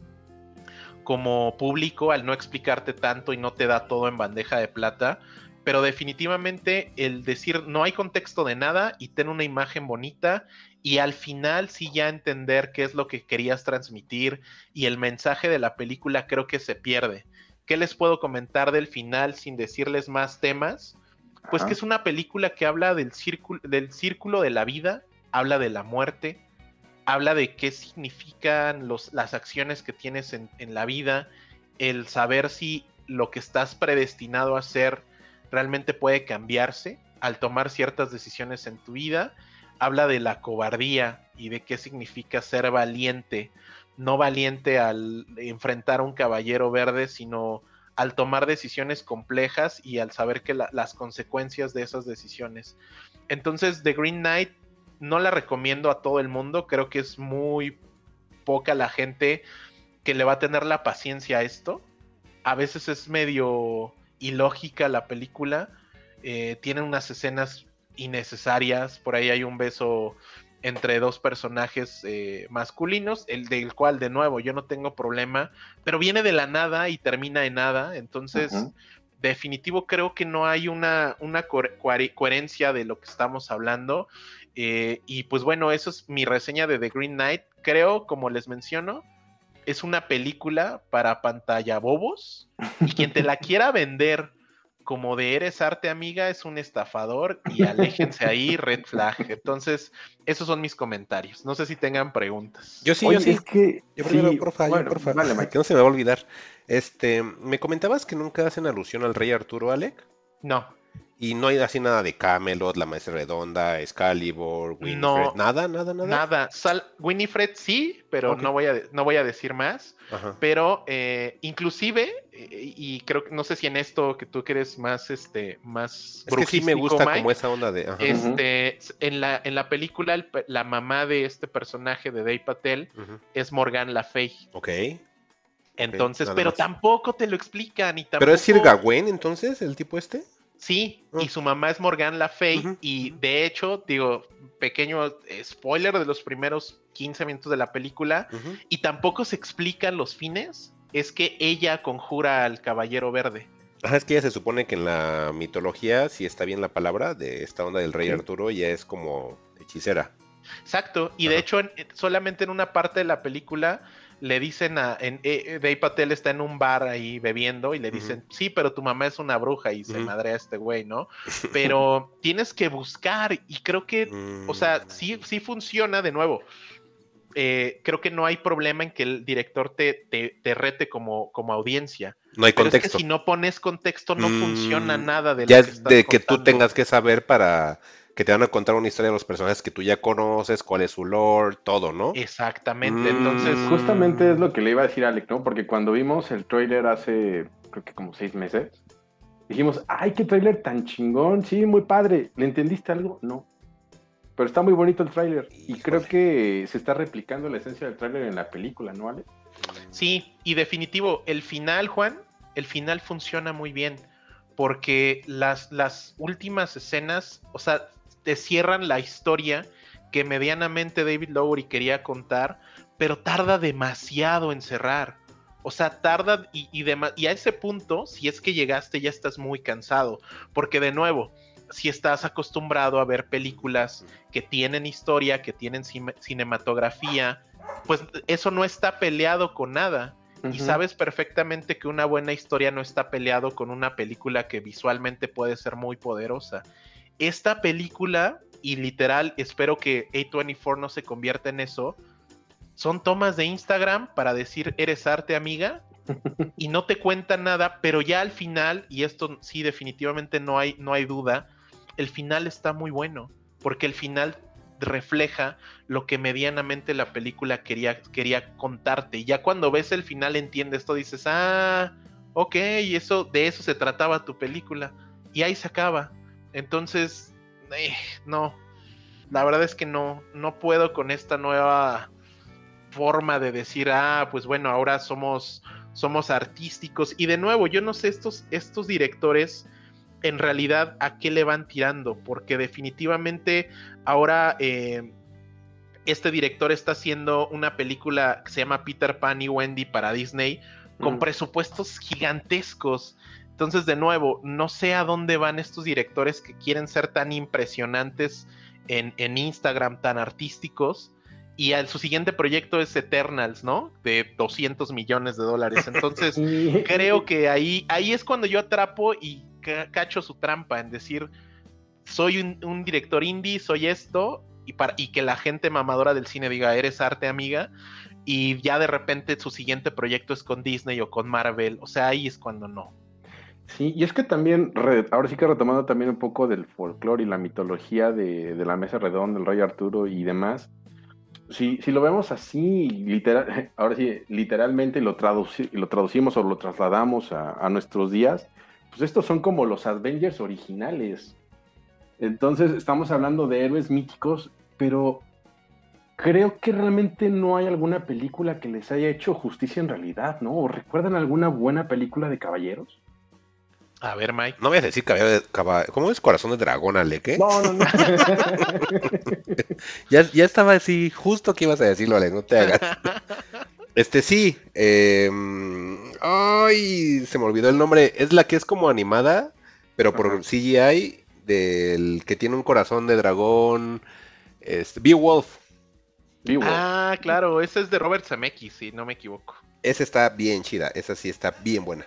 como público al no explicarte tanto y no te da todo en bandeja de plata pero definitivamente el decir no hay contexto de nada y tener una imagen bonita y al final sí ya entender qué es lo que querías transmitir y el mensaje de la película creo que se pierde. ¿Qué les puedo comentar del final sin decirles más temas? Pues que es una película que habla del círculo, del círculo de la vida, habla de la muerte, habla de qué significan los, las acciones que tienes en, en la vida, el saber si lo que estás predestinado a hacer realmente puede cambiarse al tomar ciertas decisiones en tu vida. Habla de la cobardía y de qué significa ser valiente, no valiente al enfrentar a un caballero verde, sino al tomar decisiones complejas y al saber que las consecuencias de esas decisiones. Entonces, The Green Knight no la recomiendo a todo el mundo, creo que es muy poca la gente que le va a tener la paciencia a esto. A veces es medio ilógica la película, eh, tiene unas escenas innecesarias, por ahí hay un beso entre dos personajes eh, masculinos, el del cual de nuevo yo no tengo problema, pero viene de la nada y termina en nada, entonces definitivo creo que no hay una, una coherencia de lo que estamos hablando. Eh, y pues bueno, eso es mi reseña de The Green Knight. Creo, como les menciono, es una película para pantalla bobos. Y quien te la [laughs] quiera vender como de eres arte amiga es un estafador y [laughs] aléjense ahí, red flag. Entonces, esos son mis comentarios. No sé si tengan preguntas. Yo sí, yo sí. Es que, yo primero, porfa, porfa, que no se me va a olvidar. Este, me comentabas que nunca hacen alusión al rey Arturo, Alec. No. Y no hay así nada de Camelot, La Maestra Redonda, Excalibur, Winifred. No, nada, nada, nada. Nada. Sal Winifred sí, pero no, voy a, no voy a decir más. Pero eh, inclusive, eh, y creo que no sé si en esto que tú que eres más, este, más. Es que sí me gusta como esa onda de. Este, en la, en la película, la mamá de este personaje de Dave Patel es Morgan La Fey. Ok. Entonces, pero tampoco te lo explican. Y tampoco... ¿Pero es Sir Gawain entonces, el tipo este? Sí, y su mamá es Morgan La Fey. Y de hecho, digo, pequeño spoiler de los primeros 15 minutos de la película. Y tampoco se explican los fines. Es que ella conjura al Caballero Verde. Ajá, es que ella se supone que en la mitología, si está bien la palabra, de esta onda del rey Arturo, ella es como hechicera. Exacto, y de hecho solamente en una parte de la película le dicen a. En, eh, Dave Patel está en un bar ahí bebiendo y le dicen, sí, pero tu mamá es una bruja y se madre a este güey, ¿no? [laughs] Pero tienes que buscar y creo que, o sea, mm. sí, sí funciona de nuevo. Eh, creo que no hay problema en que el director te, te, rete como, como audiencia. No hay contexto. Es que si no pones contexto, no funciona mm, nada de ya es de que tú tengas que saber para que te van a contar una historia de los personajes que tú ya conoces, cuál es su lore, todo, ¿no? Exactamente, entonces... Mm. Justamente es lo que le iba a decir a Alec, ¿no? Porque cuando vimos el trailer hace, creo que como seis meses, dijimos, ay, qué trailer tan chingón, sí, muy padre. ¿Le entendiste algo? No. Pero está muy bonito el tráiler y creo que se está replicando la esencia del tráiler en la película, ¿no, Alec? Sí, y definitivo, el final, Juan, el final funciona muy bien porque las, las últimas escenas, o sea, te cierran la historia que medianamente David Lowery quería contar, pero tarda demasiado en cerrar. O sea, tarda y, y, a ese punto, si es que llegaste, ya estás muy cansado. Porque de nuevo, si estás acostumbrado a ver películas que tienen historia, que tienen cinematografía, pues eso no está peleado con nada. Y sabes perfectamente que una buena historia no está peleado con una película que visualmente puede ser muy poderosa esta película, y literal, espero que A24 no se convierta en eso, son tomas de Instagram para decir eres arte amiga [laughs] y no te cuentan nada, pero ya al final, y esto sí definitivamente no hay, no hay duda, el final está muy bueno, porque el final refleja lo que medianamente la película quería, quería contarte. Y ya cuando ves el final entiendes esto, dices, ah, ok, eso, de eso se trataba tu película. Y ahí se acaba. Entonces, eh, no, la verdad es que no, no puedo con esta nueva forma de decir, ah, pues bueno, ahora somos, somos artísticos. Y de nuevo, yo no sé estos, estos directores en realidad a qué le van tirando, porque definitivamente ahora eh, este director está haciendo una película que se llama Peter Pan y Wendy para Disney con mm. presupuestos gigantescos. Entonces, de nuevo, no sé a dónde van estos directores que quieren ser tan impresionantes en, Instagram, tan artísticos. Y su siguiente proyecto es Eternals, ¿no? De 200 millones de dólares. [laughs] Entonces, creo que ahí, ahí es cuando yo atrapo y cacho su trampa en decir, soy un, director indie, soy esto, y, para, y que la gente mamadora del cine diga, eres arte amiga, y ya de repente su siguiente proyecto es con Disney o con Marvel. O sea, ahí es cuando no. Sí, y es que también, ahora sí que retomando también un poco del folclore y la mitología de, la mesa redonda, del rey Arturo y demás, si, si lo vemos así, literal, [laughs] ahora sí, literalmente lo, lo traducimos o lo trasladamos a, nuestros días, pues estos son como los Avengers originales. Entonces estamos hablando de héroes míticos pero creo que realmente no hay alguna película que les haya hecho justicia en realidad, ¿no? ¿O recuerdan alguna buena película de caballeros? A ver, Mike. No voy a decir caballero de caba- ¿Cómo es corazón de dragón, Ale? ¿Qué? No, no, no. [laughs] Ya, ya estaba así, justo que ibas a decirlo, Ale, no te hagas. [laughs] Este sí. eh, ay, se me olvidó el nombre. Es la que es como animada, pero por Ajá. CGI, del que tiene un corazón de dragón. Este, Beowulf. Vivo. Ah, claro, esa es de Robert Zemeckis, si no me equivoco. Esa está bien chida, esa sí está bien buena.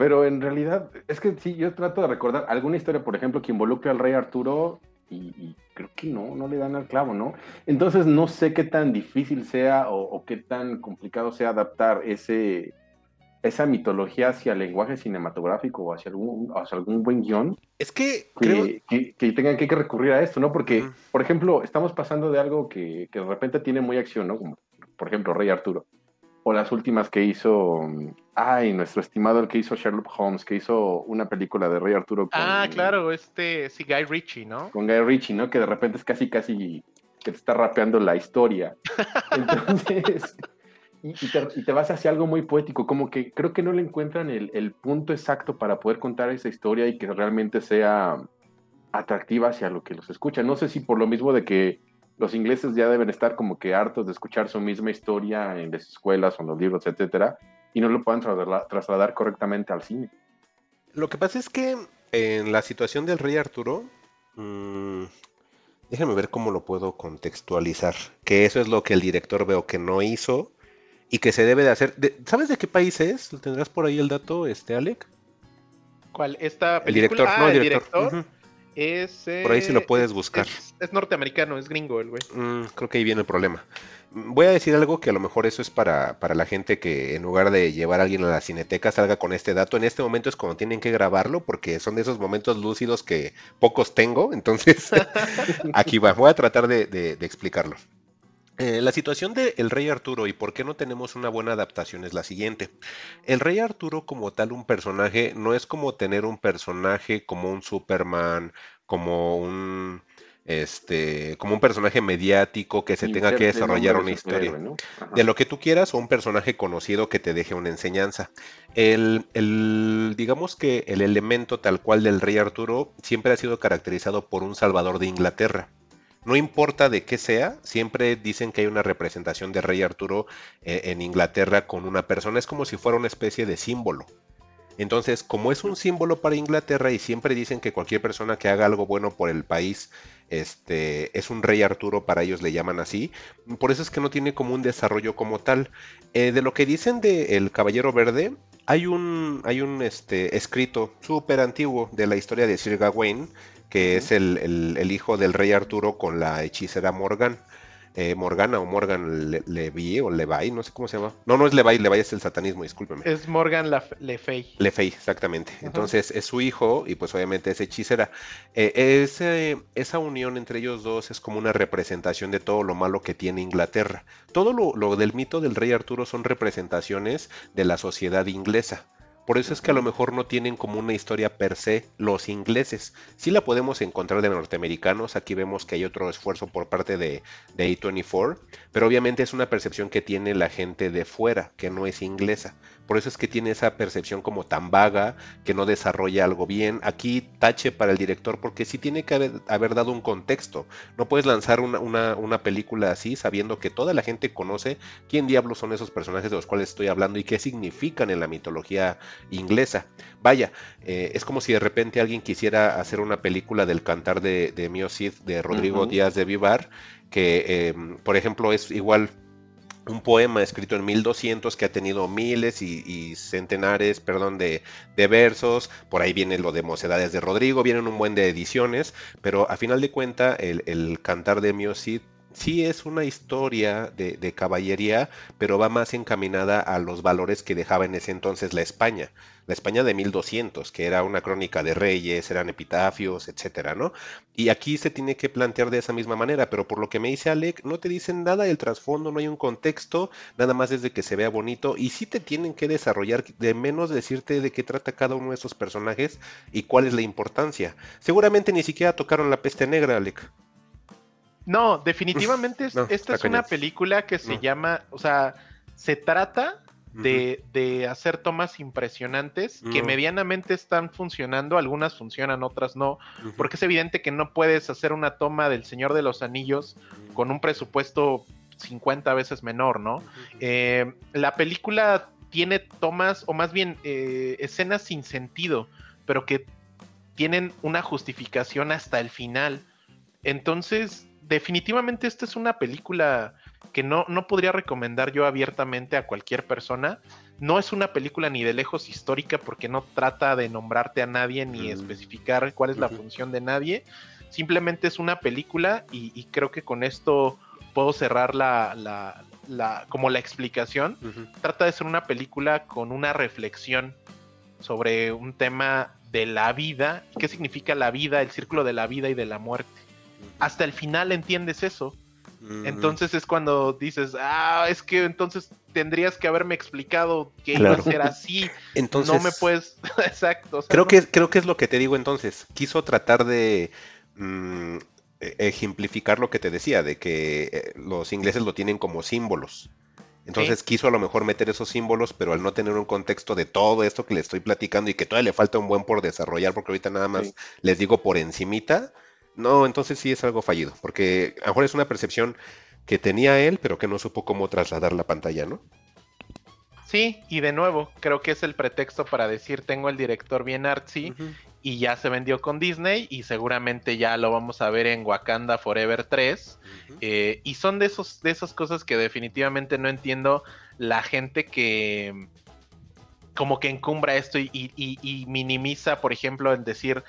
Pero en realidad, es que sí, yo trato de recordar alguna historia, por ejemplo, que involucre al rey Arturo y, y creo que no, no le dan al clavo, ¿no? Entonces no sé qué tan difícil sea o, o qué tan complicado sea adaptar ese, esa mitología hacia el lenguaje cinematográfico o hacia algún, hacia algún buen guion Es que que, creo. que- que tengan que recurrir a esto, ¿no? Porque, Ujú. por ejemplo, estamos pasando de algo que, que de repente tiene muy acción, ¿no? Como, por ejemplo, Rey Arturo. O las últimas que hizo, ay, nuestro estimado, el que hizo Sherlock Holmes, que hizo una película de Rey Arturo con, Ah, claro, este, sí, Guy Ritchie, ¿no? con Guy Ritchie, ¿no? Que de repente es casi, casi que te está rapeando la historia. [laughs] Entonces, y, y te, y te vas hacia algo muy poético, como que creo que no le encuentran el, el punto exacto para poder contar esa historia y que realmente sea atractiva hacia lo que los escucha. No sé si por lo mismo de que los ingleses ya deben estar como que hartos de escuchar su misma historia en las escuelas o en los libros, etcétera, y no lo puedan trasladar, trasladar correctamente al cine. Lo que pasa es que en la situación del rey Arturo, mm, déjame ver cómo lo puedo contextualizar. Que eso es lo que el director veo que no hizo y que se debe de hacer. De- ¿Sabes de qué país es? ¿Tendrás por ahí el dato, este Alec? ¿Cuál? Esta El película. director, Ah, no, el el director. director. Es. Por ahí sí lo puedes es- buscar. Es, es norteamericano, es gringo el güey. Mm, creo que ahí viene el problema. Voy a decir algo que a lo mejor eso es para, para la gente que en lugar de llevar a alguien a la cineteca salga con este dato. En este momento es cuando tienen que grabarlo porque son de esos momentos lúcidos que pocos tengo. Entonces, [laughs] aquí va. Voy a tratar de, de- de explicarlo. Eh, la situación de El Rey Arturo y por qué no tenemos una buena adaptación es la siguiente. El Rey Arturo como tal, un personaje, no es como tener un personaje como un Superman, como un este, como un personaje mediático que se tenga que de desarrollar una historia. De lo que tú quieras o un personaje conocido que te deje una enseñanza. El, el- digamos que el elemento tal cual del rey Arturo siempre ha sido caracterizado por un salvador de Inglaterra. No importa de qué sea, siempre dicen que hay una representación de rey Arturo eh, en Inglaterra con una persona. Es como si fuera una especie de símbolo. Entonces, como es un símbolo para Inglaterra y siempre dicen que cualquier persona que haga algo bueno por el país este, es un rey Arturo, para ellos le llaman así, por eso es que no tiene como un desarrollo como tal. Eh, de lo que dicen de El Caballero Verde, hay un, hay un este, escrito súper antiguo de la historia de Sir Gawain, que es el, el- el hijo del rey Arturo con la hechicera Morgan. Eh, Morgana o Morgan Le- Levi o Levi, no sé cómo se llama. No, no es Levi, Levi es el satanismo, discúlpeme. Es Morgan La- Le Fay. Le Fay, exactamente. Entonces es su hijo y pues obviamente es hechicera. Eh, ese- esa unión entre ellos dos es como una representación de todo lo malo que tiene Inglaterra. Todo lo, lo del mito del rey Arturo son representaciones de la sociedad inglesa. Por eso es que a lo mejor no tienen como una historia per se los ingleses. Sí la podemos encontrar de norteamericanos. Aquí vemos que hay otro esfuerzo por parte de, de A24. Pero obviamente es una percepción que tiene la gente de fuera, que no es inglesa. Por eso es que tiene esa percepción como tan vaga, que no desarrolla algo bien. Aquí tache para el director, porque sí tiene que haber, haber dado un contexto. No puedes lanzar una, una- una película así sabiendo que toda la gente conoce quién diablos son esos personajes de los cuales estoy hablando y qué significan en la mitología inglesa. Vaya, eh, es como si de repente alguien quisiera hacer una película del cantar de, de Mio Cid de Rodrigo. Díaz de Vivar, que eh, por ejemplo es igual un poema escrito en 1200 que ha tenido miles y, centenares, perdón, de, versos. Por ahí viene lo de Mocedades de Rodrigo, vienen un buen de ediciones, pero a final de cuenta el, cantar de Mio Cid sí es una historia de caballería, pero va más encaminada a los valores que dejaba en ese entonces la España. La España de 1200, que era una crónica de reyes, eran epitafios, etcétera, ¿no? Y aquí se tiene que plantear de esa misma manera, pero por lo que me dice Alec, no te dicen nada del trasfondo, no hay un contexto, nada más desde que se vea bonito, y sí te tienen que desarrollar, de menos decirte de qué trata cada uno de esos personajes y cuál es la importancia. Seguramente ni siquiera tocaron la peste negra, Alec. No, definitivamente [laughs] es- No, esta es una película que se No. llama, o sea, se trata de, de hacer tomas impresionantes que medianamente están funcionando, algunas funcionan, otras no, porque es evidente que no puedes hacer una toma del Señor de los Anillos con un presupuesto 50 veces menor, ¿no? Eh, la película tiene tomas, o más bien eh, escenas sin sentido, pero que tienen una justificación hasta el final. Entonces, definitivamente esta es una película que no, no podría recomendar yo abiertamente a cualquier persona. No es una película ni de lejos histórica porque no trata de nombrarte a nadie ni Mm. especificar cuál es la función de nadie. Simplemente es una película y, y creo que con esto puedo cerrar la, la- la- como la explicación. Trata de ser una película con una reflexión sobre un tema de la vida, qué significa la vida, el círculo de la vida y de la muerte. Hasta el final entiendes eso. Entonces es cuando dices, ah, es que entonces tendrías que haberme explicado que iba a ser así. [laughs] Entonces, no me puedes. [laughs] Exacto. o sea, Creo no- que, creo que es lo que te digo entonces. Quiso tratar de mm, e- ejemplificar lo que te decía, de que eh, los ingleses lo tienen como símbolos. Entonces quiso a lo mejor meter esos símbolos, pero al no tener un contexto de todo esto que le estoy platicando y que todavía le falta un buen por desarrollar, porque ahorita nada más Sí. les digo por encimita, no, entonces sí es algo fallido, porque a lo mejor es una percepción que tenía él, pero que no supo cómo trasladar la pantalla, ¿no? Sí, y de nuevo, creo que es el pretexto para decir, tengo el director bien artsy y ya se vendió con Disney y seguramente ya lo vamos a ver en Wakanda Forever 3. Ujú. Eh, y son de, esos, de esas cosas que definitivamente no entiendo la gente que como que encumbra esto y- y minimiza, por ejemplo, en decir,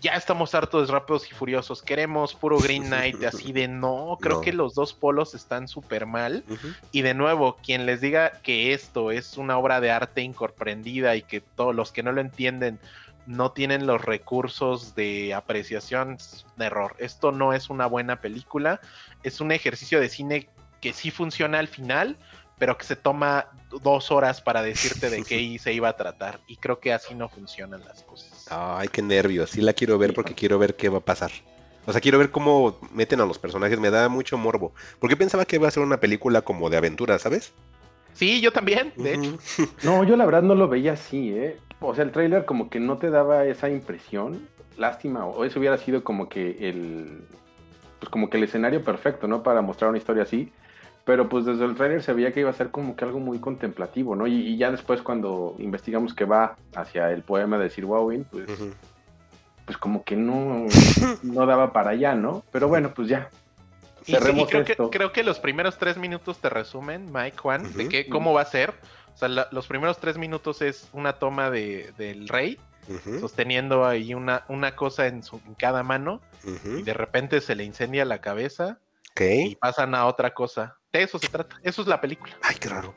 ya estamos hartos de rápidos y furiosos, queremos puro Green [laughs] Knight, así de no, creo No. que los dos polos están súper mal. Y de nuevo, quien les diga que esto es una obra de arte incomprendida y que todos los que no lo entienden no tienen los recursos de apreciación, un error. Esto no es una buena película, es un ejercicio de cine que sí funciona al final, pero que se toma dos horas para decirte de [laughs] qué se iba a tratar. Y creo que así no funcionan las cosas. Ay, qué nervios. Sí la quiero ver porque quiero ver qué va a pasar. O sea, quiero ver cómo meten a los personajes. Me da mucho morbo. Porque pensaba que iba a ser una película como de aventura, ¿sabes? Sí, yo también, de hecho. No, yo la verdad no lo veía así, ¿eh? O sea, el tráiler como que no te daba esa impresión. Lástima, o eso hubiera sido como que el... Pues como que el escenario perfecto, ¿no? Para mostrar una historia así. Pero pues desde el tráiler se veía que iba a ser como que algo muy contemplativo, ¿no? Y, y ya después cuando investigamos que va hacia el poema de Sir Gawain, pues, pues como que no, [laughs] no daba para allá, ¿no? Pero bueno, pues ya. Y, sí, y Cerremos creo, que, esto. creo que los primeros tres minutos te resumen, Mike, Juan, de qué, cómo va a ser. O sea, la- los primeros tres minutos es una toma de, del rey sosteniendo ahí una, una cosa en, su, en cada mano y de repente se le incendia la cabeza Ok. y pasan a otra cosa. De eso se trata. Eso es la película. Ay, qué raro.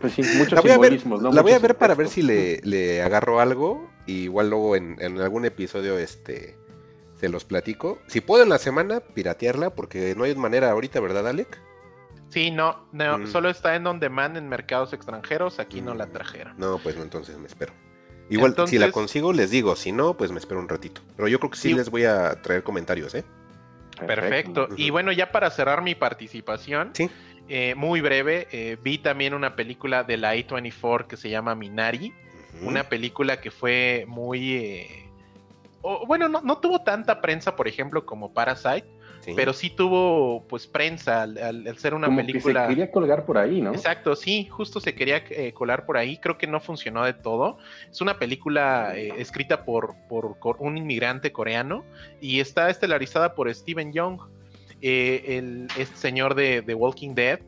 Pues sí, muchos La voy a ver, ¿no? la voy a ver para ver si le, le agarro algo. Y igual luego en, en algún episodio este se los platico. Si puedo en la semana, piratearla, porque no hay manera ahorita, ¿verdad, Alec? Sí, no, no Mm. solo está en on demand en mercados extranjeros. Aquí no la Mm. trajeron. No, pues no, entonces me espero. Igual, si la consigo, les digo. Si no, pues me espero un ratito. Pero yo creo que sí Sí. les voy a traer comentarios, ¿eh? Perfecto. Y bueno, ya para cerrar mi participación, Sí. Eh, muy breve, eh, vi también una película de la A24 que se llama Minari. Una película que fue muy... eh, bueno, no, no tuvo tanta prensa, por ejemplo, como Parasite, Sí. pero sí tuvo pues prensa al, al- al ser una Como película... que se quería colgar por ahí, ¿no? Exacto, sí, justo se quería eh, colar por ahí, creo que no funcionó de todo. Es una película eh, escrita por, por co- un inmigrante coreano y está estelarizada por Steven Young, eh, el, este señor de, de Walking Dead.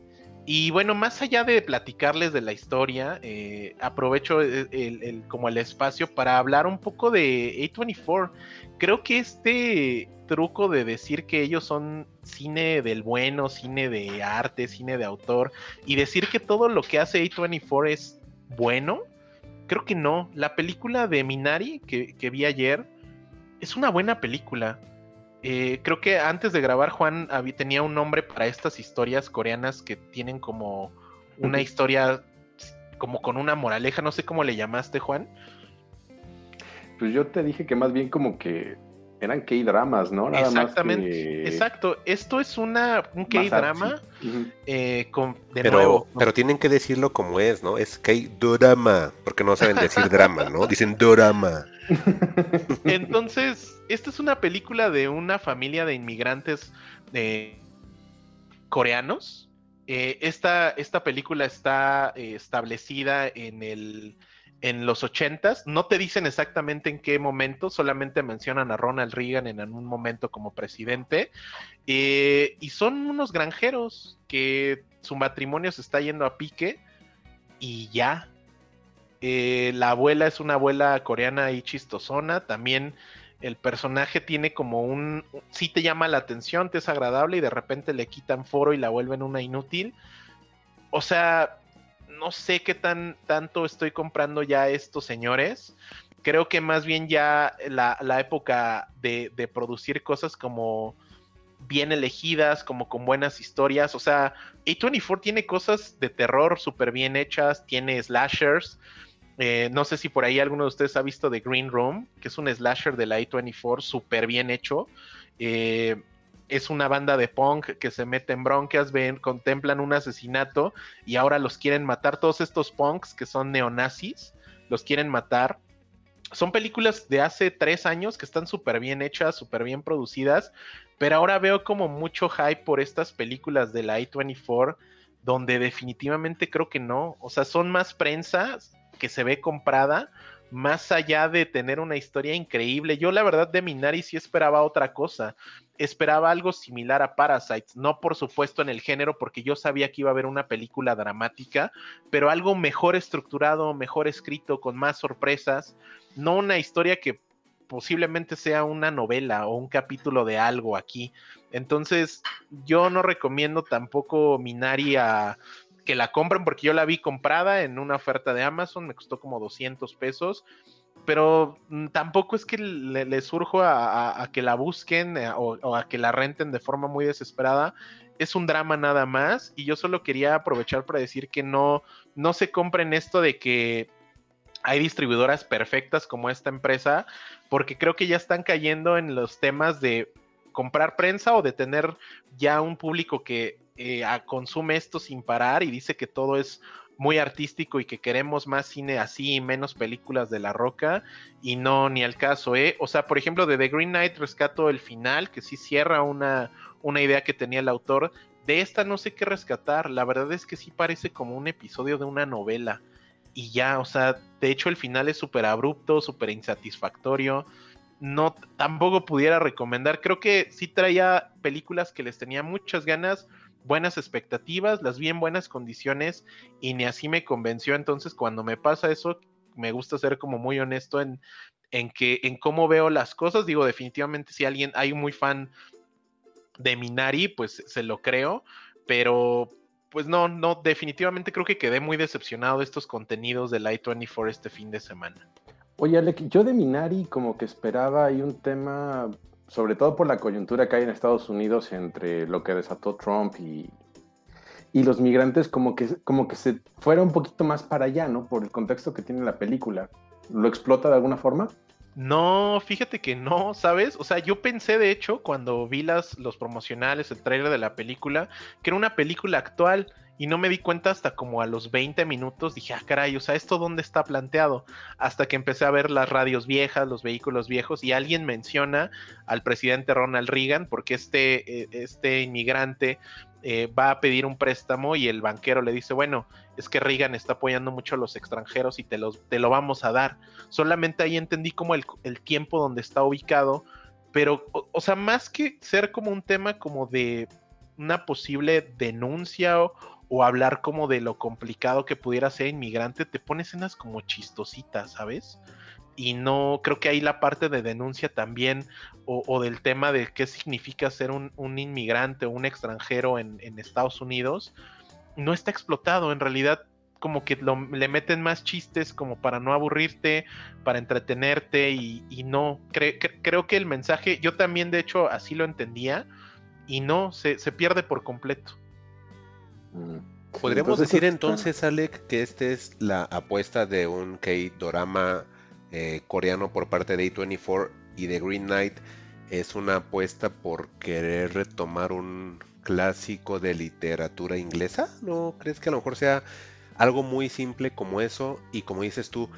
Y bueno, más allá de platicarles de la historia, eh, aprovecho el, el- como el espacio para hablar un poco de A24. Creo que este truco de decir que ellos son cine del bueno, cine de arte, cine de autor, y decir que todo lo que hace A24 es bueno, creo que no. La película de Minari que vi ayer es una buena película. Eh, creo que antes de grabar Juan habí- tenía un nombre para estas historias coreanas que tienen como una historia como con una moraleja, no sé cómo le llamaste Juan. Pues yo te dije que más bien como que eran K-dramas, ¿no? Nada Exactamente, exacto. Esto es una, un K-drama eh, de pero, nuevo. Pero tienen que decirlo como es, ¿no? Es K-drama, porque no saben decir drama, ¿no? Dicen drama. [laughs] Entonces, esta es una película de una familia de inmigrantes eh, coreanos. Eh, esta, esta, película está establecida en el en los ochentas, no te dicen exactamente en qué momento, solamente mencionan a Ronald Reagan en algún momento como presidente, eh, y son unos granjeros que su matrimonio se está yendo a pique y ya. Eh, la abuela es una abuela coreana y chistosona, también el personaje tiene como un, sí te llama la atención, te es agradable y de repente le quitan foro y la vuelven una inútil. O sea, no sé qué tan tanto estoy comprando ya estos señores. Creo que más bien ya la, época de, producir cosas como bien elegidas, como con buenas historias. O sea, A24 tiene cosas de terror súper bien hechas, tiene slashers. Eh, no sé si por ahí alguno de ustedes ha visto The Green Room, que es un slasher de la A24 súper bien hecho. Eh, es una banda de punk que se mete en broncas, ven, contemplan un asesinato y ahora los quieren matar. Todos estos punks que son neonazis, los quieren matar. Son películas de hace tres años que están súper bien hechas, súper bien producidas, pero ahora veo como mucho hype por estas películas de la I-24, donde definitivamente creo que no. O sea, son más prensa que se ve comprada, más allá de tener una historia increíble. Yo la verdad de Minari sí esperaba otra cosa esperaba algo similar a Parasites, no por supuesto en el género, porque yo sabía que iba a haber una película dramática, pero algo mejor estructurado, mejor escrito, con más sorpresas, no una historia que posiblemente sea una novela o un capítulo de algo aquí. Entonces, yo no recomiendo tampoco Minari a que la compren porque yo la vi comprada en una oferta de Amazon, me costó como 200 pesos pero mm, tampoco es que le, surjo a, que la busquen eh, o, a que la renten de forma muy desesperada. Es un drama nada más y yo solo quería aprovechar para decir que no, no se compren esto de que hay distribuidoras perfectas como esta empresa, porque creo que ya están cayendo en los temas de comprar prensa o de tener ya un público que eh, consume esto sin parar y dice que todo es muy artístico y que queremos más cine así y menos películas de La Roca y no ni al caso, ¿eh? O sea, por ejemplo, de The Green Knight rescato el final, que sí cierra una, una idea que tenía el autor. De esta no sé qué rescatar, la verdad es que sí parece como un episodio de una novela y ya, o sea, de hecho el final es súper abrupto, súper insatisfactorio. No, tampoco pudiera recomendar. Creo que sí traía películas que les tenía muchas ganas, buenas expectativas, las vi en buenas condiciones y ni así me convenció. Entonces, cuando me pasa eso, me gusta ser como muy honesto en, en que en cómo veo las cosas. Digo, definitivamente si alguien hay muy fan de Minari, pues se lo creo, pero pues no, no, definitivamente creo que quedé muy decepcionado de estos contenidos de Light 24 este fin de semana. Oye, Alec, yo de Minari como que esperaba ahí un tema sobre todo por la coyuntura que hay en Estados Unidos entre lo que desató Trump y, y los migrantes, como que, como que se fuera un poquito más para allá, ¿no? Por el contexto que tiene la película. ¿Lo explota de alguna forma? No, fíjate que no, ¿sabes? O sea, yo pensé de hecho cuando vi las, los promocionales, el trailer de la película, que era una película actual y no me di cuenta hasta como a los 20 minutos, dije, ah, caray, o sea, ¿esto dónde está planteado? Hasta que empecé a ver las radios viejas, los vehículos viejos, y alguien menciona al presidente Ronald Reagan, porque este, eh, este inmigrante eh, va a pedir un préstamo y el banquero le dice, bueno, es que Reagan está apoyando mucho a los extranjeros y te, los, te lo vamos a dar. Solamente ahí entendí como el, tiempo donde está ubicado, pero, o sea, más que ser como un tema como de una posible denuncia o, o hablar como de lo complicado que pudiera ser inmigrante, te pone escenas como chistositas, ¿sabes? Y no, creo que ahí la parte de denuncia también, o, del tema de qué significa ser un, inmigrante o un extranjero en, Estados Unidos, no está explotado. En realidad, como que le meten más chistes como para no aburrirte, para entretenerte y, no, creo que el mensaje, yo también de hecho así lo entendía y no, se pierde por completo. Podríamos decir entonces, Alec, que esta es la apuesta de un K-Dorama eh, coreano por parte de A24 y de Green Knight, es una apuesta por querer retomar un clásico de literatura inglesa? ¿No crees que a lo mejor sea algo muy simple como eso? Y como dices tú,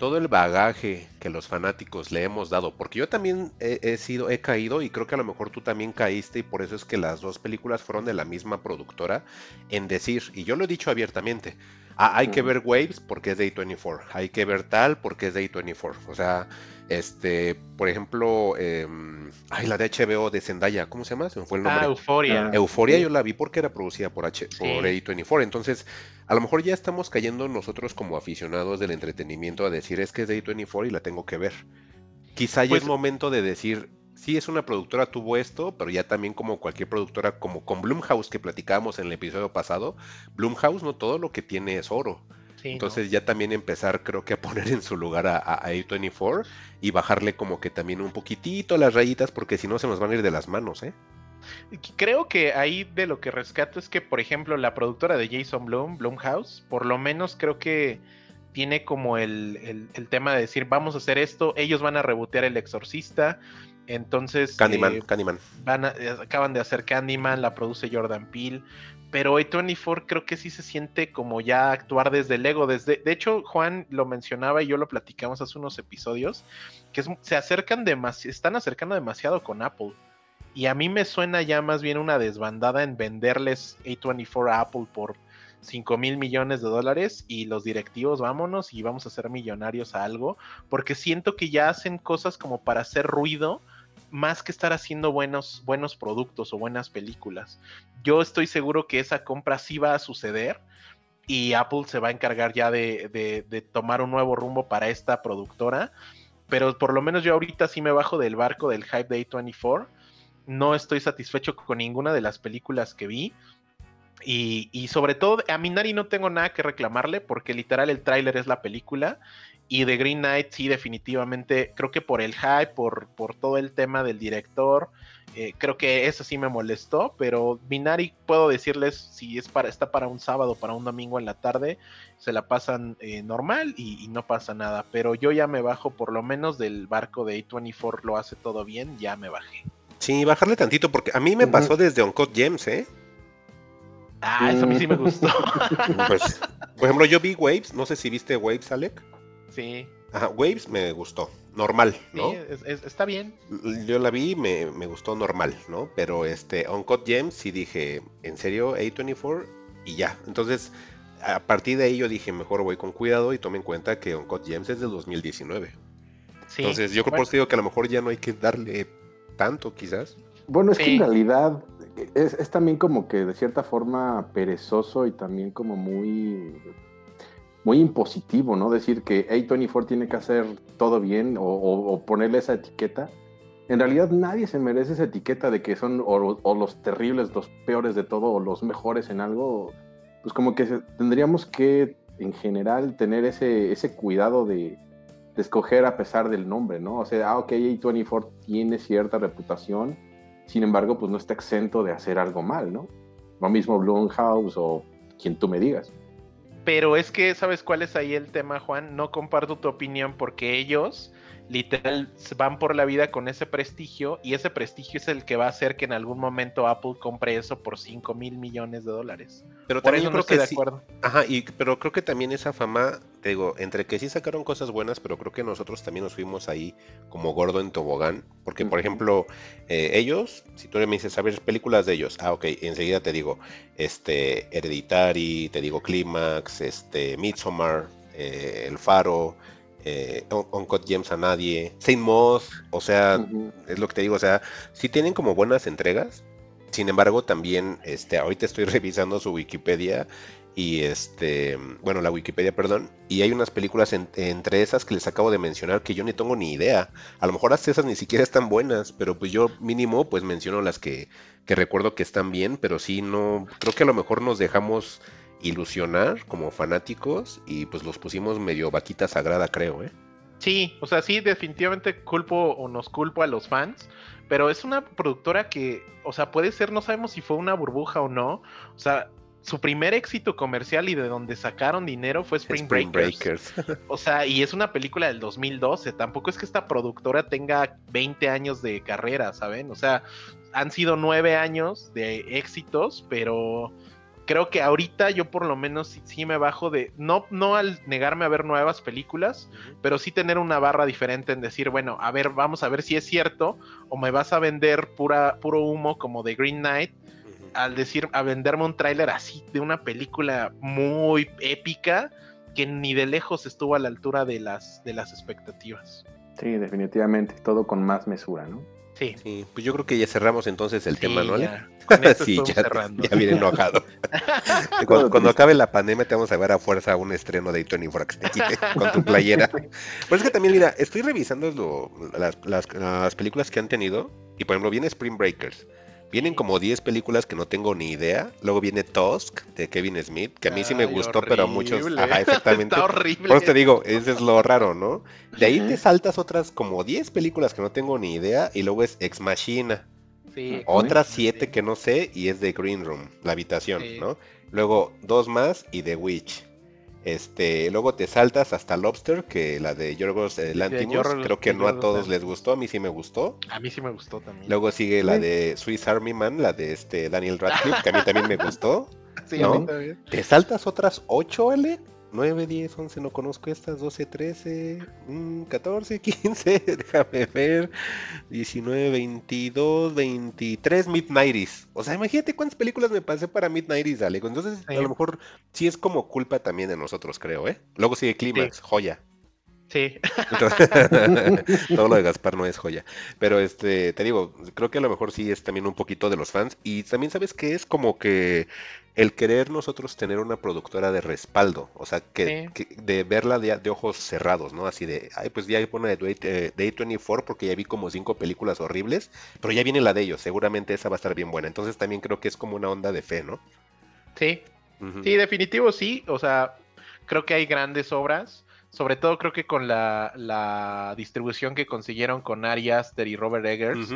todo el bagaje que los fanáticos le hemos dado, porque yo también he, sido, he caído y creo que a lo mejor tú también caíste y por eso es que las dos películas fueron de la misma productora en decir, y yo lo he dicho abiertamente, ah, hay que ver Waves porque es de A24, hay que ver tal porque es de A24, o sea, este, por ejemplo, em, ay, la de HBO de Zendaya, ¿cómo se llama? Se me fue el nombre. Ah, Euforia. Ah. Euforia yo la vi porque era producida por H, por A24. Entonces, a lo mejor ya estamos cayendo nosotros como aficionados del entretenimiento a decir es que es de A24 y la tengo que ver. Quizá ya es pues momento de decir, sí es una productora, tuvo esto, pero ya también como cualquier productora, como con Bloomhouse que platicábamos en el episodio pasado, Bloomhouse no todo lo que tiene es oro. Entonces ya también empezar creo que a poner en su lugar a, A24 y bajarle como que también un poquitito las rayitas porque si no se nos van a ir de las manos, ¿eh? Creo que ahí de lo que rescato es que, por ejemplo, la productora de Jason Bloom, Bloomhouse, por lo menos creo que tiene como el, tema de decir, vamos a hacer esto, ellos van a rebotear El Exorcista, entonces... Candyman, eh, Candyman. Van eh, acaban de hacer Candyman, la produce Jordan Peele, pero A24 creo que sí se siente como ya actuar desde el ego. Desde, de hecho, Juan lo mencionaba y yo lo platicamos hace unos episodios, que se acercan demasiado, están acercando demasiado con Apple. Y a mí me suena ya más bien una desbandada en venderles A24 a Apple por 5 mil millones de dólares y los directivos vámonos y vamos a ser millonarios a algo, porque siento que ya hacen cosas como para hacer ruido más que estar haciendo buenos, buenos productos o buenas películas. Yo estoy seguro que esa compra sí va a suceder y Apple se va a encargar ya de, de, tomar un nuevo rumbo para esta productora. Pero por lo menos yo ahorita sí me bajo del barco del hype de A24. No estoy satisfecho con ninguna de las películas que vi. Y, y, sobre todo a Minari no tengo nada que reclamarle porque literal el tráiler es la película y de Green Knight sí definitivamente creo que por el hype, por, por todo el tema del director, eh, creo que eso sí me molestó, pero Minari puedo decirles si es para está para un sábado, para un domingo en la tarde, se la pasan eh, normal y, no pasa nada, pero yo ya me bajo por lo menos del barco de A24 lo hace todo bien, ya me bajé. Sí, bajarle tantito porque a mí me pasó desde Uncut Gems, ¿eh? Ah, eso a mí sí me gustó. [laughs] Pues, por ejemplo, yo vi Waves, no sé si viste Waves, Alec. Sí. Ajá, Waves me gustó, normal, ¿no? Sí, está bien. Yo la vi, me, me gustó normal, ¿no? Pero este, Uncut Gems sí dije, ¿en serio A24? Y ya, entonces a partir de ahí yo dije, mejor voy con cuidado y tome en cuenta que Uncut Gems es del 2019. Sí, entonces yo creo que a lo mejor ya no hay que darle tanto quizás. Bueno, es que en realidad es, es, también como que de cierta forma perezoso y también como muy, muy impositivo, ¿no? Decir que A24 tiene que hacer todo bien o, ponerle esa etiqueta. En realidad nadie se merece esa etiqueta de que son o, los terribles, los peores de todo o los mejores en algo. Pues como que tendríamos que en general tener ese, ese cuidado de, de escoger a pesar del nombre, ¿no? O sea, ah, ok, A24 tiene cierta reputación, sin embargo, pues no está exento de hacer algo mal, ¿no? Lo mismo Blumhouse o quien tú me digas. Pero es que, ¿sabes cuál es ahí el tema, Juan? No comparto tu opinión porque ellos literal van por la vida con ese prestigio y ese prestigio es el que va a hacer que en algún momento Apple compre eso por 5 mil millones de dólares. Pero también yo creo que de acuerdo. Ajá, y, pero creo que también esa fama, te digo, entre que sí sacaron cosas buenas, pero creo que nosotros también nos fuimos ahí como gordo en tobogán. Porque, por ejemplo, eh, ellos, si tú me dices, a ver, películas de ellos, ah, ok, enseguida te digo, este, Hereditary, te digo Clímax, este, Midsommar, eh, El Faro, eh, Uncut Gems a nadie, Saint Moss, o sea, es lo que te digo, o sea, sí tienen como buenas entregas, sin embargo también, este, ahorita estoy [laughs] revisando su Wikipedia y este, bueno, la Wikipedia, perdón, y hay unas películas entre esas que les acabo de mencionar que yo ni tengo ni idea, a lo mejor hasta esas ni siquiera están buenas, pero pues yo mínimo pues menciono las que, que recuerdo que están bien, pero sí no, creo que a lo mejor nos dejamos ilusionar como fanáticos y pues los pusimos medio vaquita sagrada, creo, ¿eh? Sí, o sea, sí, definitivamente culpo o nos culpo a los fans, pero es una productora que, o sea, puede ser, no sabemos si fue una burbuja o no, o sea, su primer éxito comercial y de donde sacaron dinero fue Spring, Spring Breakers. Breakers. [laughs] O sea, y es una película del 2012. Tampoco es que esta productora tenga 20 años de carrera, ¿saben? O sea, han sido nueve años de éxitos, pero creo que ahorita yo por lo menos sí, sí me bajo de, no, no al negarme a ver nuevas películas, pero sí tener una barra diferente en decir, bueno, a ver, vamos a ver si es cierto, o me vas a vender pura, puro humo como de Green Knight, al decir, a venderme un tráiler así de una película muy épica que ni de lejos estuvo a la altura de las, de las expectativas. Sí, definitivamente, todo con más mesura, ¿no? Sí. Sí, pues yo creo que ya cerramos entonces el Sí, tema, ¿no? Ya. Con esto [laughs] sí, ya, cerrando. ya viene enojado. [laughs] [laughs] cuando, cuando acabe la pandemia te vamos a ver a fuerza un estreno de Tony Fox con tu playera. Pero es que también, mira, estoy revisando lo- las, las- las películas que han tenido y por ejemplo viene Spring Breakers. Vienen como 10 películas que no tengo ni idea. Luego viene Tusk de Kevin Smith, que a mí sí me Ay, gustó, pero a muchos... Ajá, [laughs] exactamente. Está horrible. Por eso te digo, ese es lo raro, ¿no? De ahí te saltas otras como 10 películas que no tengo ni idea y luego es Ex Machina. Sí, Otras siete que no sé y es de Green Room, la habitación, Sí. ¿no? Luego dos más y The Witch. Este, luego te saltas hasta Lobster, que la de Yorgos eh, Lanthimos, Yorgos- creo que no a todos les gustó, a mí sí me gustó. A mí sí me gustó también. Luego sigue la de Swiss Army Man, la de este Daniel Radcliffe, que a mí también me gustó. [laughs] sí, ¿no? a mí también. ¿Te saltas otras 8, Ale? 9, 10, 11, no conozco estas, 12, 13, mm, 14, 15, [laughs] déjame ver, 19, 22, 23, Midnighties. O sea, imagínate cuántas películas me pasé para Midnighties, Ale. Entonces, Sí. a lo mejor sí es como culpa también de nosotros, creo, ¿eh? Luego sigue Clímax, joya. Sí, Entonces, [laughs] [laughs] todo lo de Gaspar no es joya. Pero este, te digo, creo que a lo mejor sí es también un poquito de los fans. Y también sabes que es como que el querer nosotros tener una productora de respaldo. O sea, que, Sí. que- de verla de, de ojos cerrados, ¿no? Así de, ay, pues ya pone de eh, de A24 porque ya vi como cinco películas horribles. Pero ya viene la de ellos. Seguramente esa va a estar bien buena. Entonces también creo que es como una onda de fe, ¿no? sí, sí, definitivo sí. O sea, creo que hay grandes obras. Sobre todo creo que con la, la distribución que consiguieron con Ari Aster y Robert Eggers,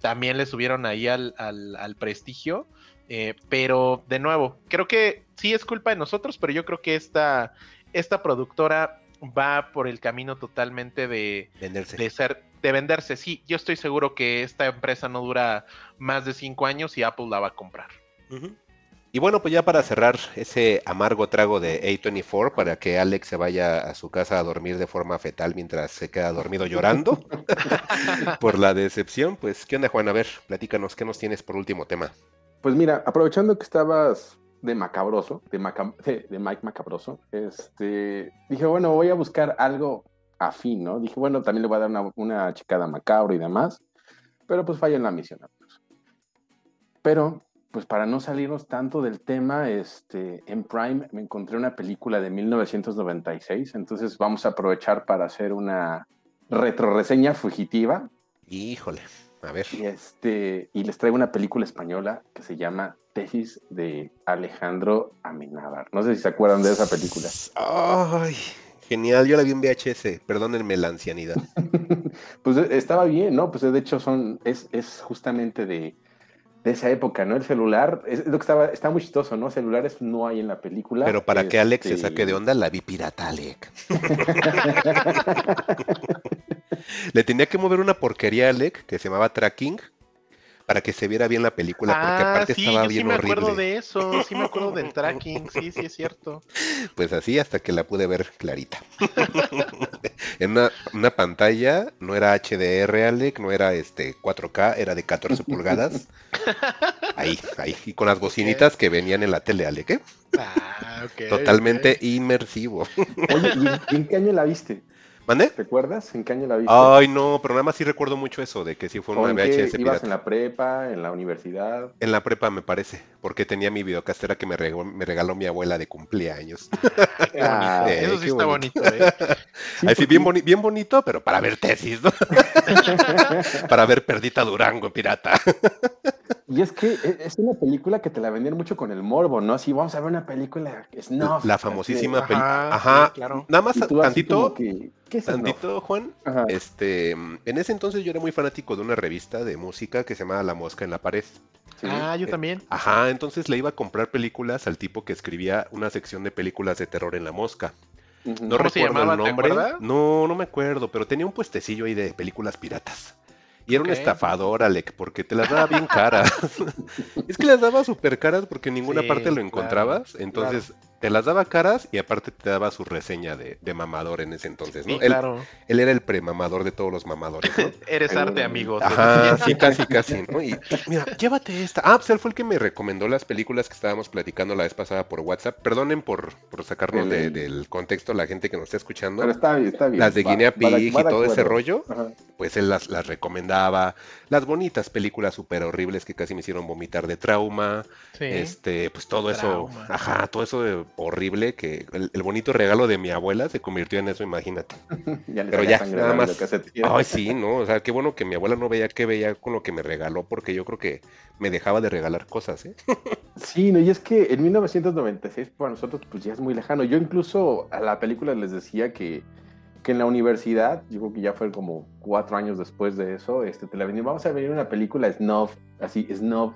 también le subieron ahí al, al- al prestigio. Eh, pero de nuevo, creo que sí es culpa de nosotros, pero yo creo que esta, esta productora va por el camino totalmente de, Venderse. de ser, de venderse. Sí, yo estoy seguro que esta empresa no dura más de cinco años y Apple la va a comprar. Y bueno, pues ya para cerrar ese amargo trago de A24 para que Alex se vaya a su casa a dormir de forma fetal mientras se queda dormido llorando [laughs] por la decepción, pues ¿qué onda Juan? A ver, platícanos, ¿qué nos tienes por último tema? Pues mira, aprovechando que estabas de macabroso, de, de, Mike Macabroso, este, dije, bueno, voy a buscar algo afín, ¿no? Dije, bueno, también le voy a dar una, una chicada macabro y demás, pero pues falla en la misión. Pero, pues para no salirnos tanto del tema, este, en Prime me encontré una película de 1996, entonces vamos a aprovechar para hacer una retroreseña fugitiva Híjole, a ver. y, este, y les traigo una película española que se llama Tesis de Alejandro Amenábar. No sé si se acuerdan de esa película. Ay, genial, yo la vi en VHS, perdónenme la ancianidad. [laughs] pues eh, estaba bien, ¿no? Pues de hecho son, es, es justamente de, de esa época, ¿no? El celular, es lo que estaba, está muy chistoso, ¿no? Celulares no hay en la película. Pero para que Alex se Este, saque de onda, la vi pirata, Alec. [laughs] Le tenía que mover una porquería a Alec que se llamaba Tracking para que se viera bien la película, porque ah, aparte sí, estaba yo sí bien me horrible. acuerdo de eso, sí me acuerdo del tracking, sí, sí es cierto. [laughs] Pues así hasta que la pude ver clarita. [laughs] en una, una pantalla, no era HDR, Alec, no era este 4K, era de 14 pulgadas. [laughs] Ahí, ahí, y con las bocinitas que venían en la tele, Alec, ¿eh? Ah, ok. Totalmente inmersivo. Oye, ¿y en- y en qué año la viste? ¿Mande? ¿Te acuerdas? ¿En qué año la viste? Ay, no, pero nada más sí recuerdo mucho eso, de que sí fue ¿O una VHS ibas pirata. en la prepa, en la universidad? En la prepa, me parece, porque tenía mi videocastera que me regaló, me regaló mi abuela de cumpleaños. [laughs] Ah, Eh, Eso sí está bonito. bonito, ¿eh? sí, sí, bien, boni- bien bonito, pero para ver tesis, ¿no? [laughs] [laughs] para ver Perdita Durango, pirata. Y es que e- es una película que te la vendían mucho con el morbo, ¿no? Así vamos a ver una película snuff. La así de- famosísima película. Ajá, sí, claro. nada más tantito, que, ¿qué es snuff? tantito, Juan. Ajá. Este, en ese entonces yo era muy fanático de una revista de música que se llamaba La Mosca en la Pared. Ah, yo Eh, también. Ajá, entonces le iba a comprar películas al tipo que escribía una sección de películas de terror en La Mosca. No ¿Cómo se recuerdo llamaba, el te nombre. acuerdas? No, no me acuerdo, pero tenía un puestecillo ahí de películas piratas. Y era un estafador, Alec, porque te las daba bien [laughs] caras. [laughs] es que las daba súper caras porque en ninguna Sí, parte lo claro, encontrabas. Entonces te las daba caras y aparte te daba su reseña de, de mamador en ese entonces, ¿no? Sí, él, claro. él era el premamador de todos los mamadores, ¿no? [laughs] Eres arte, amigos. Ajá, sí, casi, casi, ¿no? Y mira, llévate esta. Ah, pues él fue el que me recomendó las películas que estábamos platicando la vez pasada por WhatsApp. Perdonen por, por sacarnos de- El- del contexto la gente que nos está escuchando. Pero está bien, está bien. Las de Va- Guinea Pig va y todo ese rollo, Ajá. pues él las, las recomendaba. Las bonitas películas súper horribles que casi me hicieron vomitar de trauma. Sí. Este, pues todo eso, Trauma. ajá, todo eso de horrible que el, el bonito regalo de mi abuela se convirtió en eso, imagínate. [laughs] Ya Pero ya, nada más. que. Ay, sí, ¿no? O sea, qué bueno que mi abuela no veía qué veía con lo que me regaló, porque yo creo que me dejaba de regalar cosas, ¿eh? [laughs] Sí, no, y es que en 1996 para nosotros pues ya es muy lejano. Yo incluso a la película les decía que, que en la universidad, yo creo que ya fue como cuatro años después de eso, este, te la venía, vamos a venir una película Snob, así, Snob.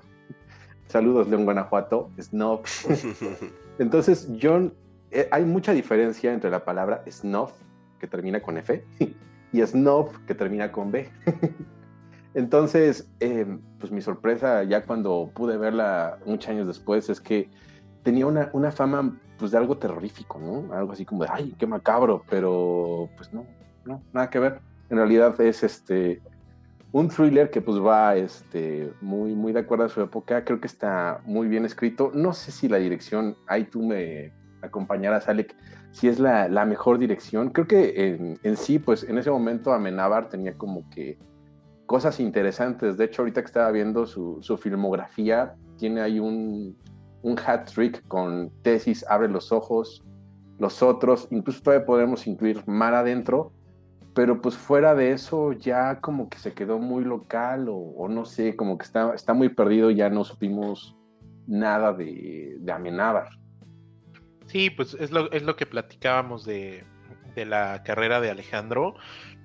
Saludos, León Guanajuato, Snob. [laughs] Entonces, yo, eh, hay mucha diferencia entre la palabra snob, que termina con F, [laughs] y snob, que termina con B. [laughs] Entonces, eh, pues mi sorpresa ya cuando pude verla muchos años después es que tenía una, una fama pues de algo terrorífico, ¿no? Algo así como de, ay, qué macabro, pero pues no, no, nada que ver. En realidad es este un thriller que pues va este, muy, muy de acuerdo a su época, creo que está muy bien escrito. No sé si la dirección, ahí tú me acompañarás, Alec, si es la, la mejor dirección. Creo que en, en sí, pues en ese momento Amenábar tenía como que cosas interesantes. De hecho, ahorita que estaba viendo su, su filmografía, tiene ahí un, un hat trick con Tesis, Abre los Ojos, los otros, incluso todavía podemos incluir Mar Adentro, pero pues fuera de eso ya como que se quedó muy local o, o no sé, como que está, está muy perdido, ya no supimos nada de, de Amenábar. Sí, pues es lo, es lo que platicábamos de, de la carrera de Alejandro.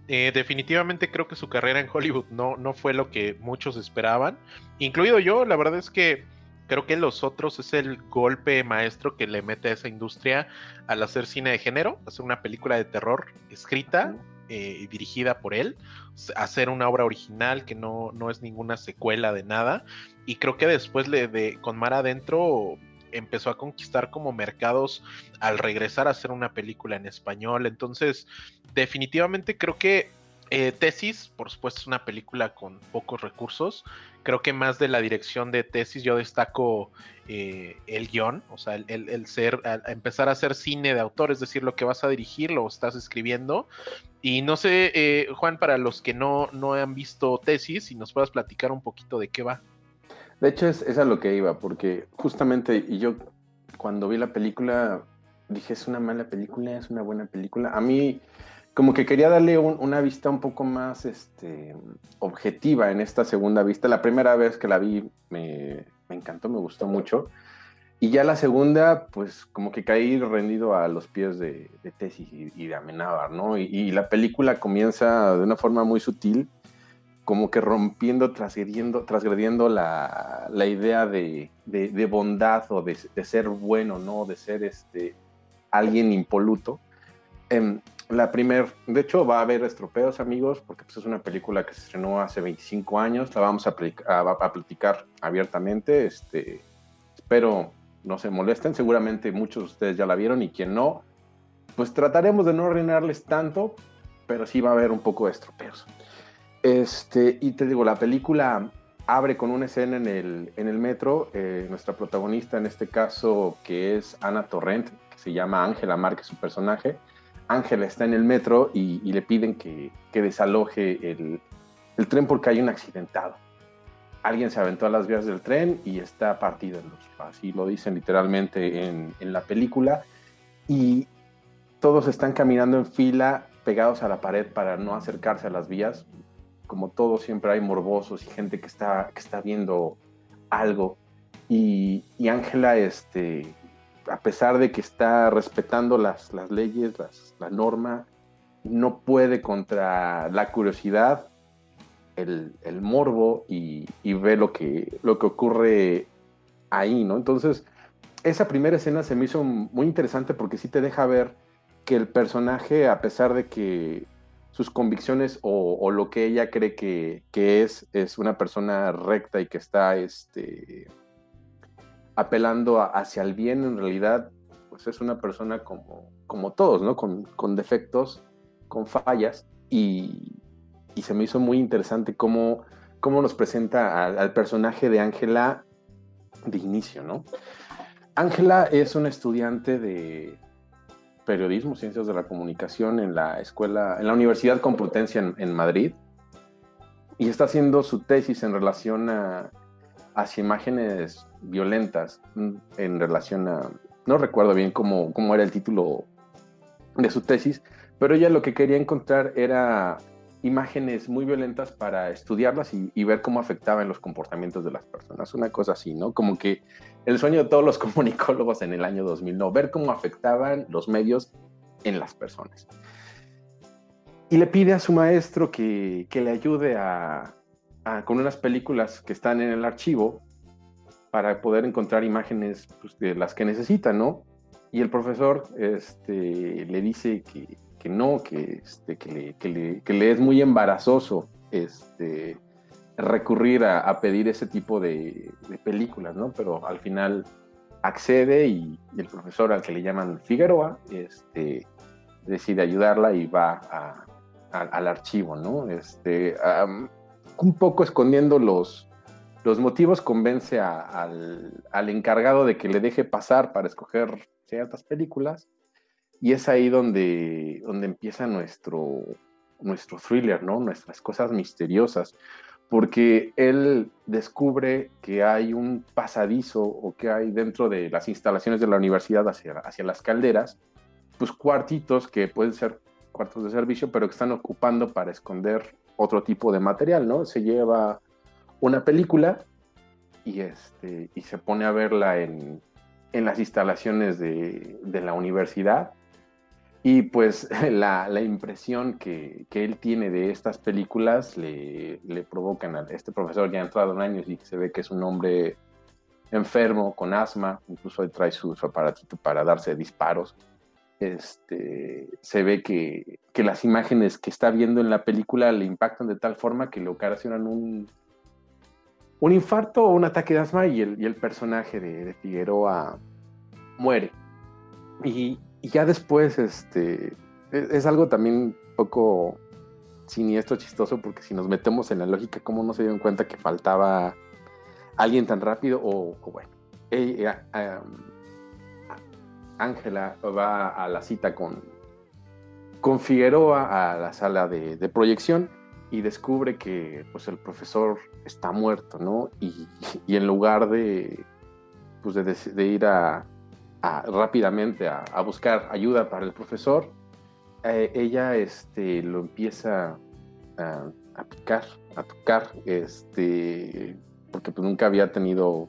Eh, definitivamente creo que su carrera en Hollywood no, no fue lo que muchos esperaban, incluido yo. La verdad es que creo que Los Otros es el golpe maestro que le mete a esa industria al hacer cine de género, hacer una película de terror escrita eh, dirigida por él, hacer una obra original que no, no es ninguna secuela de nada. Y creo que después de, con Mar Adentro empezó a conquistar como mercados al regresar a hacer una película en español. Entonces, definitivamente creo que eh, Tesis, por supuesto, es una película con pocos recursos. Creo que más de la dirección de Tesis yo destaco eh, el guion, o sea, el, el- ser, empezar a hacer cine de autor, es decir, lo que vas a dirigir, lo estás escribiendo. Y no sé, eh, Juan, para los que no, no han visto Tesis, si nos puedas platicar un poquito de qué va. De hecho, es, es a lo que iba, porque justamente y yo cuando vi la película dije, es una mala película, es una buena película. A mí como que quería darle un- una vista un poco más este, objetiva en esta segunda vista. La primera vez que la vi me, me encantó, me gustó mucho. Y ya la segunda, pues como que caí rendido a los pies de, de Tesis y, de Amenábar, ¿no? Y, y la película comienza de una forma muy sutil, como que rompiendo, transgrediendo, transgrediendo la, la idea de, de- bondad o de, ser bueno, ¿no? De ser este, alguien impoluto. Em, la primer, de hecho, va a haber estropeos, amigos, porque pues, es una película que se estrenó hace 25 años. La vamos a- a platicar abiertamente. Este, espero no se molesten. Seguramente muchos de ustedes ya la vieron y quien no, pues trataremos de no arruinarles tanto, pero sí va a haber un poco de estropeos. Este, y te digo, la película abre con una escena en el, en el metro. eh, nuestra protagonista, en este caso, que es Ana Torrent, que se llama Ángela Márquez, su personaje. Ángela está en el metro y, y le piden que, que desaloje el, el tren porque hay un accidentado. Alguien se aventó a las vías del tren y está partido en dos. Así lo dicen literalmente en, en la película. Y todos están caminando en fila pegados a la pared para no acercarse a las vías. Como todo, siempre hay morbosos y gente que está, que está viendo algo. Y y Ángela, este, a pesar de que está respetando las, las leyes, las, la norma, no puede contra la curiosidad el, morbo y, ve lo que, lo que ocurre ahí, ¿no? Entonces, esa primera escena se me hizo muy interesante porque sí te deja ver que el personaje, a pesar de que sus convicciones o, lo que ella cree que, es, es una persona recta y que está este, apelando hacia el bien, en realidad, pues es una persona como, como todos, ¿no? Con, defectos, con fallas, y, se me hizo muy interesante cómo, cómo nos presenta al, personaje de Ángela de inicio, ¿no? Ángela es una estudiante de periodismo, ciencias de la comunicación en la escuela, en la Universidad Complutense en, Madrid, y está haciendo su tesis en relación a hacia imágenes violentas, mm, en relación a, no recuerdo bien cómo, cómo era el título de su tesis, pero ella lo que quería encontrar era imágenes muy violentas para estudiarlas y, ver cómo afectaban los comportamientos de las personas. Una cosa así, ¿no? Como que el sueño de todos los [laughs] comunicólogos en el año 2000, ¿no? Ver cómo afectaban los medios en las personas. Y le pide a su maestro que, le ayude a, con unas películas que están en el archivo para poder encontrar imágenes pues, de las que necesita, ¿no? Y el profesor este, le dice que, que no, que, este, que, le, que, le, es muy embarazoso este, recurrir a, pedir ese tipo de, películas, ¿no? Pero al final accede y, el profesor al que le llaman Figueroa este, decide ayudarla y va al archivo, ¿no? Este, un poco escondiendo los, los motivos, convence al, al encargado de que le deje pasar para escoger ciertas películas y es ahí donde, donde empieza nuestro, nuestro thriller, ¿no? Nuestras cosas misteriosas, porque él descubre que hay un pasadizo o que hay dentro de las instalaciones de la universidad hacia, hacia las calderas, pues cuartitos que pueden ser cuartos de servicio, pero que están ocupando para esconder otro tipo de material, ¿no? Se lleva una película y, este, y se pone a verla en, en las instalaciones de, de la universidad y pues [laughs] la, la impresión que, que, él tiene de estas películas le, le, provocan a este profesor ya entrado en años y se ve que es un hombre enfermo, con asma, incluso trae su, aparatito para darse disparos. Este, se ve que, que, las imágenes que está viendo en la película le impactan de tal forma que le ocasionan un, un infarto o un ataque de asma y el, y el personaje de, de Figueroa muere. Y, y ya después, este, e-, es, algo también poco siniestro, chistoso, porque si nos metemos en la lógica, ¿cómo no se dieron cuenta que faltaba alguien tan rápido? O, bueno, Ángela va a la cita con, con Figueroa a la sala de, proyección y descubre que pues, el profesor está muerto, ¿no? Y, en lugar de, pues, de ir a, rápidamente a, buscar ayuda para el profesor, eh, ella este, lo empieza a, picar, a tocar, este, porque pues, nunca había tenido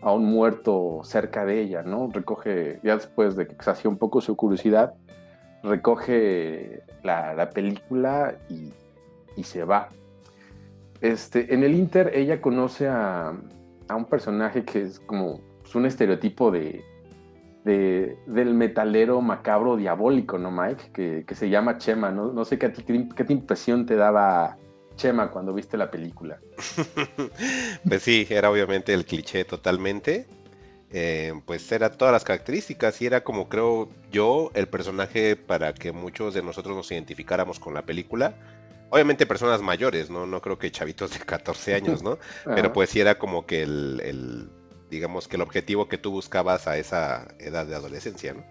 a un muerto cerca de ella, ¿no? Recoge, ya después de que sació un poco su curiosidad, recoge la, película y, se va. Este, en el Inter ella conoce a, a un personaje que es como pues, un estereotipo de, del metalero macabro diabólico, ¿no, Mike? Que, se llama Chema, ¿no? No sé qué, qué, impresión te daba Chema cuando viste la película. [laughs] pues sí, era obviamente el cliché totalmente. Eh, pues era todas las características y era como creo yo el personaje para que muchos de nosotros nos identificáramos con la película. Obviamente personas mayores, ¿no? No creo que chavitos de 14 años, ¿no? [laughs] Pero pues sí era como que el digamos que el objetivo que tú buscabas a esa edad de adolescencia, ¿no?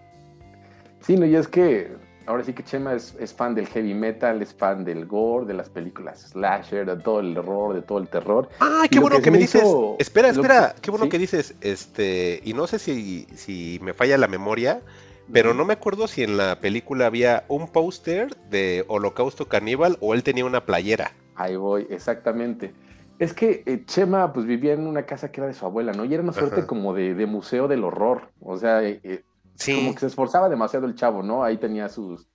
Sí, no, y es que ahora sí que Chema es, fan del heavy metal, es fan del gore, de las películas slasher, de todo el horror, de todo el terror. Ah, qué bueno que, me dices. Espera, espera, qué bueno que dices. Este, y no sé si, si me falla la memoria, pero no me acuerdo si en la película había un póster de Holocausto Caníbal o él tenía una playera. Ahí voy, exactamente. Es que eh, Chema pues vivía en una casa que era de su abuela, ¿no? Y era una suerte como de, museo del horror. O sea, eh, eh, como que se esforzaba demasiado el chavo, ¿no? Ahí tenía sus,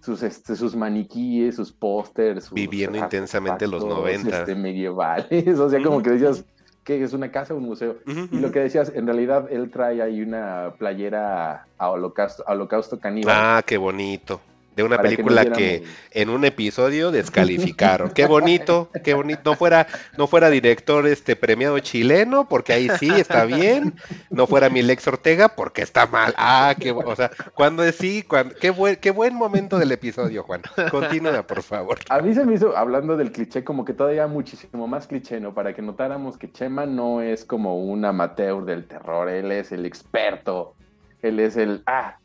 sus, este, sus maniquíes, sus pósters. Viviendo intensamente los 90. Este, medievales, [laughs] o sea, como que decías que es una casa o un museo. Y lo que decías, en realidad él trae ahí una playera a holocausto, a holocausto caníbal. Ah, qué bonito de una película que, en un episodio [laughs] descalificaron. qué bonito, qué bonito. No fuera, no fuera director este premiado chileno, porque ahí sí está bien. No fuera Milex Ortega, porque está mal. Ah, qué o sea, cuando es sí, qué buen, qué buen momento del episodio, Juan. Continúa, por favor. A mí se me hizo, hablando del cliché, como que todavía muchísimo más cliché, ¿no? Para que notáramos que Chema no es como un amateur del terror, él es el experto. Él es el, ah,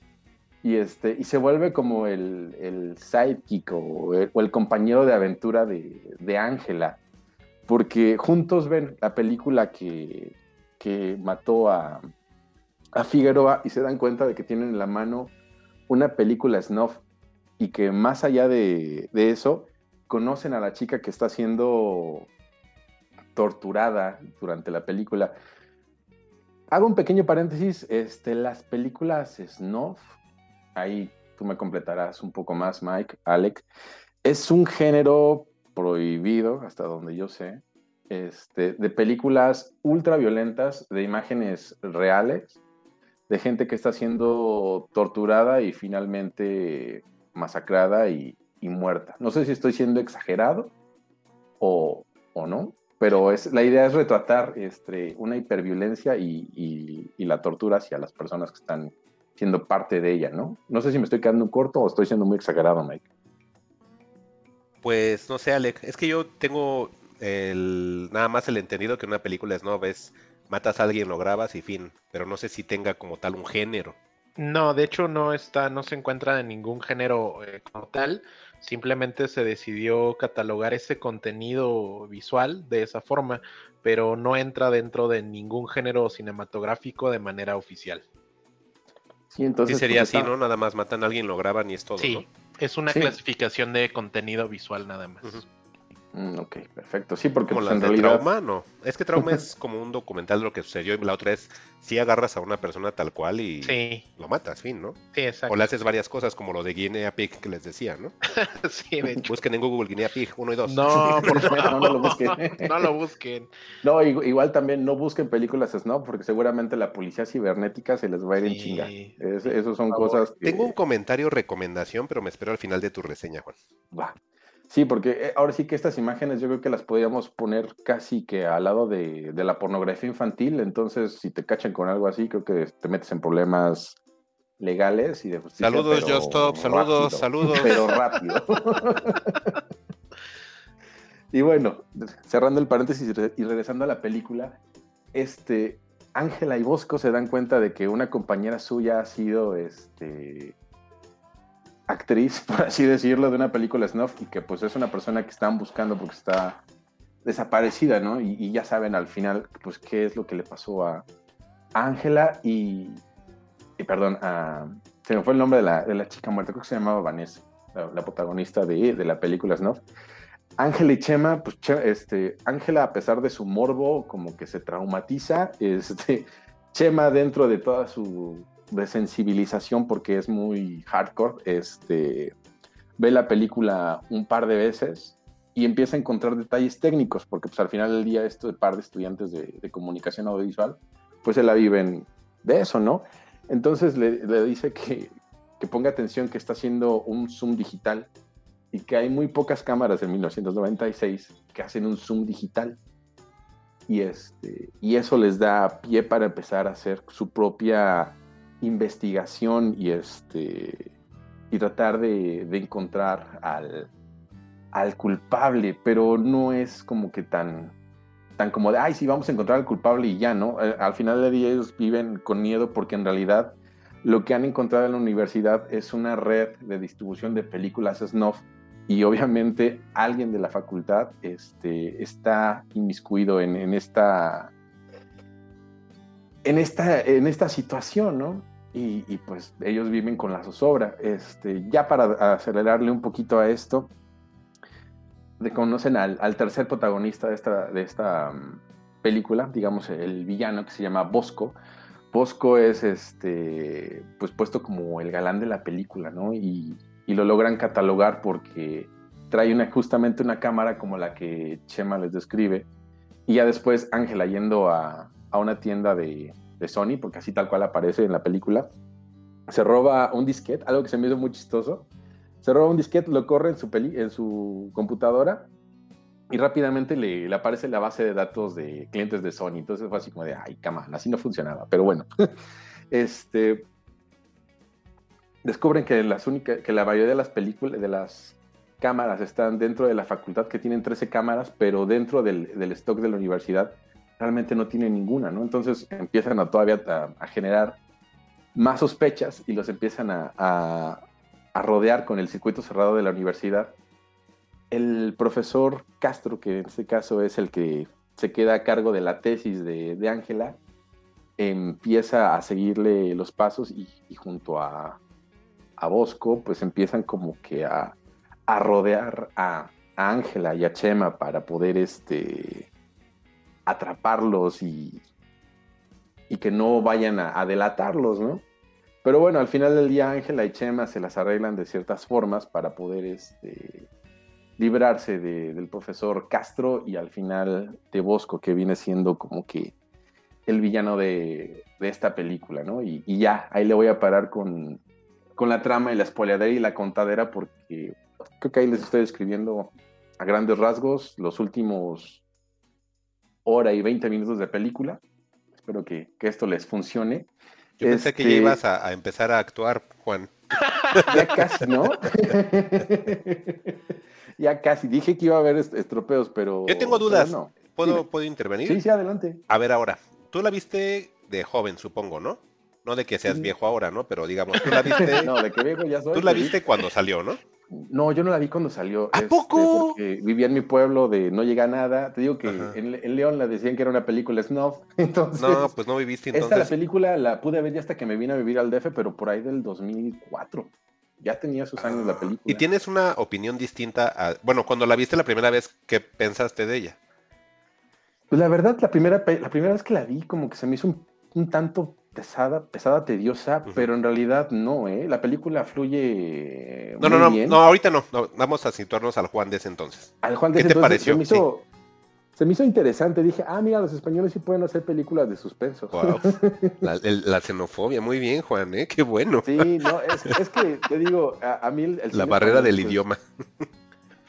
y, este, y se vuelve como el, el sidekick o el, compañero de aventura de Ángela, porque juntos ven la película que, que mató a, a, Figueroa y se dan cuenta de que tienen en la mano una película snuff y que más allá de, de eso, conocen a la chica que está siendo torturada durante la película. Hago un pequeño paréntesis, este, las películas snuff ahí tú me completarás un poco más, Mike, Alec. Es un género prohibido, hasta donde yo sé, este, de películas ultra violentas, de imágenes reales, de gente que está siendo torturada y finalmente masacrada y, muerta. No sé si estoy siendo exagerado o, no, pero es, la idea es retratar este, una hiperviolencia y, y, la tortura hacia las personas que están siendo parte de ella, ¿no? No sé si me estoy quedando corto o estoy siendo muy exagerado, Mike. Pues no sé, Alec, es que yo tengo el, nada más el entendido que una película es no ves, matas a alguien, lo grabas y fin, pero no sé si tenga como tal un género. No, de hecho no está, no se encuentra en ningún género eh, como tal. Simplemente se decidió catalogar ese contenido visual de esa forma, pero no entra dentro de ningún género cinematográfico de manera oficial. Sí, entonces. sería pues, así, ¿no? Nada más matan a alguien, lo graban y es todo. Sí, es una clasificación de contenido visual nada más. Mm, ok, perfecto. Sí, porque como pues, de trauma, no. Es que trauma [laughs] es como un documental de lo que sucedió y la otra es si agarras a una persona tal cual y lo matas, fin, ¿no? Sí, exacto. O le haces varias cosas como lo de Guinea Pig que les decía, ¿no? [laughs] sí, de hecho. Busquen en Google Guinea Pig 1 y 2. No, [laughs] por favor, no, lo busquen. no lo busquen. No, igual también no busquen películas Snob porque seguramente la policía cibernética se les va a ir en chinga. Esas son cosas Tengo un comentario recomendación, pero me espero al final de tu reseña, Juan. Va. Sí, porque eh, ahora sí que estas imágenes yo creo que las podríamos poner casi que al lado de, la pornografía infantil, entonces si te cachan con algo así, creo que te metes en problemas legales y de justicia. Saludos, Just Stop, saludos, saludos. Pero rápido. [laughs] y bueno, cerrando el paréntesis y regresando a la película, este, Ángela y Bosco se dan cuenta de que una compañera suya ha sido este, actriz, [laughs] por así decirlo, de una película snuff y que pues es una persona que están buscando porque está desaparecida, ¿no? Y, ya saben al final, pues, qué es lo que le pasó a Ángela y, perdón, se me fue el nombre de la, de la, chica muerta, creo que se llamaba Vanessa, la, protagonista de, de, la película Snuff. Ángela y Chema, pues este, Ángela a pesar de su morbo, como que se traumatiza, [laughs] este, Chema dentro de toda su de sensibilización porque es muy hardcore, este, ve la película un par de veces y empieza a encontrar detalles técnicos, porque pues al final del día este par de estudiantes de, comunicación audiovisual, pues se la viven de eso, ¿no? Entonces le, le dice que, que, ponga atención que está haciendo un zoom digital y que hay muy pocas cámaras en 1996 que hacen un zoom digital. Y, este, y eso les da pie para empezar a hacer su propia investigación y este y tratar de, encontrar al, al, culpable, pero no es como que tan, tan como de, ay, sí, vamos a encontrar al culpable y ya, ¿no? Eh, al final del día ellos viven con miedo porque en realidad lo que han encontrado en la universidad es una red de distribución de películas snuff y obviamente alguien de la facultad este, está inmiscuido en, en esta en esta, en esta situación, ¿no? Y, pues ellos viven con la zozobra. Este, ya para acelerarle un poquito a esto, conocen al, tercer protagonista de esta, de esta mm, película, digamos el villano que se llama Bosco. Bosco es este, pues puesto como el galán de la película, ¿no? Y, y lo logran catalogar porque trae justamente una cámara como la que Chema les describe. Y ya después Ángela yendo a, a una tienda de, de, Sony, porque así tal cual aparece en la película, se roba un disquete, algo que se me hizo muy chistoso. Se roba un disquete, lo corre en su, peli, en su computadora y rápidamente le, aparece la base de datos de clientes de Sony. Entonces fue así como de, ay, cama, así no funcionaba. Pero bueno, [laughs] este, descubren que, las únicas, que la mayoría de las películas, de las cámaras están dentro de la facultad, que tienen 13 cámaras, pero dentro del, del stock de la universidad realmente no tienen ninguna, ¿no? Entonces empiezan a todavía a, generar más sospechas y los empiezan a, a, rodear con el circuito cerrado de la universidad. El profesor Castro, que en este caso es el que se queda a cargo de la tesis de Ángela, empieza a seguirle los pasos y, junto a, a Bosco, pues empiezan como que a rodear a Ángela y a Chema para poder este, atraparlos y, y que no vayan a, delatarlos, ¿no? Pero bueno, al final del día Ángela y Chema se las arreglan de ciertas formas para poder este, librarse de, del profesor Castro y al final de Bosco, que viene siendo como que el villano de, de esta película, ¿no? Y, ya, ahí le voy a parar con, con la trama y la espoleadera y la contadera porque creo que ahí les estoy escribiendo a grandes rasgos los últimos hora y 20 minutos de película. Espero que, que esto les funcione. Yo pensé este... que ya ibas a, a, empezar a actuar, Juan. [laughs] Ya casi, ¿no? [laughs] ya casi. Dije que iba a haber estropeos, pero... Yo tengo dudas. No. ¿Puedo, ¿Puedo intervenir? Sí, sí, adelante. A ver ahora, tú la viste de joven, supongo, ¿no? No de que seas viejo ahora, ¿no? Pero digamos, tú la viste. [laughs] no, de que viejo ya soy. Tú la viste cuando salió, ¿no? No, yo no la vi cuando salió. ¿A este, poco? Porque vivía en mi pueblo de no llega a nada. Te digo que en, en, León la decían que era una película snuff. [laughs] Entonces, no, pues no viviste entonces. Esta la película la pude ver ya hasta que me vine a vivir al DF, pero por ahí del 2004. Ya tenía sus años la película. ¿Y tienes una opinión distinta a... Bueno, cuando la viste la primera vez, ¿qué pensaste de ella? Pues la verdad, la primera, la primera vez que la vi, como que se me hizo un, un tanto pesada, pesada, tediosa, uh -huh. pero en realidad no, ¿eh? La película fluye. No, no, no, bien. no, ahorita no, no, Vamos a situarnos al Juan de ese entonces. Al Juan de ¿Qué ese te entonces, pareció? Se me, hizo, sí. se me hizo interesante. Dije, ah, mira, los españoles sí pueden hacer películas de suspenso. Wow. [laughs] la, el, la, xenofobia, muy bien, Juan, ¿eh? Qué bueno. Sí, no, es, es que te digo, a, a mí el, el La barrera del pues, idioma.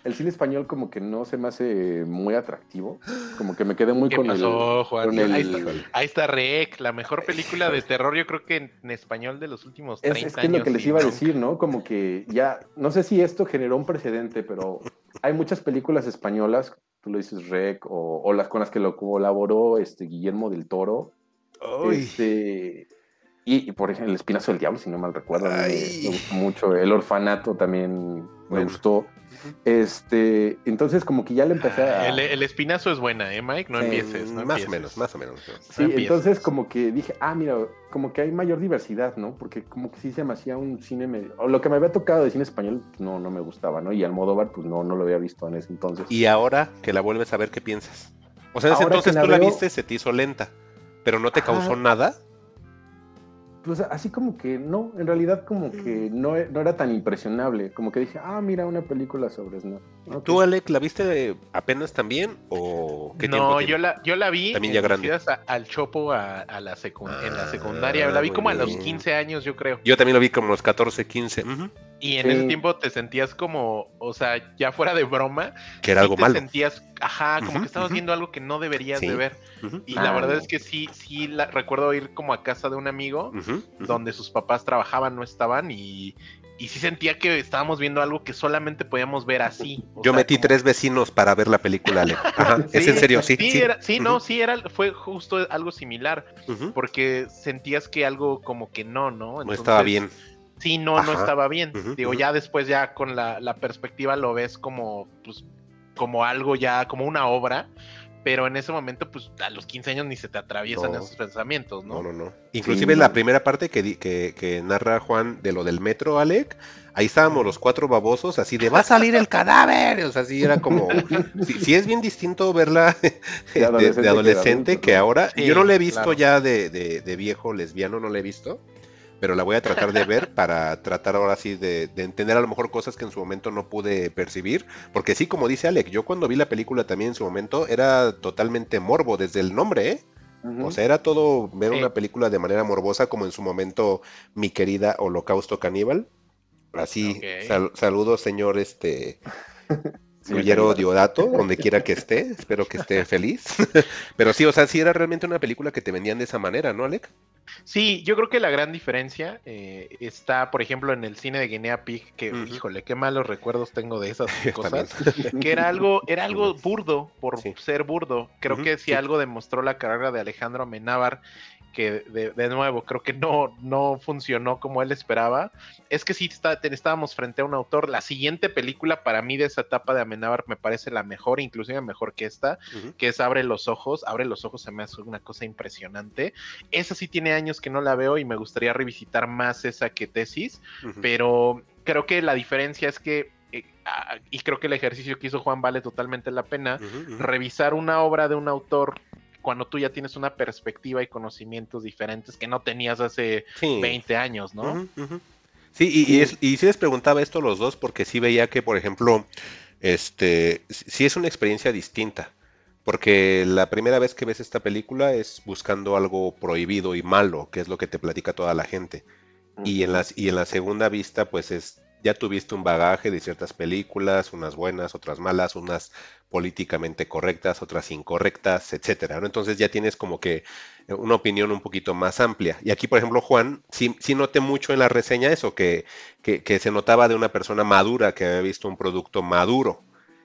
El cine español como que no se me hace muy atractivo. Como que me quedé muy ¿Qué con pasó, el. Juan? Con el... Ahí, está, ahí, está, Rec, la mejor película de terror, yo creo que en, en español de los últimos 30 es, es que años. Es lo que les iba a decir, ¿no? Como que ya, no sé si esto generó un precedente, pero hay muchas películas españolas, tú lo dices Rec, o, o las con las que lo colaboró este, Guillermo del Toro. Este, y, y, por ejemplo, El Espinazo del Diablo, si no mal recuerdo, me, me, gustó mucho. El Orfanato también me bueno. gustó. Este, entonces como que ya le empecé a... El, el espinazo es buena, ¿eh, Mike? No sí, empieces, no Más empieces. o menos, más o menos. Sí, entonces como que dije, ah, mira, como que hay mayor diversidad, ¿no? Porque como que sí se me hacía un cine medio... O lo que me había tocado de cine español, pues, no, no me gustaba, ¿no? Y Almodóvar, pues no, no lo había visto en ese entonces. Y ahora que la vuelves a ver, ¿qué piensas? O sea, en ese ahora entonces la tú veo... la viste, se te hizo lenta, pero no te causó Ajá. nada pues así como que no, en realidad como que no, no, era tan impresionable, como que dije, ah, mira, una película sobre Snow. Okay. ¿Tú, Alec, la viste apenas también o qué No, yo la, yo la vi también ya grande. A, al Chopo a, a la ah, en la secundaria, la vi como bien. a los 15 años, yo creo. Yo también lo vi como a los 14, 15. Uh -huh. Y en sí. ese tiempo te sentías como, o sea, ya fuera de broma, que era algo te malo. sentías, ajá, como uh -huh, que estabas uh -huh. viendo algo que no deberías sí. de ver. Y ah, la verdad es que sí, sí, la, recuerdo ir como a casa de un amigo donde sus papás trabajaban, no estaban y, y sí sentía que estábamos viendo algo que solamente podíamos ver así. Yo sea, metí como... tres vecinos para ver la película, Ale. [laughs] Ajá, sí, es en serio, sí. Sí, sí. Era, sí uh -huh. no, sí, era, fue justo algo similar, uh -huh. porque sentías que algo como que no, ¿no? Entonces, no estaba bien. Sí, no, Ajá. no estaba bien. Uh -huh. Digo, ya después ya con la, la perspectiva lo ves como, pues, como algo ya, como una obra pero en ese momento, pues a los 15 años ni se te atraviesan no. esos pensamientos, ¿no? No, no, no. Inclusive sí. la primera parte que, que, que, narra Juan de lo del metro, Alec, ahí estábamos los cuatro babosos, así de va a salir el cadáver. O sea, así era como. [laughs] sí, sí, es bien distinto verla [laughs] de adolescente, de, de adolescente que, que, ahora. Sí, yo no la he visto claro. ya de, de, de, viejo lesbiano, no la he visto. Pero la voy a tratar de ver para tratar ahora sí de, de, entender a lo mejor cosas que en su momento no pude percibir, porque sí, como dice Alec, yo cuando vi la película también en su momento era totalmente morbo desde el nombre, ¿eh? O sea, era todo ver una película de manera morbosa, como en su momento mi querida Holocausto Caníbal. Así, saludos, señor este [laughs] Guillermo Diodato, donde quiera que esté, espero que esté feliz. [laughs] Pero sí, o sea, sí era realmente una película que te vendían de esa manera, ¿no, Alec? Sí, yo creo que la gran diferencia eh, está, por ejemplo, en el cine de Guinea Pig, que, híjole, qué malos recuerdos tengo de esas [laughs] cosas, que era algo, era algo burdo, por ser burdo. Creo que si algo demostró la carrera de Alejandro Amenábar que de, nuevo creo que no, no funcionó como él esperaba, es que sí está, estábamos frente a un autor. La siguiente película para mí de esa etapa de Amenábar me parece la mejor, inclusive mejor que esta, que es Abre los Ojos. Abre los Ojos se me hace una cosa impresionante. Esa sí tiene años que no la veo y me gustaría revisitar más esa que tesis, pero creo que la diferencia es que eh, y creo que el ejercicio que hizo Juan vale totalmente la pena, revisar una obra de un autor cuando tú ya tienes una perspectiva y conocimientos diferentes que no tenías hace 20 años, ¿no? Sí, y, y, sí les preguntaba esto a los dos porque sí veía que, por ejemplo, este, sí es una experiencia distinta. Porque la primera vez que ves esta película es buscando algo prohibido y malo, que es lo que te platica toda la gente. Y en, las, y en la segunda vista, pues es ya tuviste un bagaje de ciertas películas, unas buenas, otras malas, unas políticamente correctas, otras incorrectas, etcétera. Entonces ya tienes como que eh, una opinión un poquito más amplia. Y aquí, por ejemplo, Juan, sí, sí noté mucho en la reseña eso, que, que, se notaba de una persona madura que había visto un producto maduro.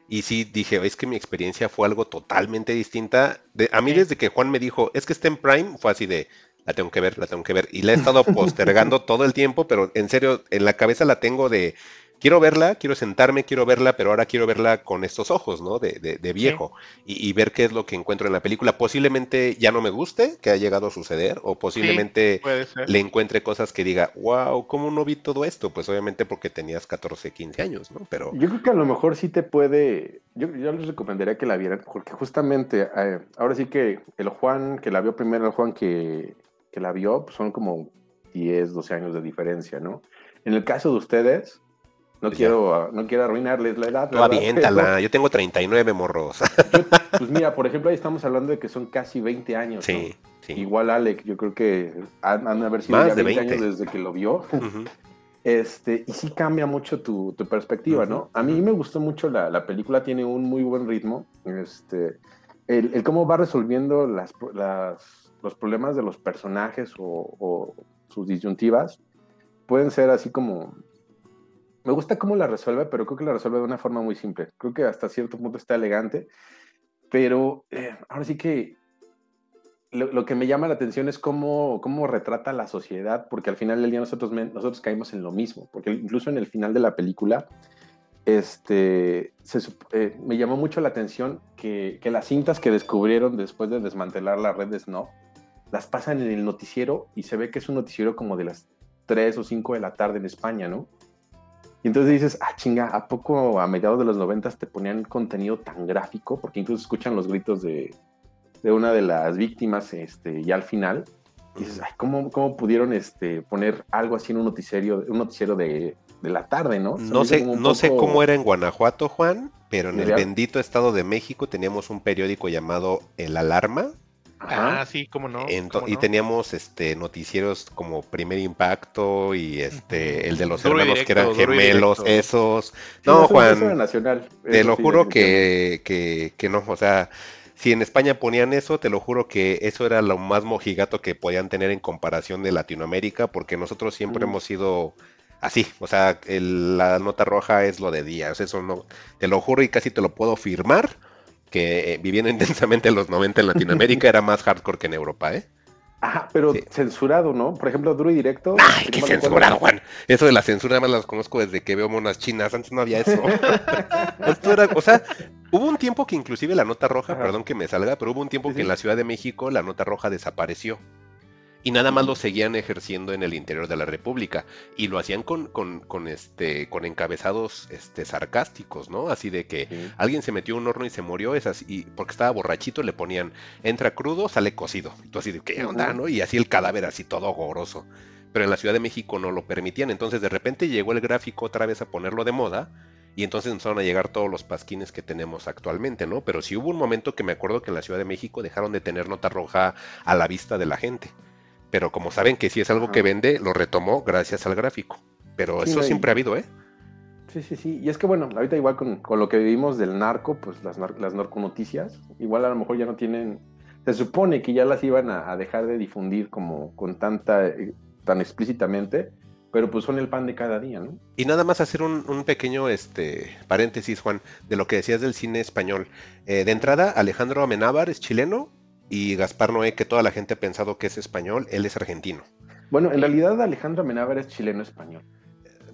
Y sí dije, es que mi experiencia fue algo totalmente distinta. De, a mí desde que Juan me dijo, es que está en Prime, fue así de, la tengo que ver, la tengo que ver. Y la he estado postergando todo el tiempo, pero en serio, en la cabeza la tengo de, quiero verla, quiero sentarme, quiero verla, pero ahora quiero verla con estos ojos, ¿no? De, de, viejo. Y, ver qué es lo que encuentro en la película. Posiblemente ya no me guste, que ha llegado a suceder, o posiblemente le encuentre cosas que diga, wow, ¿cómo no vi todo esto? Pues obviamente porque tenías 14, 15 años, ¿no? Pero... Yo creo que a lo mejor sí te puede, yo, yo les recomendaría que la vieran, porque justamente, eh, ahora sí que el Juan, que la vio primero, el Juan que que la vio, pues son como 10, 12 años de diferencia, ¿no? En el caso de ustedes, no, pues quiero, no quiero arruinarles la edad. No, aviéntala, yo tengo 39 morros. [laughs] pues mira, por ejemplo, ahí estamos hablando de que son casi 20 años. Sí, sí. Igual Alec, yo creo que han, de haber sido ya 20, años desde que lo vio. Este, y sí cambia mucho tu, tu perspectiva, ¿no? A mí me gustó mucho la, la, película, tiene un muy buen ritmo. Este, el, el cómo va resolviendo las, las los problemas de los personajes o, sus disyuntivas pueden ser así como... Me gusta cómo la resuelve, pero creo que la resuelve de una forma muy simple. Creo que hasta cierto punto está elegante, pero eh, ahora sí que lo, que me llama la atención es cómo, cómo retrata la sociedad, porque al final del día nosotros, nosotros caímos en lo mismo, porque incluso en el final de la película, este, eh, me llamó mucho la atención que, que, las cintas que descubrieron después de desmantelar la red de Snow las pasan en el noticiero y se ve que es un noticiero como de las 3 o 5 de la tarde en España, ¿no? Y entonces dices, ah, chinga, ¿a poco a mediados de los 90 te ponían contenido tan gráfico? Porque incluso escuchan los gritos de, de una de las víctimas este, ya al final. Y dices, ay, ¿cómo, cómo pudieron este, poner algo así en un noticiero, un noticiero de, de la tarde, ¿no? no sé, no sé cómo era en Guanajuato, Juan, pero en el bendito Estado de México teníamos un periódico llamado El Alarma, Ah, sí, cómo no, Y teníamos este noticieros como Primer Impacto y este el de los hermanos que eran gemelos, esos. no, Juan, nacional, te lo juro que, que, que no, o sea, si en España ponían eso, te lo juro que eso era lo más mojigato que podían tener en comparación de Latinoamérica, porque nosotros siempre hemos sido así, o sea, la nota roja es lo de días, eso no, te lo juro y casi te lo puedo firmar que eh, viviendo [laughs] intensamente en los 90 en Latinoamérica era más hardcore que en Europa, ¿eh? Ajá, pero censurado, ¿no? Por ejemplo, Duro y Directo. Ay, qué censurado, Juan. Eso de la censura más las conozco desde que veo monas chinas. Antes no había eso. [laughs] Esto era, o sea, hubo un tiempo que inclusive la nota roja, perdón que me salga, pero hubo un tiempo que en la Ciudad de México la nota roja desapareció y nada más lo seguían ejerciendo en el interior de la República y lo hacían con, con, este con encabezados este sarcásticos, ¿no? Así de que alguien se metió en un horno y se murió, es así, y porque estaba borrachito le ponían entra crudo, sale cocido. Y tú así de qué onda, ¿no? Y así el cadáver así todo goroso. pero en la Ciudad de México no lo permitían. Entonces de repente llegó el gráfico otra vez a ponerlo de moda y entonces empezaron a llegar todos los pasquines que tenemos actualmente, ¿no? Pero sí hubo un momento que me acuerdo que en la Ciudad de México dejaron de tener nota roja a la vista de la gente. Pero como saben que si es algo que vende, lo retomó gracias al gráfico. Pero eso siempre ha habido, ¿eh? Sí, sí, sí. Y es que bueno, ahorita igual con, lo que vivimos del narco, pues las, las narconoticias, igual a lo mejor ya no tienen, se supone que ya las iban a, dejar de difundir como con tanta, eh, tan explícitamente, pero pues son el pan de cada día, ¿no? Y nada más hacer un, pequeño este, paréntesis, Juan, de lo que decías del cine español. Eh, de entrada, Alejandro Amenábar es chileno y Gaspar Noé, que toda la gente ha pensado que es español, él es argentino. Bueno, en realidad Alejandro Amenábar es chileno-español.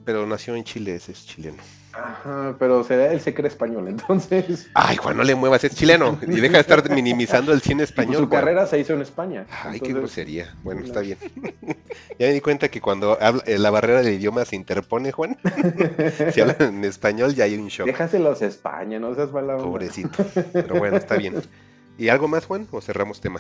Pero nació en Chile, ese es chileno. Ajá, pero él se cree español, [laughs] entonces. Ay, Juan, no le muevas, es chileno. Y deja de [laughs] estar minimizando el cine español. su carrera se hizo en España. Ay, qué grosería. Bueno, está bien. [laughs] ya me di cuenta que cuando habla, eh, la barrera del idioma se interpone, Juan. si hablan en español ya hay un shock. Déjaselos a España, no seas mala Pobrecito. Pero bueno, está bien. ¿Y algo más, Juan? ¿O cerramos tema?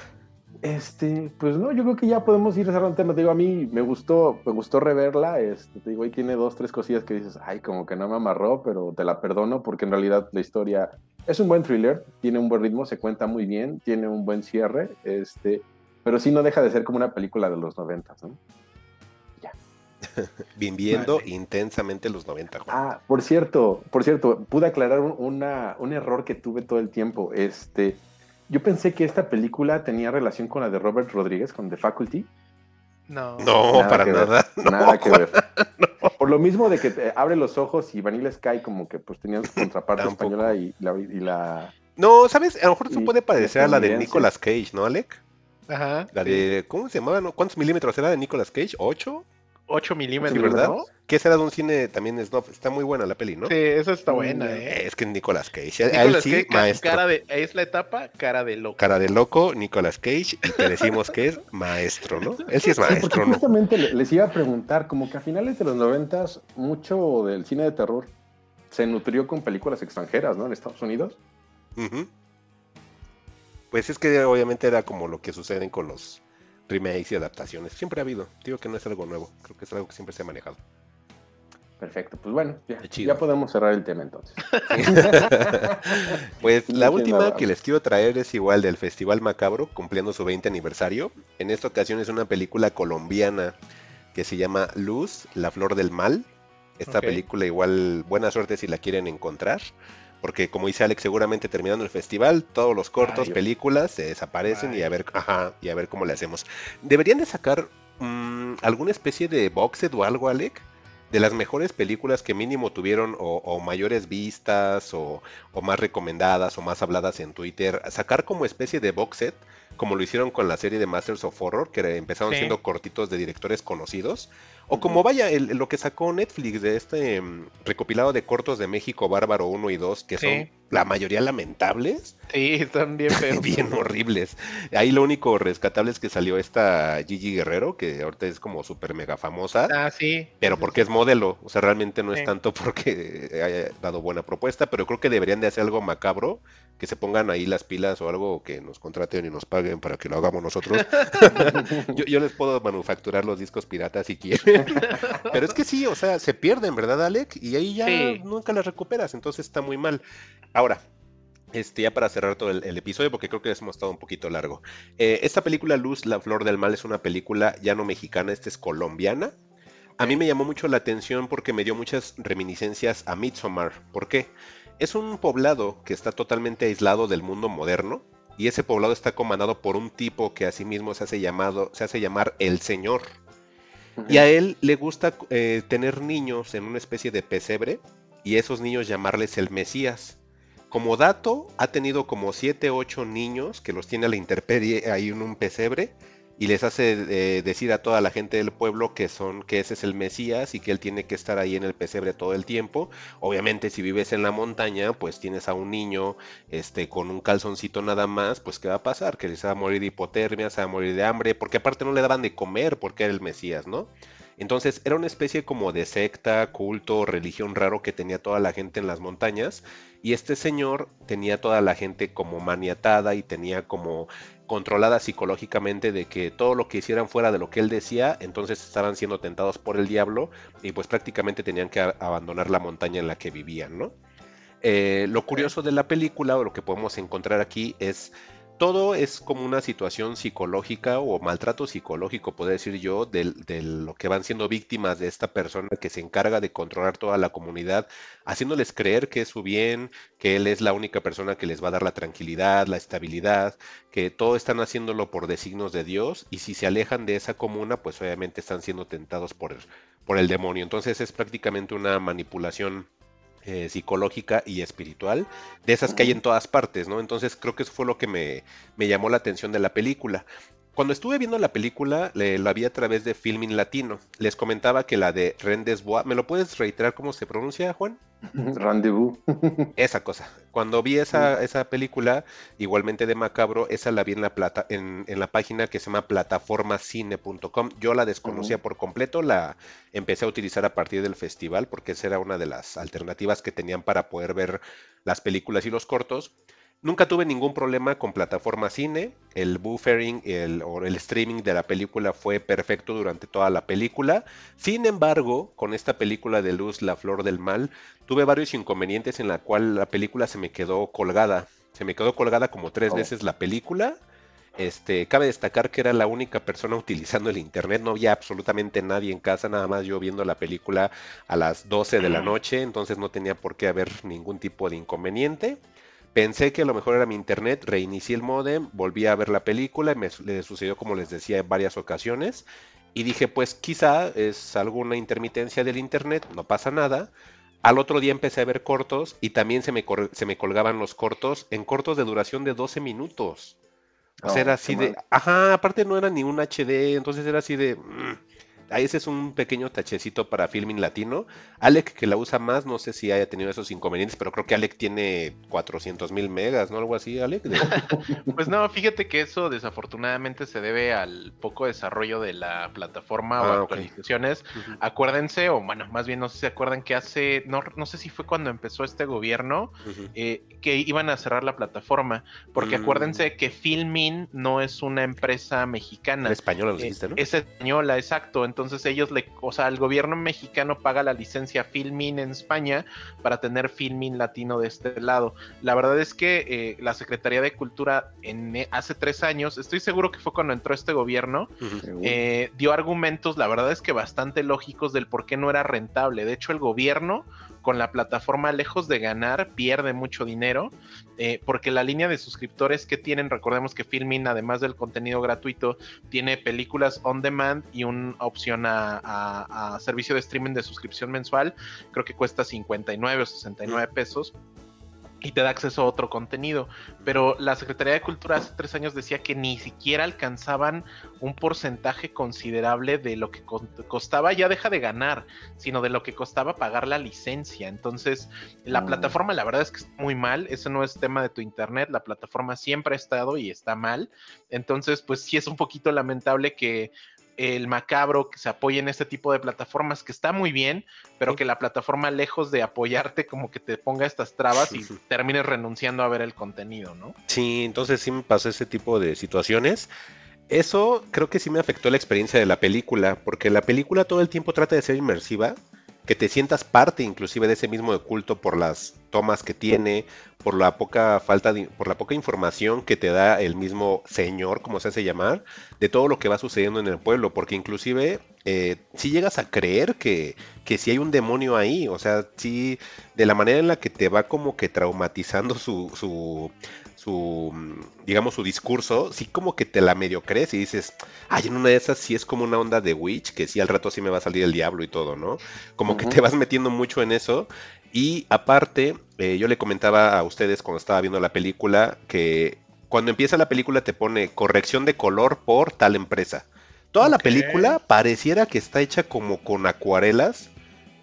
Este, pues no, yo creo que ya podemos ir cerrando el tema. Te digo, a mí me gustó, me gustó reverla. Este, te digo, ahí tiene dos, tres cosillas que dices, ay, como que no me amarró, pero te la perdono porque en realidad la historia es un buen thriller, tiene un buen ritmo, se cuenta muy bien, tiene un buen cierre, este, pero sí no deja de ser como una película de los noventas, ¿no? Ya. [laughs] Viviendo intensamente los 90. Ah, por cierto, por cierto, pude aclarar una, un error que tuve todo el tiempo. Este, yo pensé que esta película tenía relación con la de Robert Rodríguez, con The Faculty. No. No, para nada. [laughs] Nada que ver. [laughs] Por lo mismo de que abre los ojos y Vanilla Sky como que pues tenían su [laughs] contraparte española y la, No, ¿sabes? A lo mejor se puede parecer a la de Nicolas Cage, ¿no, Alec? Ajá. La de, ¿cómo se llamaba? ¿Cuántos milímetros era de Nicolas Cage? ¿Ocho? 8 milímetros, ¿verdad? Que esa era de un cine también snob. Está muy buena la peli, ¿no? Sí, esa está buena, ¿eh? Es que Nicolas Cage. Nicolas Cage, maestro. Cara de, es la etapa, cara de loco. Cara de loco, Nicolas Cage, y te decimos que es maestro, ¿no? Él sí es maestro, ¿no? Justamente les iba a preguntar, como que a finales de los noventas, mucho del cine de terror se nutrió con películas extranjeras, ¿no? En Estados Unidos. Pues es que obviamente era como lo que suceden con los remakes y adaptaciones. Siempre ha habido. Digo que no es algo nuevo. Creo que es algo que siempre se ha manejado. Perfecto, pues bueno, ya, podemos cerrar el tema entonces. [laughs] pues la última que les quiero traer es igual del Festival Macabro, cumpliendo su 20 aniversario. En esta ocasión es una película colombiana que se llama Luz, la flor del mal. Esta película igual, buena suerte si la quieren encontrar porque como dice Alex, seguramente terminando el festival, todos los cortos, películas se desaparecen y a ver, ajá, y a ver cómo le hacemos. Deberían de sacar mm, alguna especie de boxed o algo, Alex, de las mejores películas que mínimo tuvieron o, mayores vistas o, o, más recomendadas o más habladas en Twitter, sacar como especie de box set como lo hicieron con la serie de Masters of Horror, que empezaron siendo cortitos de directores conocidos. O como vaya, lo que sacó Netflix de este mm, recopilado de cortos de México Bárbaro 1 y 2, que son la mayoría lamentables. Sí, están bien feos. [laughs] bien horribles. Ahí lo único rescatable es que salió esta Gigi Guerrero, que ahorita es como súper mega famosa. Ah, sí. Pero porque es modelo. O sea, realmente no es tanto porque [laughs] haya dado buena propuesta, pero creo que deberían de hacer algo macabro, que se pongan ahí las pilas o algo que nos contraten y nos paguen para que lo hagamos nosotros. [laughs] yo, les puedo manufacturar los discos piratas si quieren. [laughs] pero es que sí, o sea, se pierden, ¿verdad, Alec? Y ahí ya nunca las recuperas, entonces está muy mal. Ahora, este, ya para cerrar todo el, episodio, porque creo que hemos estado un poquito largo. Eh, esta película Luz, La Flor del Mal, es una película ya no mexicana, esta es colombiana. A mí me llamó mucho la atención porque me dio muchas reminiscencias a Midsommar. ¿Por qué? Es un poblado que está totalmente aislado del mundo moderno y ese poblado está comandado por un tipo que asimismo se hace, llamado, se hace llamar el Señor. Y a él le gusta eh, tener niños en una especie de pesebre y esos niños llamarles el Mesías. Como dato, ha tenido como 7, 8 niños que los tiene a la intemperie ahí en un pesebre y les hace eh, decir a toda la gente del pueblo que son que ese es el Mesías y que él tiene que estar ahí en el pesebre todo el tiempo. Obviamente si vives en la montaña, pues tienes a un niño este con un calzoncito nada más, pues qué va a pasar, que se va a morir de hipotermia, se va a morir de hambre, porque aparte no le daban de comer porque era el Mesías, ¿no? Entonces era una especie como de secta, culto, religión raro que tenía toda la gente en las montañas y este señor tenía toda la gente como maniatada y tenía como controlada psicológicamente de que todo lo que hicieran fuera de lo que él decía, entonces estaban siendo tentados por el diablo y pues prácticamente tenían que abandonar la montaña en la que vivían, ¿no? Eh, lo curioso de la película o lo que podemos encontrar aquí es todo es como una situación psicológica o maltrato psicológico, puedo decir yo, de, lo que van siendo víctimas de esta persona que se encarga de controlar toda la comunidad, haciéndoles creer que es su bien, que él es la única persona que les va a dar la tranquilidad, la estabilidad, que todo están haciéndolo por designos de Dios y si se alejan de esa comuna, pues obviamente están siendo tentados por, por el demonio. Entonces es prácticamente una manipulación eh, psicológica y espiritual, de esas que hay en todas partes, ¿no? Entonces creo que eso fue lo que me, me llamó la atención de la película. Cuando estuve viendo la película, la vi a través de Filming Latino. Les comentaba que la de Rendezvous, ¿me lo puedes reiterar cómo se pronuncia, Juan? [laughs] Rendezvous. [laughs] esa cosa. Cuando vi esa, esa película, igualmente de Macabro, esa la vi en la, plata, en, la página que se llama plataformacine.com. Yo la desconocía por completo, la empecé a utilizar a partir del festival porque esa era una de las alternativas que tenían para poder ver las películas y los cortos. Nunca tuve ningún problema con plataforma cine. El buffering el, o el streaming de la película fue perfecto durante toda la película. Sin embargo, con esta película de Luz, La Flor del Mal, tuve varios inconvenientes en la cual la película se me quedó colgada. Se me quedó colgada como tres oh. veces la película. Este, cabe destacar que era la única persona [laughs] utilizando el internet, no había absolutamente nadie en casa, nada más yo viendo la película a las 12 de la noche, entonces no tenía por qué haber ningún tipo de inconveniente. Pensé que a lo mejor era mi internet, reinicié el modem, volví a ver la película, me le sucedió como les decía en varias ocasiones y dije pues quizá es alguna intermitencia del internet, no pasa nada. Al otro día empecé a ver cortos y también se me, se me colgaban los cortos en cortos de duración de 12 minutos. O sea, era así de... Ajá, aparte no era ni un HD, entonces era así de... Mm, Ahí ese es un pequeño tachecito para filming latino. Alec, que la usa más, no sé si haya tenido esos inconvenientes, pero creo que Alec tiene 400 mil megas, ¿no? Algo así, Alec. [laughs] pues no, fíjate que eso desafortunadamente se debe al poco desarrollo de la plataforma o ah, actualizaciones. Acuérdense, o bueno, más bien no sé si se acuerdan que hace, no, no sé si fue cuando empezó este gobierno, eh, que iban a cerrar la plataforma, porque mm. acuérdense que Filmin no es una empresa mexicana. española, lo dijiste, ¿no? Es española, exacto. Entonces, entonces ellos le, o sea, el gobierno mexicano paga la licencia Filmin en España para tener Filmin latino de este lado. La verdad es que eh, la Secretaría de Cultura en, eh, hace tres años, estoy seguro que fue cuando entró este gobierno, eh, dio argumentos, la verdad es que bastante lógicos del por qué no era rentable. De hecho, el gobierno con la plataforma, lejos de ganar, pierde mucho dinero, eh, porque la línea de suscriptores que tienen, recordemos que Filmin, además del contenido gratuito, tiene películas on demand y una opción a, servicio de streaming de suscripción mensual, creo que cuesta 59 o 69 pesos y te da acceso a otro contenido. Pero la Secretaría de Cultura hace tres años decía que ni siquiera alcanzaban un porcentaje considerable de lo que costaba, ya deja de ganar, sino de lo que costaba pagar la licencia. Entonces, la mm. plataforma, la verdad es que está muy mal. Eso no es tema de tu internet. La plataforma siempre ha estado y está mal. Entonces, pues sí es un poquito lamentable que el macabro que se apoye en este tipo de plataformas, que está muy bien, pero que la plataforma, lejos de apoyarte, como que te ponga estas trabas y termines renunciando a ver el contenido, ¿no? Sí, entonces sí me pasó ese tipo de situaciones. Eso creo que sí me afectó la experiencia de la película, porque la película todo el tiempo trata de ser inmersiva, que te sientas parte inclusive de ese mismo culto por las tomas que tiene, por la poca falta de, por la poca información que te da el mismo señor, como se hace llamar, de todo lo que va sucediendo en el pueblo, porque inclusive eh, si llegas a creer que, que si hay un demonio ahí, o sea, si de la manera en la que te va como que traumatizando su, su, su, digamos, su discurso, sí como que te la medio crees y dices, ay, en una de esas sí es como una onda de witch, que sí al rato sí me va a salir el diablo y todo, ¿no? Como que te vas metiendo mucho en eso. Y aparte, eh, yo le comentaba a ustedes cuando estaba viendo la película que cuando empieza la película te pone corrección de color por tal empresa. Toda la película pareciera que está hecha como con acuarelas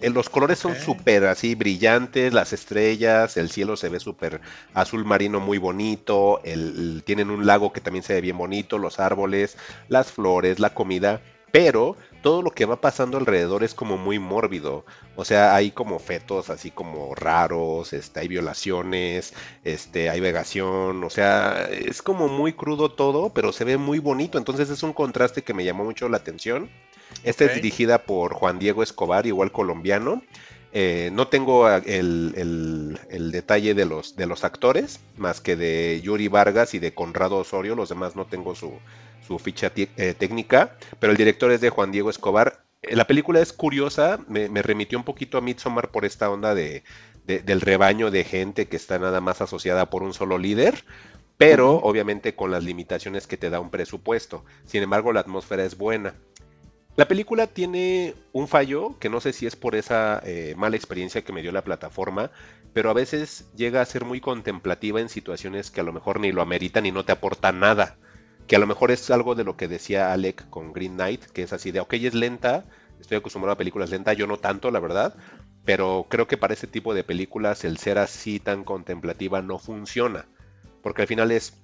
los colores son súper así brillantes, las estrellas, el cielo se ve súper azul marino muy bonito, el, tienen un lago que también se ve bien bonito, los árboles, las flores, la comida. Pero todo lo que va pasando alrededor es como muy mórbido. O sea, hay como fetos así como raros, este, hay violaciones, este, hay vegación, o sea, es como muy crudo todo, pero se ve muy bonito. Entonces es un contraste que me llamó mucho la atención. Esta es dirigida por Juan Diego Escobar, igual colombiano. Eh, no tengo el, detalle de los, de los actores, más que de Yuri Vargas y de Conrado Osorio, los demás no tengo su, ficha eh, técnica, pero el director es de Juan Diego Escobar. Eh, la película es curiosa, me, remitió un poquito a Midsommar por esta onda de, del rebaño de gente que está nada más asociada por un solo líder, pero obviamente con las limitaciones que te da un presupuesto. Sin embargo, la atmósfera es buena. La película tiene un fallo, que no sé si es por esa eh, mala experiencia que me dio la plataforma, pero a veces llega a ser muy contemplativa en situaciones que a lo mejor ni lo ameritan y no te aporta nada. Que a lo mejor es algo de lo que decía Alec con Green Knight, que es así de, ok, es lenta, estoy acostumbrado a películas lentas, yo no tanto, la verdad, pero creo que para ese tipo de películas el ser así tan contemplativa no funciona, porque al final es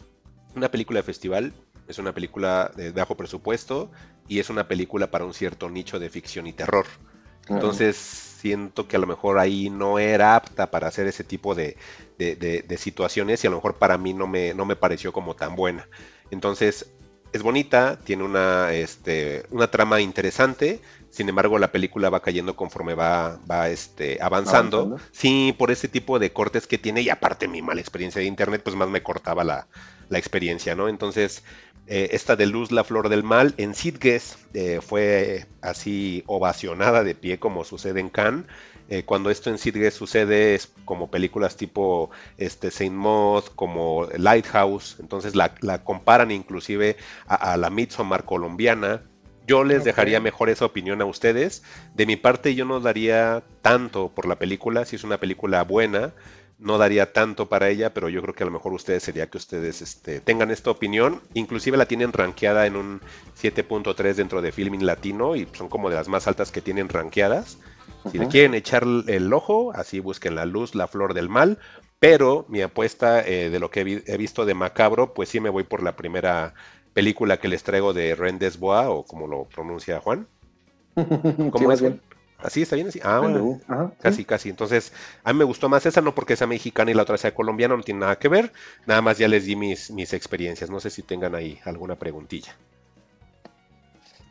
una película de festival, es una película de bajo presupuesto y es una película para un cierto nicho de ficción y terror. Entonces siento que a lo mejor ahí no era apta para hacer ese tipo de, situaciones y a lo mejor para mí no me, no me pareció como tan buena. Entonces es bonita, tiene una, este, una trama interesante, sin embargo la película va cayendo conforme va, va este, avanzando. Sí, por ese tipo de cortes que tiene y aparte mi mala experiencia de internet, pues más me cortaba la, la experiencia, ¿no? Entonces eh, esta de Luz, la flor del mal, en Sitges eh, fue así ovacionada de pie como sucede en Cannes. Eh, cuando esto en Sitges sucede es como películas tipo este, Saint Maud, como Lighthouse, entonces la, comparan inclusive a, la Midsommar colombiana. Yo les dejaría mejor esa opinión a ustedes. De mi parte yo no daría tanto por la película, si es una película buena, no daría tanto para ella, pero yo creo que a lo mejor ustedes sería que ustedes este, tengan esta opinión. Inclusive la tienen rankeada en un 7.3 dentro de Filming Latino y son como de las más altas que tienen rankeadas. Si le quieren echar el ojo, así busquen la luz, la flor del mal. Pero mi apuesta eh, de lo que he, visto de Macabro, pues sí me voy por la primera película que les traigo de Rendes Bois, o como lo pronuncia Juan. [laughs] ¿Cómo es? Así está bien así. Ah, bueno. casi, casi. Entonces, a mí me gustó más esa, no porque sea mexicana y la otra sea colombiana, no tiene nada que ver. Nada más ya les di mis, mis experiencias. No sé si tengan ahí alguna preguntilla.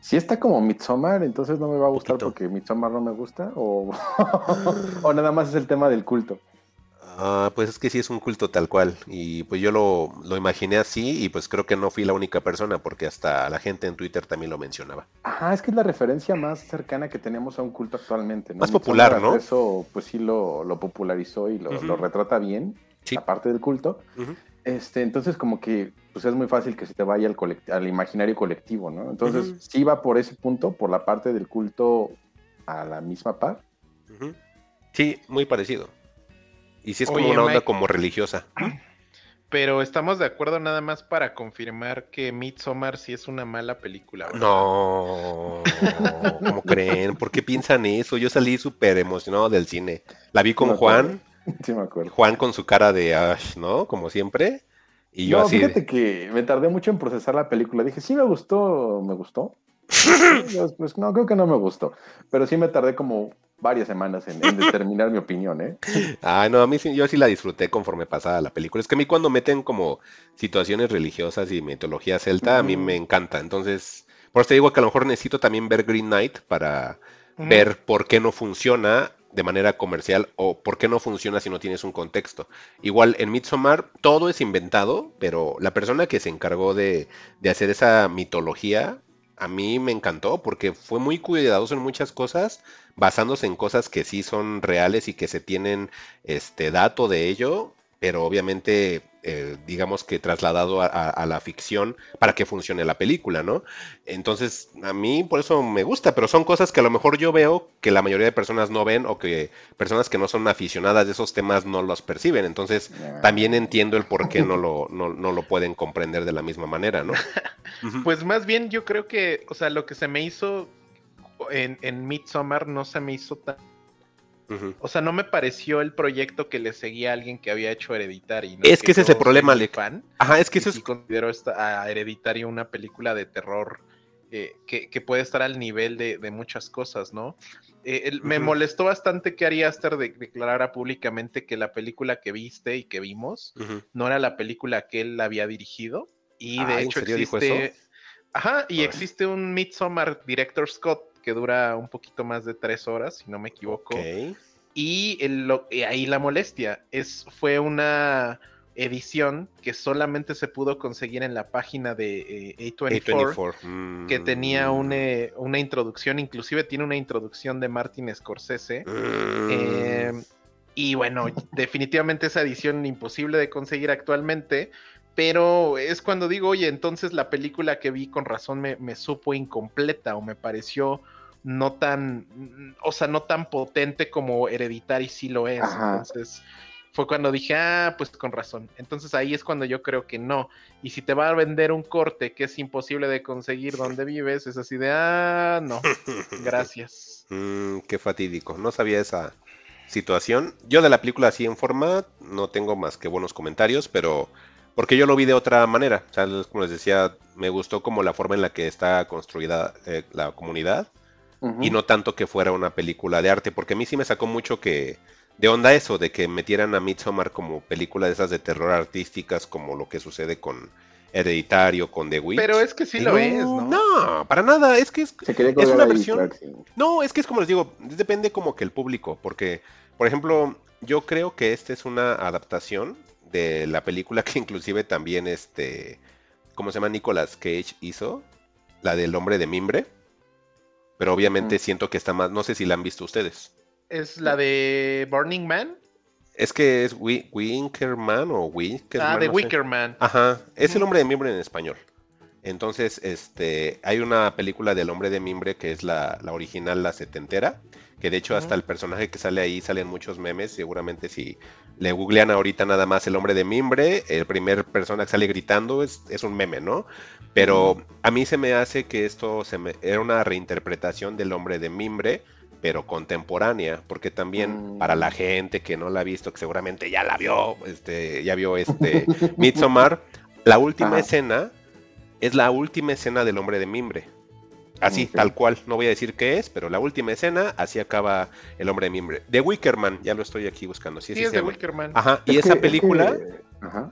Si está como Midsommar, entonces no me va a gustar porque Midsommar no me gusta, o, [laughs] o nada más es el tema del culto. Ah, pues es que sí es un culto tal cual. Y pues yo lo, imaginé así y pues creo que no fui la única persona porque hasta la gente en Twitter también lo mencionaba. Ajá, es que es la referencia más cercana que tenemos a un culto actualmente. Más popular, ¿no? Eso pues sí lo, popularizó y lo, retrata bien, aparte del culto. Este, entonces como que pues es muy fácil que se te vaya al, al imaginario colectivo, ¿no? Entonces sí va por ese punto, por la parte del culto a la misma par. Sí, muy parecido. Y si es como una onda como religiosa. [clears throat] Pero estamos de acuerdo nada más para confirmar que Midsommar sí es una mala película. No, ¿cómo [laughs] creen? ¿Por qué piensan eso? Yo salí súper emocionado del cine. La vi con Juan. [laughs] Sí, me acuerdo. Juan con su cara de Ash, ¿no? Como siempre. Y yo no, así. Fíjate que me tardé mucho en procesar la película. Dije, sí me gustó, me gustó. [laughs] pues no, creo que no me gustó. Pero sí me tardé como varias semanas en, determinar mi opinión, ¿eh? [laughs] Ah, no, a mí sí, yo sí la disfruté conforme pasaba la película. Es que a mí cuando meten como situaciones religiosas y mitología celta, a mí me encanta. Entonces, por eso te digo que a lo mejor necesito también ver Green Knight para ver por qué no funciona de manera comercial o por qué no funciona si no tienes un contexto. Igual en Midsommar todo es inventado, pero la persona que se encargó de, de hacer esa mitología a mí me encantó porque fue muy cuidadoso en muchas cosas, basándose en cosas que sí son reales y que se tienen este dato de ello, pero obviamente eh, digamos que trasladado a, la ficción para que funcione la película, ¿no? Entonces, a mí por eso me gusta, pero son cosas que a lo mejor yo veo que la mayoría de personas no ven o que personas que no son aficionadas de esos temas no los perciben. Entonces, también entiendo el por qué no lo, no, lo pueden comprender de la misma manera, ¿no? [laughs] Pues más bien yo creo que, o sea, lo que se me hizo en, en Midsommar no se me hizo tan o sea, no me pareció el proyecto que le seguía a alguien que había hecho Hereditary. Es que, ese es el problema, Alec. Fan, Ajá, es que eso es. considero esta, a Hereditary una película de terror eh, que, que, puede estar al nivel de, de muchas cosas, ¿no? Eh, me molestó bastante que Ari Aster declarara públicamente que la película que viste y que vimos no era la película que él había dirigido. Y de hecho existe. Ajá, y existe un Midsommar Director Scott que dura un poquito más de tres horas, si no me equivoco. Y, el, ahí la molestia es, fue una edición que solamente se pudo conseguir en la página de eh, A24, que tenía mm. eh, una introducción, inclusive tiene una introducción de Martin Scorsese. Mm. Eh, y bueno, [laughs] definitivamente esa edición imposible de conseguir actualmente, pero es cuando digo, oye, entonces la película que vi con razón me, me supo incompleta o me pareció no tan, o sea, no tan potente como Hereditary sí lo es. Entonces, fue cuando dije, ah, pues con razón. Entonces ahí es cuando yo creo que no. Y si te va a vender un corte que es imposible de conseguir donde vives, es así de, ah, no, [laughs] gracias. Mm, qué fatídico, no sabía esa situación. Yo de la película así en forma no tengo más que buenos comentarios, pero porque yo lo vi de otra manera. O sea, como les decía, me gustó como la forma en la que está construida eh, la comunidad. Y no tanto que fuera una película de arte, porque a mí sí me sacó mucho que de onda eso, de que metieran a Midsommar como película de esas de terror artísticas, como lo que sucede con Hereditario, con The Witch. Pero es que sí lo es, ¿no? No, para nada, es que es, es una versión... No, es que es como les digo, depende como que el público, porque, por ejemplo, yo creo que esta es una adaptación de la película que inclusive también este, ¿cómo se llama? Nicolas Cage hizo, la del hombre de mimbre. Pero obviamente siento que está más, no sé si la han visto ustedes es la de Burning Man. Es que es Winkerman o Winkerman. Ah, de Wickerman. Ajá, es el hombre de mimbre en español. Entonces, este, hay una película del hombre de mimbre que es la, original, la setentera, que de hecho hasta el personaje que sale ahí salen muchos memes, seguramente si le googlean ahorita nada más el hombre de mimbre, el primer persona que sale gritando es, es un meme, ¿no? Pero a mí se me hace que esto se me, era una reinterpretación del hombre de mimbre, pero contemporánea, porque también para la mm. gente que no la ha visto, que seguramente ya la vio, este, ya vio este Midsommar, la última escena es la última escena del hombre de mimbre. Así, tal cual, no voy a decir qué es, pero la última escena, así acaba el hombre de mimbre. De Wickerman, ya lo estoy aquí buscando. Sí, sí es de Wickerman. Ajá, y esa película,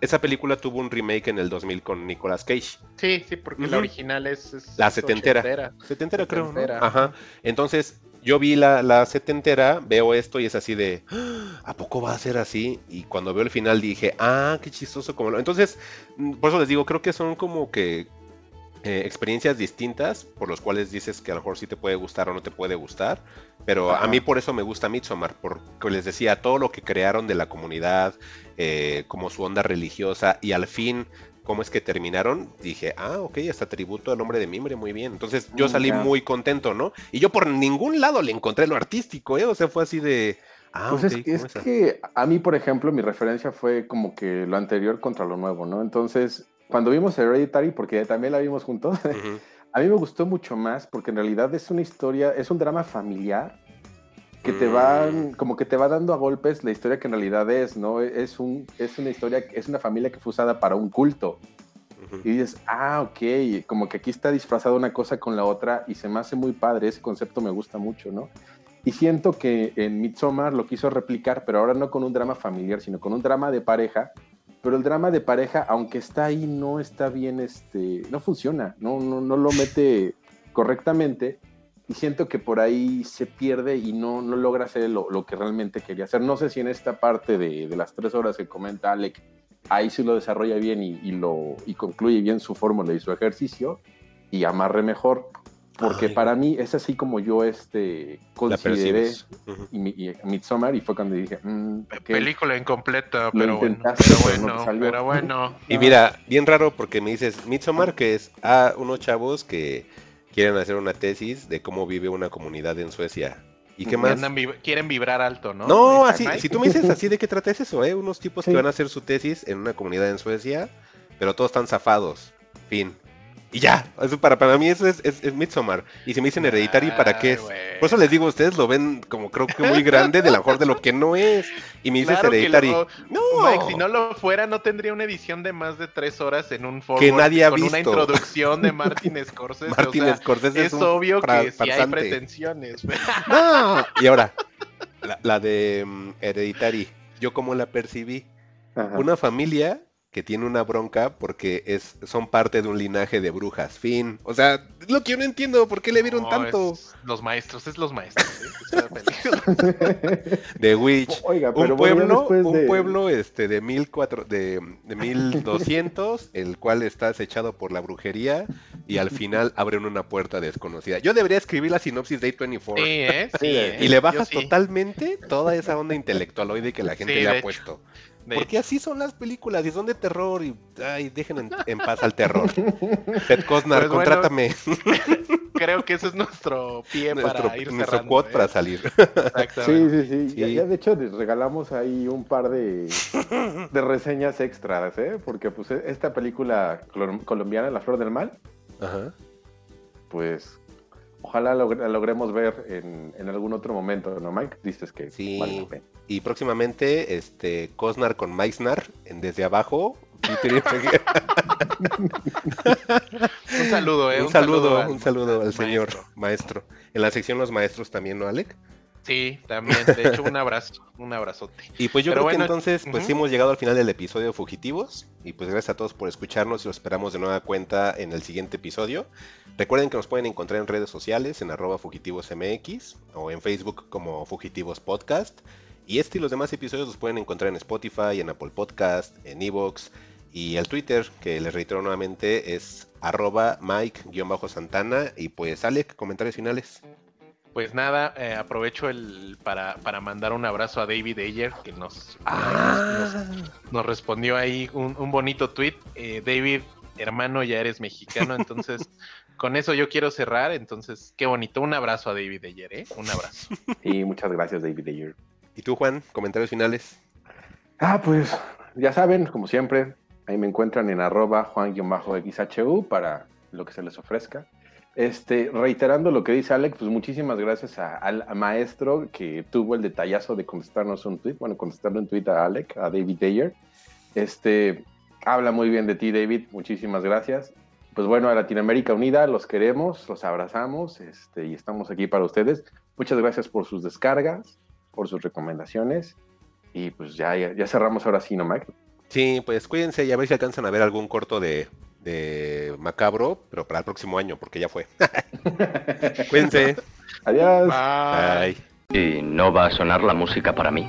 esa película tuvo un remake en el 2000 con Nicolas Cage. Sí, sí, porque la original es, la setentera. setentera. creo, Ajá. Entonces, yo vi la, la setentera, veo esto y es así de, ah, ¿a poco va a ser así? Y cuando veo el final dije, ah, qué chistoso como lo... Entonces, mm, por eso les digo, creo que son como que eh, experiencias distintas por los cuales dices que a lo mejor sí te puede gustar o no te puede gustar. Pero a mí por eso me gusta Midsommar, porque les decía, todo lo que crearon de la comunidad, eh, como su onda religiosa y al fin cómo es que terminaron, dije, ah, ok, hasta tributo al hombre de mimbre, muy bien. Entonces yo mm, salí muy contento, ¿no? Y yo por ningún lado le encontré lo artístico, ¿eh? O sea, fue así de... Ah, pues es, que a mí, por ejemplo, mi referencia fue como que lo anterior contra lo nuevo, ¿no? Entonces, cuando vimos Hereditary, porque también la vimos juntos, [laughs] a mí me gustó mucho más porque en realidad es una historia, es un drama familiar que te van, mm. como que te va dando a golpes la historia que en realidad es, ¿no? Es, un, es una historia, es una familia que fue usada para un culto. Y dices, ah, ok, como que aquí está disfrazada una cosa con la otra y se me hace muy padre, ese concepto me gusta mucho, ¿no? Y siento que en Midsommar lo quiso replicar, pero ahora no con un drama familiar, sino con un drama de pareja. Pero el drama de pareja, aunque está ahí, no está bien, este, no funciona, no, no, no lo mete correctamente y siento que por ahí se pierde y no, no logra hacer lo, lo, que realmente quería hacer. No sé si en esta parte de, de, las tres horas que comenta Alec, ahí sí lo desarrolla bien y, y, lo, y concluye bien su fórmula y su ejercicio y amarre mejor. Porque para mí es así como yo este, consideré y, Midsommar y fue cuando dije... Mm, Película incompleta, pero bueno, pero bueno, pero [laughs] bueno. Y mira, bien raro porque me dices Midsommar que es a unos chavos que quieren hacer una tesis de cómo vive una comunidad en Suecia. ¿Y qué más? quieren vibrar alto, ¿no? No, así, si tú me dices así de qué trata es eso, ¿eh? Unos tipos que van a hacer su tesis en una comunidad en Suecia, pero todos están zafados. Fin. Y ya, eso para, para mí eso es, es, Midsommar. Y si me dicen hereditario, ¿para qué es? Por eso les digo, ustedes lo ven como creo que muy grande, de lo mejor de lo que no es. Y me dices Claro Hereditary. lo- no, Mike, si no lo fuera, no tendría una edición de más de tres horas en un foro Que nadie ha con una visto. introducción de [laughs] Martin Scorsese. o Martin sea, Scorsese es un obvio que sí hay pretensiones. [laughs] No. Y ahora, la, la de mm, Hereditary, yo como la percibí, Ajá. una familia que tiene una bronca porque es, son parte de un linaje de brujas, fin. O sea, es lo que yo no entiendo, ¿por qué le vieron No, tanto? es los maestros, es los maestros. ¿eh? The [laughs] Witch. Oiga, pero un pueblo, después un de- pueblo este de mil cuatro, de, de 1200, [laughs] el cual está acechado por la brujería y al final abren una puerta desconocida. Yo debería escribir la sinopsis de A24 Sí, ¿eh? Sí, [laughs] Sí, ¿eh? y le bajas sí. totalmente toda esa onda intelectualoide que la gente Sí, le de ha hecho. puesto. De Porque así son las películas y son de terror y ay, dejen en, en paz al terror. Ted Costner, Pues bueno, contrátame [laughs] Creo que ese es nuestro pie nuestro, para ir nuestro cerrando. quote ¿eh? para salir. Exactamente. Sí, sí, sí. Ya, Sí. ya, de hecho les regalamos ahí un par de, de reseñas extras, ¿eh? Porque pues e- esta película colo- colombiana, La Flor del Mal, Ajá. pues ojalá log- la logremos ver en, en algún otro momento, ¿no, Mike? Dices que Sí. vale la pena. Y próximamente, este, Cosnar con Meisner en Desde Abajo. [laughs] Un saludo, ¿eh? un saludo, al- un saludo al señor maestro. maestro. En la sección Los Maestros también, ¿no, Alec? Sí, también. De hecho, un abrazo, un abrazote. Y pues yo Pero creo que entonces, pues sí hemos llegado al final del episodio de Fugitivos. Y pues gracias a todos por escucharnos y los esperamos de nueva cuenta en el siguiente episodio. Recuerden que nos pueden encontrar en redes sociales, en arroba fugitivosmx o en Facebook como Fugitivos Podcast. Y este y los demás episodios los pueden encontrar en Spotify, en Apple Podcast, en Evox y el Twitter, que les reitero nuevamente, es arroba Mike-Santana. Y pues Alec, comentarios finales. Pues nada, eh, aprovecho el para, para mandar un abrazo a David Ayer, que nos, Ah. nos, nos respondió ahí un, un bonito tweet. Eh, David, hermano, ya eres mexicano, entonces [laughs] con eso yo quiero cerrar. Entonces, qué bonito. Un abrazo a David Ayer, ¿eh? Un abrazo. [laughs] Y muchas gracias, David Ayer. ¿Y tú, Juan? Comentarios finales. Ah, pues ya saben, como siempre, ahí me encuentran en arroba juan-xhu para lo que se les ofrezca. Este, reiterando lo que dice Alex, pues muchísimas gracias a- al maestro que tuvo el detallazo de contestarnos un tweet, bueno, contestarle un tweet a Alec, a David Ayer. Este, habla muy bien de ti, David, muchísimas gracias. Pues bueno, a Latinoamérica Unida los queremos, los abrazamos este, y estamos aquí para ustedes. Muchas gracias por sus descargas, por sus recomendaciones y pues ya, ya, ya cerramos ahora sí, ¿no, Mike? Sí, pues cuídense y a ver si alcanzan a ver algún corto de, de Macabro, pero para el próximo año, porque ya fue. [laughs] cuídense. Adiós. Bye. Y no va a sonar la música para mí.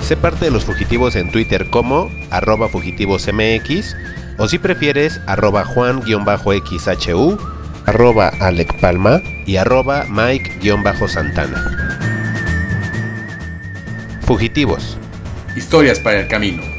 Sé parte de los fugitivos en Twitter como arroba fugitivosmx o si prefieres arroba juan-xhu, arroba Alec Palma y arroba Mike-santana. Fugitivos. Historias para el camino.